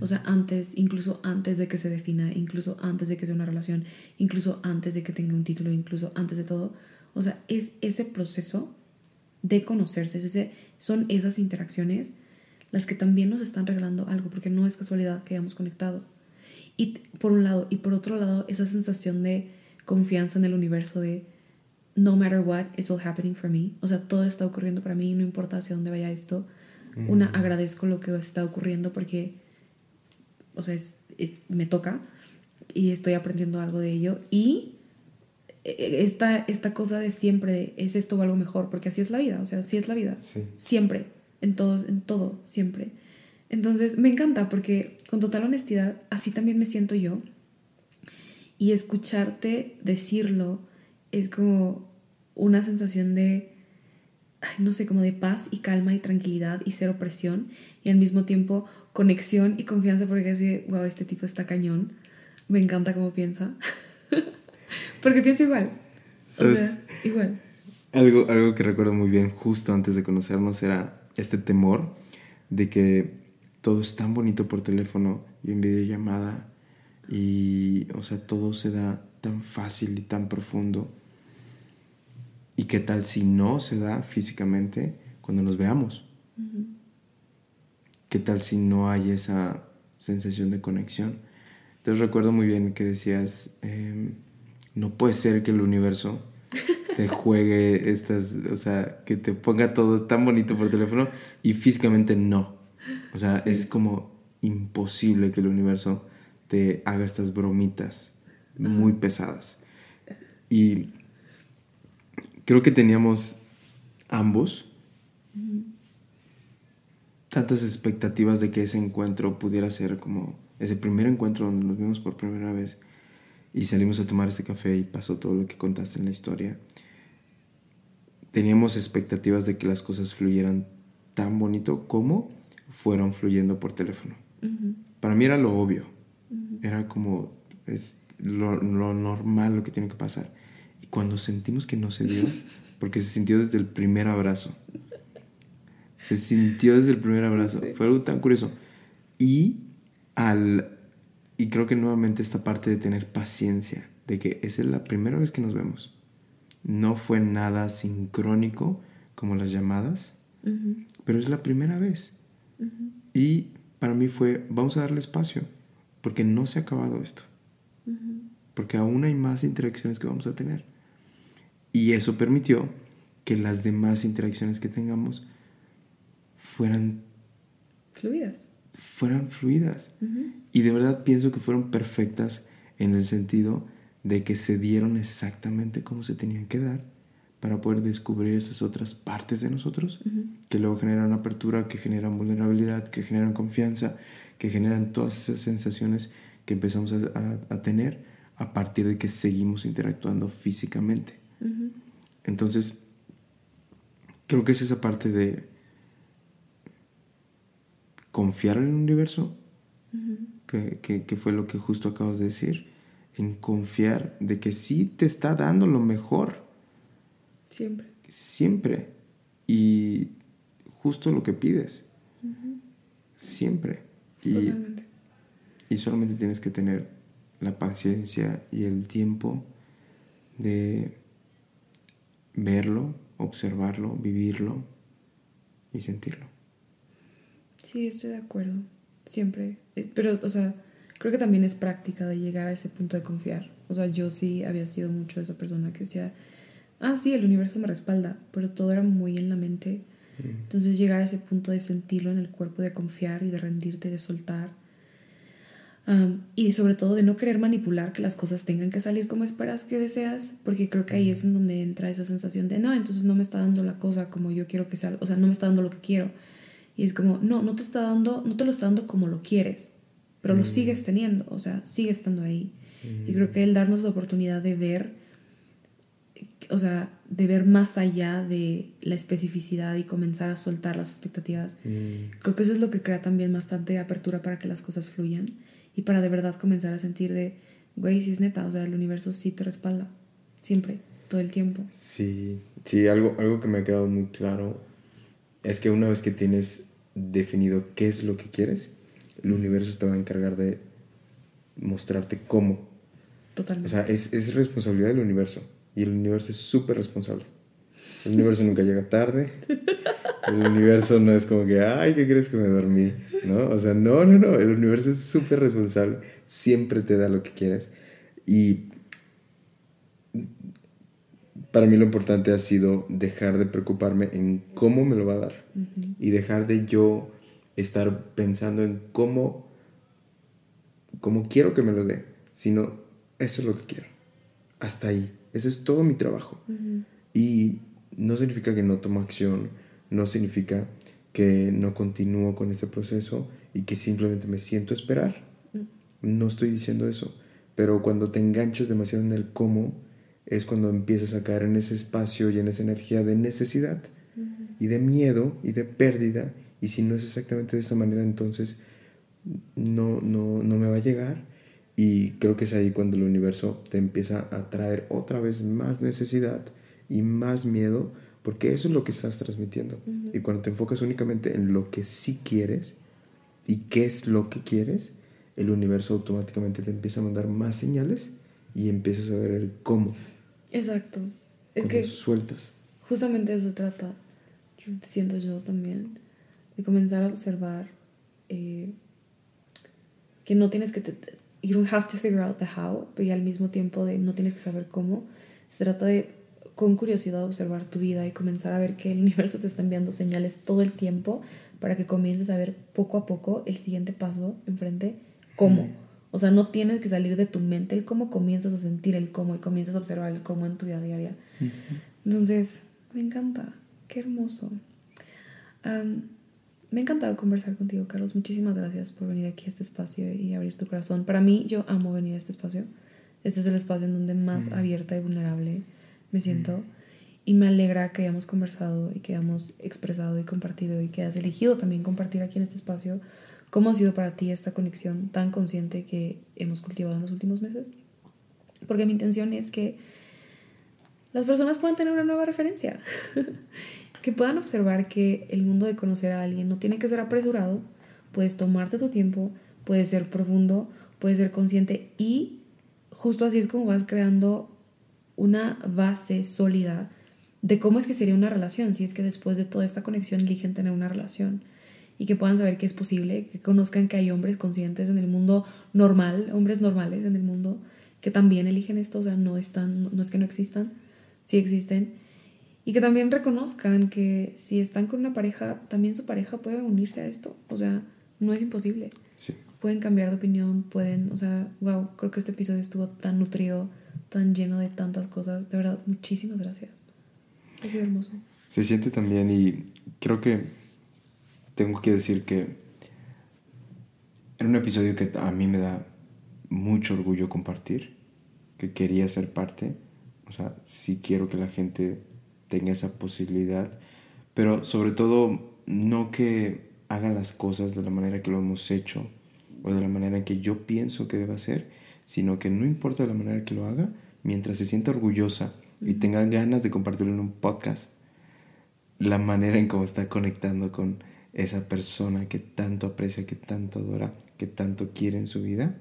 O sea, antes, incluso antes de que se defina, incluso antes de que sea una relación, incluso antes de que tenga un título, incluso antes de todo. O sea, es ese proceso de conocerse, ese, son esas interacciones las que también nos están regalando algo, porque no es casualidad que hayamos conectado. Y por un lado, y por otro lado, esa sensación de confianza en el universo de no matter what, it's all happening for me. O sea, todo está ocurriendo para mí, no importa hacia dónde vaya esto. Una, agradezco lo que está ocurriendo porque, o sea, me toca y estoy aprendiendo algo de ello. Y e, esta, esta cosa de siempre, es esto o algo mejor, porque así es la vida, o sea, así es la vida. Siempre, en todo, en todo, siempre. Entonces, me encanta porque con total honestidad, así también me siento yo. Y escucharte decirlo es como una sensación de, no sé, como de paz y calma y tranquilidad y cero presión y al mismo tiempo conexión y confianza porque así, wow, este tipo está cañón. Me encanta cómo piensa. [laughs] porque piensa igual. O sea, igual. Algo, algo que recuerdo muy bien justo antes de conocernos era este temor de que todo es tan bonito por teléfono y en videollamada y, o sea, todo se da tan fácil y tan profundo ¿Y qué tal si no se da físicamente cuando nos veamos? ¿Qué tal si no hay esa sensación de conexión? Entonces recuerdo muy bien que decías, em, no puede ser que el universo te juegue estas, o sea, que te ponga todo tan bonito por teléfono y físicamente no. O sea, es como imposible que el universo te haga estas bromitas muy pesadas. Y creo que teníamos ambos tantas expectativas de que ese encuentro pudiera ser como ese primer encuentro donde nos vimos por primera vez y salimos a tomar este café y pasó todo lo que contaste en la historia. Teníamos expectativas de que las cosas fluyeran tan bonito como fueron fluyendo por teléfono. Para mí era lo obvio, era como es lo, lo normal lo que tiene que pasar. Y cuando sentimos que no se dio, [laughs] porque se sintió desde el primer abrazo. Se sintió desde el primer abrazo. Fue algo tan curioso. Y al y creo que nuevamente esta parte de tener paciencia, de que esa es la primera vez que nos vemos. No fue nada sincrónico como las llamadas, pero es la primera vez. Y para mí fue, vamos a darle espacio, porque no se ha acabado esto porque aún hay más interacciones que vamos a tener. Y eso permitió que las demás interacciones que tengamos fueran fluidas. Fueran fluidas. Y de verdad pienso que fueron perfectas en el sentido de que se dieron exactamente como se tenían que dar para poder descubrir esas otras partes de nosotros que luego generan apertura, que generan vulnerabilidad, que generan confianza, que generan todas esas sensaciones que empezamos a tener a partir de que seguimos interactuando físicamente. Entonces, creo que es esa parte de confiar en el universo, que, fue lo que justo acabas de decir, en confiar de que sí te está dando lo mejor. Siempre. Siempre. Y justo lo que pides. Siempre. Y, y solamente tienes que tener la paciencia y el tiempo de verlo, observarlo, vivirlo y sentirlo. Sí, estoy de acuerdo, siempre. Eh, pero, o sea, creo que también es práctica de llegar a ese punto de confiar. O sea, yo sí había sido mucho esa persona que decía, ah, sí, el universo me respalda, pero todo era muy en la mente. Mm. Entonces llegar a ese punto de sentirlo en el cuerpo, de confiar y de rendirte, de soltar y sobre todo de no querer manipular que las cosas tengan que salir como esperas que deseas, porque creo que ahí es en donde entra esa sensación de, no, entonces no me está dando la cosa como yo quiero que sea, o sea, no me está dando lo que quiero. Y es como, no, no te está dando, no te lo está dando como lo quieres, pero lo mm. sigues teniendo, o sea, sigue estando ahí. Y creo que el darnos la oportunidad de ver, o sea, de ver más allá de la especificidad y comenzar a soltar las expectativas, mm. creo que eso es lo que crea también bastante apertura para que las cosas fluyan y para de verdad comenzar a sentir de, güey, si es neta, o sea, el universo sí te respalda, siempre, todo el tiempo. Sí, sí, algo, algo que me ha quedado muy claro es que una vez que tienes definido qué es lo que quieres, el universo te va a encargar de mostrarte cómo. Totalmente. O sea, es, es responsabilidad del universo. Y el universo es súper responsable. El universo nunca llega tarde. El universo no es como que, ay, ¿qué crees que me dormí? ¿No? O sea, no, no, no. El universo es súper responsable. Siempre te da lo que quieres. Y para mí lo importante ha sido dejar de preocuparme en cómo me lo va a dar. Y dejar de yo estar pensando en cómo, cómo quiero que me lo dé. Sino, eso es lo que quiero. Hasta ahí. Ese es todo mi trabajo. Y no significa que no tomo acción, no significa que no continúo con ese proceso y que simplemente me siento a esperar. Mm. No estoy diciendo eso, pero cuando te enganchas demasiado en el cómo, es cuando empiezas a caer en ese espacio y en esa energía de necesidad y de miedo y de pérdida. Y si no es exactamente de esa manera, entonces no, no, no me va a llegar. Y creo que es ahí cuando el universo te empieza a traer otra vez más necesidad y más miedo, porque eso es lo que estás transmitiendo. Y cuando te enfocas únicamente en lo que sí quieres y qué es lo que quieres, el universo automáticamente te empieza a mandar más señales y empiezas a ver el cómo. Exacto. Es que sueltas. Justamente eso trata, siento yo también, de comenzar a observar eh, que no tienes que... you don't have to figure out the how, pero al mismo tiempo de no tienes que saber cómo. Se trata de con curiosidad observar tu vida y comenzar a ver que el universo te está enviando señales todo el tiempo para que comiences a ver poco a poco el siguiente paso enfrente, cómo. O sea, no tienes que salir de tu mente el cómo comienzas a sentir el cómo y comienzas a observar el cómo en tu vida diaria. Entonces, me encanta, qué hermoso. Me ha encantado conversar contigo, Carlos. Muchísimas gracias por venir aquí a este espacio y abrir tu corazón. Para mí, yo amo venir a este espacio. Este es el espacio en donde más abierta y vulnerable me siento. Y me alegra que hayamos conversado y que hayamos expresado y compartido y que hayas elegido también compartir aquí en este espacio cómo ha sido para ti esta conexión tan consciente que hemos cultivado en los últimos meses. Porque mi intención es que las personas puedan tener una nueva referencia, [laughs] que puedan observar que el mundo de conocer a alguien no tiene que ser apresurado, puedes tomarte tu tiempo, puedes ser profundo, puedes ser consciente y justo así es como vas creando una base sólida de cómo es que sería una relación, si es que después de toda esta conexión eligen tener una relación y que puedan saber que es posible, que conozcan que hay hombres conscientes en el mundo normal, hombres normales en el mundo que también eligen esto, o sea, no están no es que no existan, sí existen y que también reconozcan que si están con una pareja, también su pareja puede unirse a esto, o sea, no es imposible. Pueden cambiar de opinión, pueden, o sea, wow, creo que este episodio estuvo tan nutrido tan lleno de tantas cosas. De verdad, muchísimas gracias. Ha sido hermoso. Se siente también y creo que tengo que decir que era un episodio que a mí me da mucho orgullo compartir, que quería ser parte. O sea, sí quiero que la gente tenga esa posibilidad, pero sobre todo no que haga las cosas de la manera que lo hemos hecho o de la manera en que yo pienso que deba ser, sino que no importa la manera que lo haga, mientras se sienta orgullosa y tenga ganas de compartirlo en un podcast, la manera en cómo está conectando con esa persona que tanto aprecia, que tanto adora, que tanto quiere en su vida,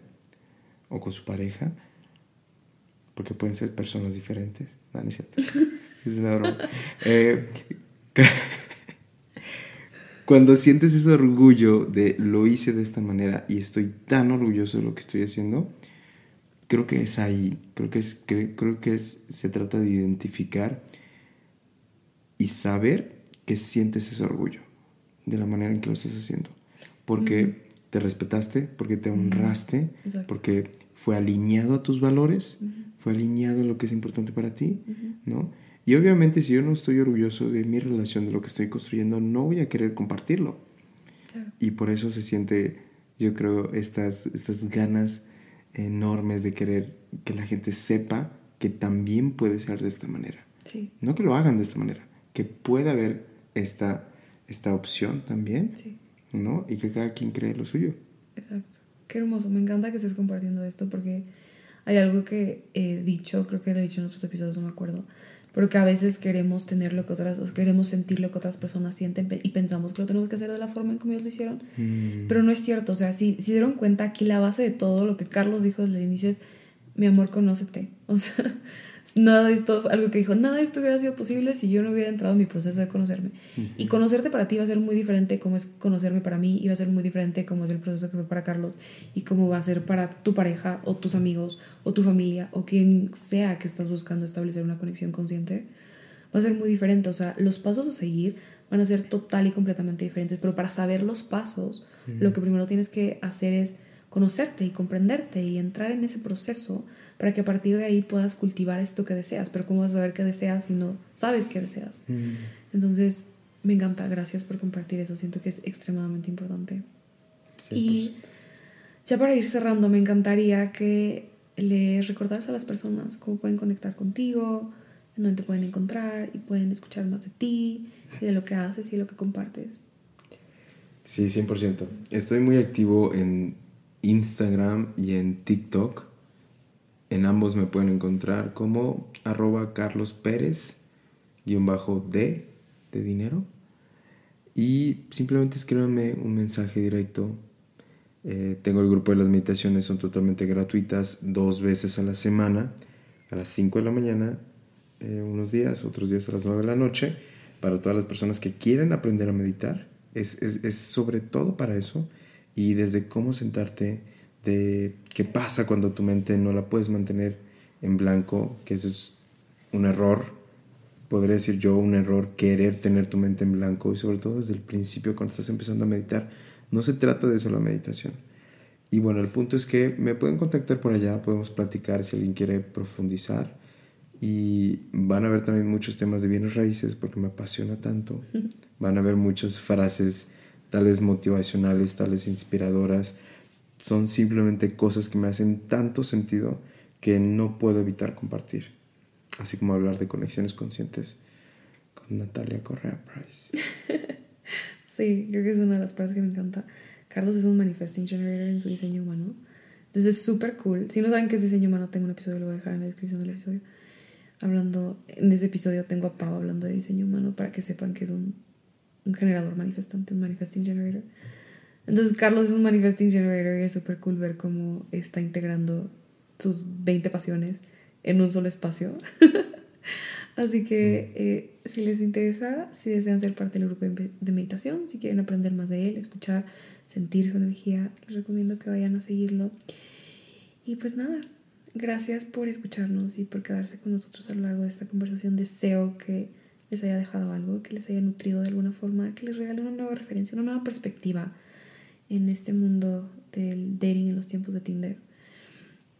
o con su pareja, porque pueden ser personas diferentes. No, es cierto. [laughs] Es una broma. Eh, [laughs] cuando sientes ese orgullo de lo hice de esta manera y estoy tan orgulloso de lo que estoy haciendo, creo que es ahí, creo que, es, creo que es, se trata de identificar y saber que sientes ese orgullo de la manera en que lo estás haciendo. Porque te respetaste, porque te honraste, porque fue alineado a tus valores, fue alineado a lo que es importante para ti, ¿no? Y obviamente si yo no estoy orgulloso de mi relación, de lo que estoy construyendo, no voy a querer compartirlo. Y por eso se siente, yo creo, estas, estas ganas enormes de querer que la gente sepa que también puede ser de esta manera. Sí. No que lo hagan de esta manera, que pueda haber esta, esta opción también, sí. ¿no? Y que cada quien cree lo suyo. Exacto. Qué hermoso. Me encanta que estés compartiendo esto porque hay algo que he dicho, creo que lo he dicho en otros episodios, no me acuerdo, porque a veces queremos tener lo que otras, o queremos sentir lo que otras personas sienten y pensamos que lo tenemos que hacer de la forma en como ellos lo hicieron, Mm. pero no es cierto, o sea, si, si dieron cuenta aquí la base de todo lo que Carlos dijo desde el inicio es, mi amor, conócete, [laughs] o sea, nada de esto, algo que dijo, nada de esto hubiera sido posible si yo no hubiera entrado en mi proceso de conocerme. Y conocerte para ti va a ser muy diferente como es conocerme para mí y va a ser muy diferente como es el proceso que fue para Carlos y cómo va a ser para tu pareja o tus amigos o tu familia o quien sea que estás buscando establecer una conexión consciente. Va a ser muy diferente, o sea, los pasos a seguir van a ser total y completamente diferentes, pero para saber los pasos, lo que primero tienes que hacer es conocerte y comprenderte y entrar en ese proceso para que a partir de ahí puedas cultivar esto que deseas. Pero ¿cómo vas a saber qué deseas si no sabes qué deseas? Mm. Entonces, me encanta, gracias por compartir eso, siento que es extremadamente importante. Y ya para ir cerrando, me encantaría que les recordaras a las personas cómo pueden conectar contigo, en dónde te pueden encontrar y pueden escuchar más de ti y de lo que haces y de lo que compartes. Sí, 100%. Estoy muy activo en Instagram y en TikTok. En ambos me pueden encontrar como arroba Carlos Pérez, guion bajo D de dinero. Y simplemente escríbanme un mensaje directo. Eh, tengo el grupo de las meditaciones, son totalmente gratuitas, dos veces a la semana, a las 5 de la mañana, eh, unos días, otros días a las 9 de la noche, para todas las personas que quieren aprender a meditar. Es, es, es sobre todo para eso. Y desde cómo sentarte, de qué pasa cuando tu mente no la puedes mantener en blanco, que ese es un error, podría decir yo, un error querer tener tu mente en blanco y sobre todo desde el principio cuando estás empezando a meditar. No se trata de eso la meditación. Y bueno, el punto es que me pueden contactar por allá, podemos platicar si alguien quiere profundizar. Y van a ver también muchos temas de bienes raíces porque me apasiona tanto. [laughs] Van a ver muchas frases, tales motivacionales, tales inspiradoras. Son simplemente cosas que me hacen tanto sentido que no puedo evitar compartir. Así como hablar de conexiones conscientes con Natalia Correa Price. [laughs] Sí, creo que es una de las partes que me encanta. Carlos es un manifesting generator en su diseño humano. Entonces es súper cool. Si no saben qué es diseño humano, tengo un episodio, lo voy a dejar en la descripción del episodio. Hablando, en ese episodio tengo a Pau hablando de diseño humano para que sepan que es un, un generador manifestante, un manifesting generator. Entonces Carlos es un manifesting generator y es súper cool ver cómo está integrando sus 20 pasiones en un solo espacio. [laughs] Así que eh, si les interesa, si desean ser parte del grupo de de meditación, si quieren aprender más de él, escuchar, sentir su energía, les recomiendo que vayan a seguirlo. Y pues nada, gracias por escucharnos y por quedarse con nosotros a lo largo de esta conversación. Deseo que les haya dejado algo, que les haya nutrido de alguna forma, que les regale una nueva referencia, una nueva perspectiva en este mundo del dating en los tiempos de Tinder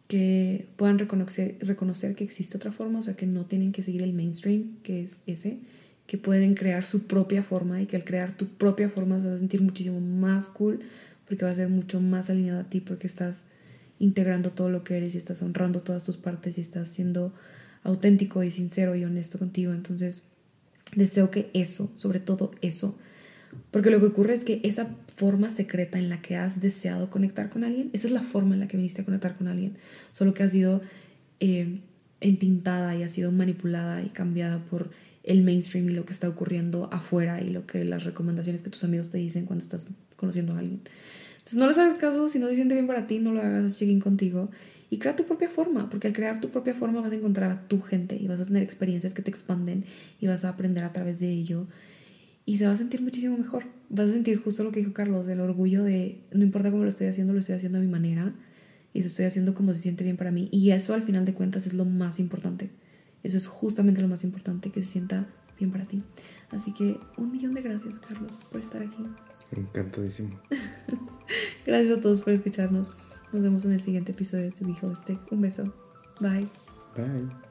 que puedan reconocer, reconocer que existe otra forma, o sea, que no tienen que seguir el mainstream, que es ese, que pueden crear su propia forma y que al crear tu propia forma se va a sentir muchísimo más cool porque va a ser mucho más alineado a ti porque estás integrando todo lo que eres y estás honrando todas tus partes y estás siendo auténtico y sincero y honesto contigo. Entonces, deseo que eso, sobre todo eso, porque lo que ocurre es que esa forma secreta en la que has deseado conectar con alguien, esa es la forma en la que viniste a conectar con alguien, solo que ha sido eh, entintada y ha sido manipulada y cambiada por el mainstream y lo que está ocurriendo afuera y lo que las recomendaciones que tus amigos te dicen cuando estás conociendo a alguien. Entonces no les hagas caso, si no se siente bien para ti, no lo hagas, check-in contigo y crea tu propia forma, porque al crear tu propia forma vas a encontrar a tu gente y vas a tener experiencias que te expanden y vas a aprender a través de ello y se va a sentir muchísimo mejor. Vas a sentir justo lo que dijo Carlos, el orgullo de no importa cómo lo estoy haciendo, lo estoy haciendo a mi manera y eso estoy haciendo como se siente bien para mí. Y eso al final de cuentas es lo más importante. Eso es justamente lo más importante, que se sienta bien para ti. Así que un millón de gracias, Carlos, por estar aquí. Encantadísimo. [laughs] Gracias a todos por escucharnos. Nos vemos en el siguiente episodio de To Be Holistic. Un beso. Bye. Bye.